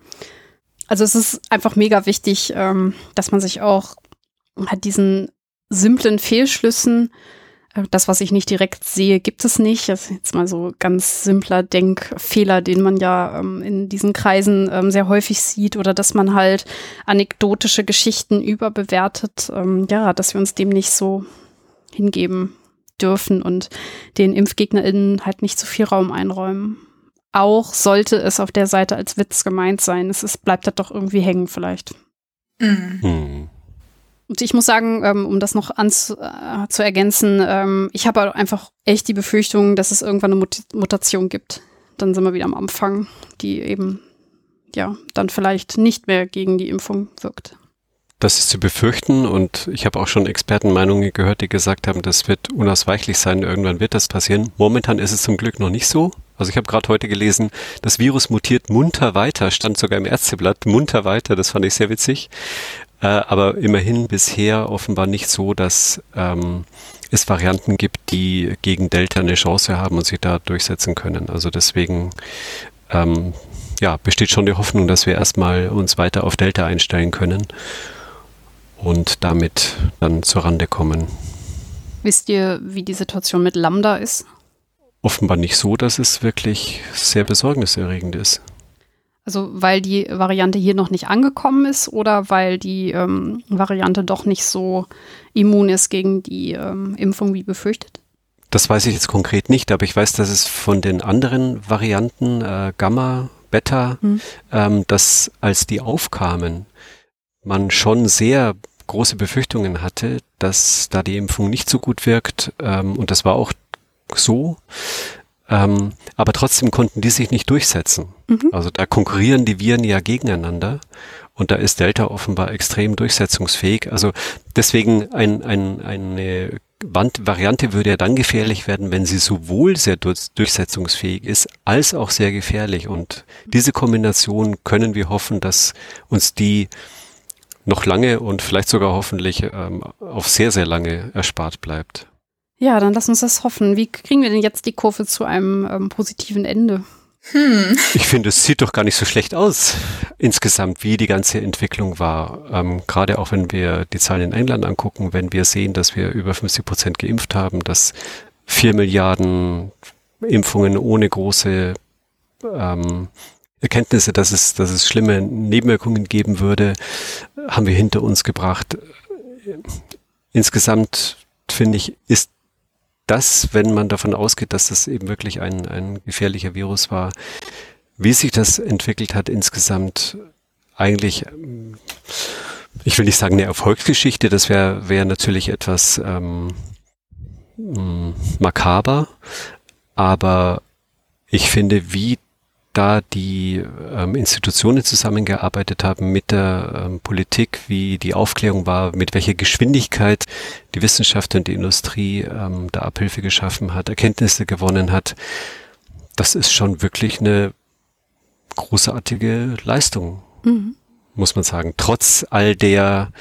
Also es ist einfach mega wichtig, ähm, dass man sich auch hat diesen simplen Fehlschlüssen das, was ich nicht direkt sehe, gibt es nicht. Das ist jetzt mal so ganz simpler Denkfehler, den man ja ähm, in diesen Kreisen ähm, sehr häufig sieht oder dass man halt anekdotische Geschichten überbewertet. Ähm, ja, dass wir uns dem nicht so hingeben dürfen und den ImpfgegnerInnen halt nicht zu viel Raum einräumen. Auch sollte es auf der Seite als Witz gemeint sein. Es ist, bleibt das doch irgendwie hängen vielleicht. Mhm. Hm. Und ich muss sagen, ähm, um das noch äh, zu ergänzen, ähm, ich habe einfach echt die Befürchtung, dass es irgendwann eine Mut Mutation gibt. Dann sind wir wieder am Anfang, die eben ja dann vielleicht nicht mehr gegen die Impfung wirkt. Das ist zu befürchten und ich habe auch schon Expertenmeinungen gehört, die gesagt haben, das wird unausweichlich sein, irgendwann wird das passieren. Momentan ist es zum Glück noch nicht so. Also ich habe gerade heute gelesen, das Virus mutiert munter weiter, stand sogar im Ärzteblatt, munter weiter, das fand ich sehr witzig. Äh, aber immerhin bisher offenbar nicht so, dass ähm, es Varianten gibt, die gegen Delta eine Chance haben und sich da durchsetzen können. Also deswegen ähm, ja, besteht schon die Hoffnung, dass wir erstmal uns weiter auf Delta einstellen können und damit dann zur Rande kommen. Wisst ihr, wie die Situation mit Lambda ist? Offenbar nicht so, dass es wirklich sehr besorgniserregend ist. Also weil die Variante hier noch nicht angekommen ist oder weil die ähm, Variante doch nicht so immun ist gegen die ähm, Impfung wie befürchtet? Das weiß ich jetzt konkret nicht, aber ich weiß, dass es von den anderen Varianten äh, Gamma, Beta, hm. ähm, dass als die aufkamen, man schon sehr große Befürchtungen hatte, dass da die Impfung nicht so gut wirkt. Ähm, und das war auch so. Ähm, aber trotzdem konnten die sich nicht durchsetzen. Mhm. Also da konkurrieren die Viren ja gegeneinander und da ist Delta offenbar extrem durchsetzungsfähig. Also deswegen ein, ein, eine Variante würde ja dann gefährlich werden, wenn sie sowohl sehr durchsetzungsfähig ist, als auch sehr gefährlich. Und diese Kombination können wir hoffen, dass uns die noch lange und vielleicht sogar hoffentlich ähm, auf sehr, sehr lange erspart bleibt. Ja, dann lass uns das hoffen. Wie kriegen wir denn jetzt die Kurve zu einem ähm, positiven Ende? Hm. Ich finde, es sieht doch gar nicht so schlecht aus insgesamt, wie die ganze Entwicklung war. Ähm, Gerade auch wenn wir die Zahlen in England angucken, wenn wir sehen, dass wir über 50 Prozent geimpft haben, dass vier Milliarden Impfungen ohne große ähm, Erkenntnisse, dass es, dass es schlimme Nebenwirkungen geben würde, haben wir hinter uns gebracht. Insgesamt finde ich, ist das, wenn man davon ausgeht, dass das eben wirklich ein, ein gefährlicher Virus war, wie sich das entwickelt hat insgesamt eigentlich, ich will nicht sagen eine Erfolgsgeschichte, das wäre wär natürlich etwas ähm, mm, makaber, aber ich finde, wie da die ähm, Institutionen zusammengearbeitet haben mit der ähm, Politik, wie die Aufklärung war, mit welcher Geschwindigkeit die Wissenschaft und die Industrie ähm, da Abhilfe geschaffen hat, Erkenntnisse gewonnen hat, das ist schon wirklich eine großartige Leistung, mhm. muss man sagen. Trotz all der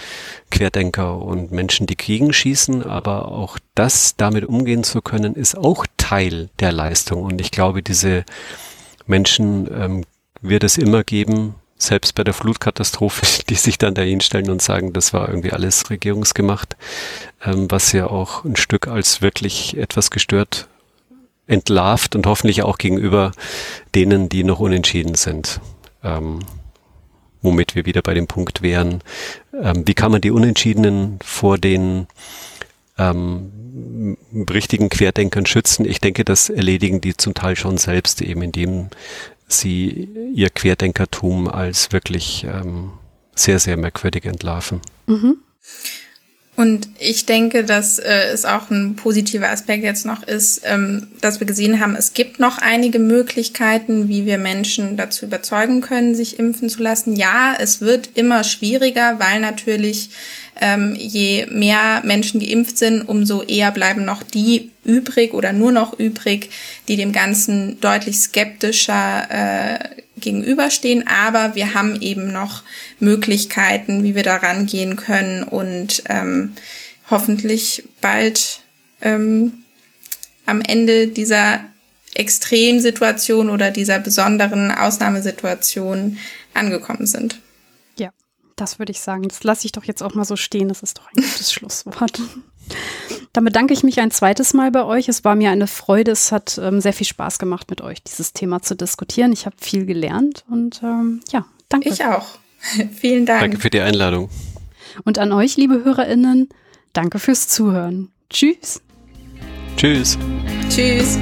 Querdenker und Menschen, die Kriegen schießen, aber auch das damit umgehen zu können, ist auch Teil der Leistung. Und ich glaube, diese Menschen ähm, wird es immer geben, selbst bei der Flutkatastrophe, die sich dann dahin stellen und sagen, das war irgendwie alles regierungsgemacht, ähm, was ja auch ein Stück als wirklich etwas gestört entlarvt und hoffentlich auch gegenüber denen, die noch unentschieden sind. Ähm, womit wir wieder bei dem Punkt wären, ähm, wie kann man die Unentschiedenen vor den ähm, richtigen Querdenkern schützen. Ich denke, das erledigen die zum Teil schon selbst, eben indem sie ihr Querdenkertum als wirklich ähm, sehr, sehr merkwürdig entlarven. Mhm. Und ich denke, dass äh, es auch ein positiver Aspekt jetzt noch ist, ähm, dass wir gesehen haben, es gibt noch einige Möglichkeiten, wie wir Menschen dazu überzeugen können, sich impfen zu lassen. Ja, es wird immer schwieriger, weil natürlich ähm, je mehr Menschen geimpft sind, umso eher bleiben noch die übrig oder nur noch übrig, die dem Ganzen deutlich skeptischer äh, gegenüberstehen. Aber wir haben eben noch Möglichkeiten, wie wir da rangehen können und ähm, hoffentlich bald ähm, am Ende dieser Extremsituation oder dieser besonderen Ausnahmesituation angekommen sind. Das würde ich sagen. Das lasse ich doch jetzt auch mal so stehen. Das ist doch ein gutes Schlusswort. Dann bedanke ich mich ein zweites Mal bei euch. Es war mir eine Freude. Es hat ähm, sehr viel Spaß gemacht, mit euch dieses Thema zu diskutieren. Ich habe viel gelernt und ähm, ja, danke. Ich auch. Vielen Dank. Danke für die Einladung. Und an euch, liebe HörerInnen, danke fürs Zuhören. Tschüss. Tschüss. Tschüss.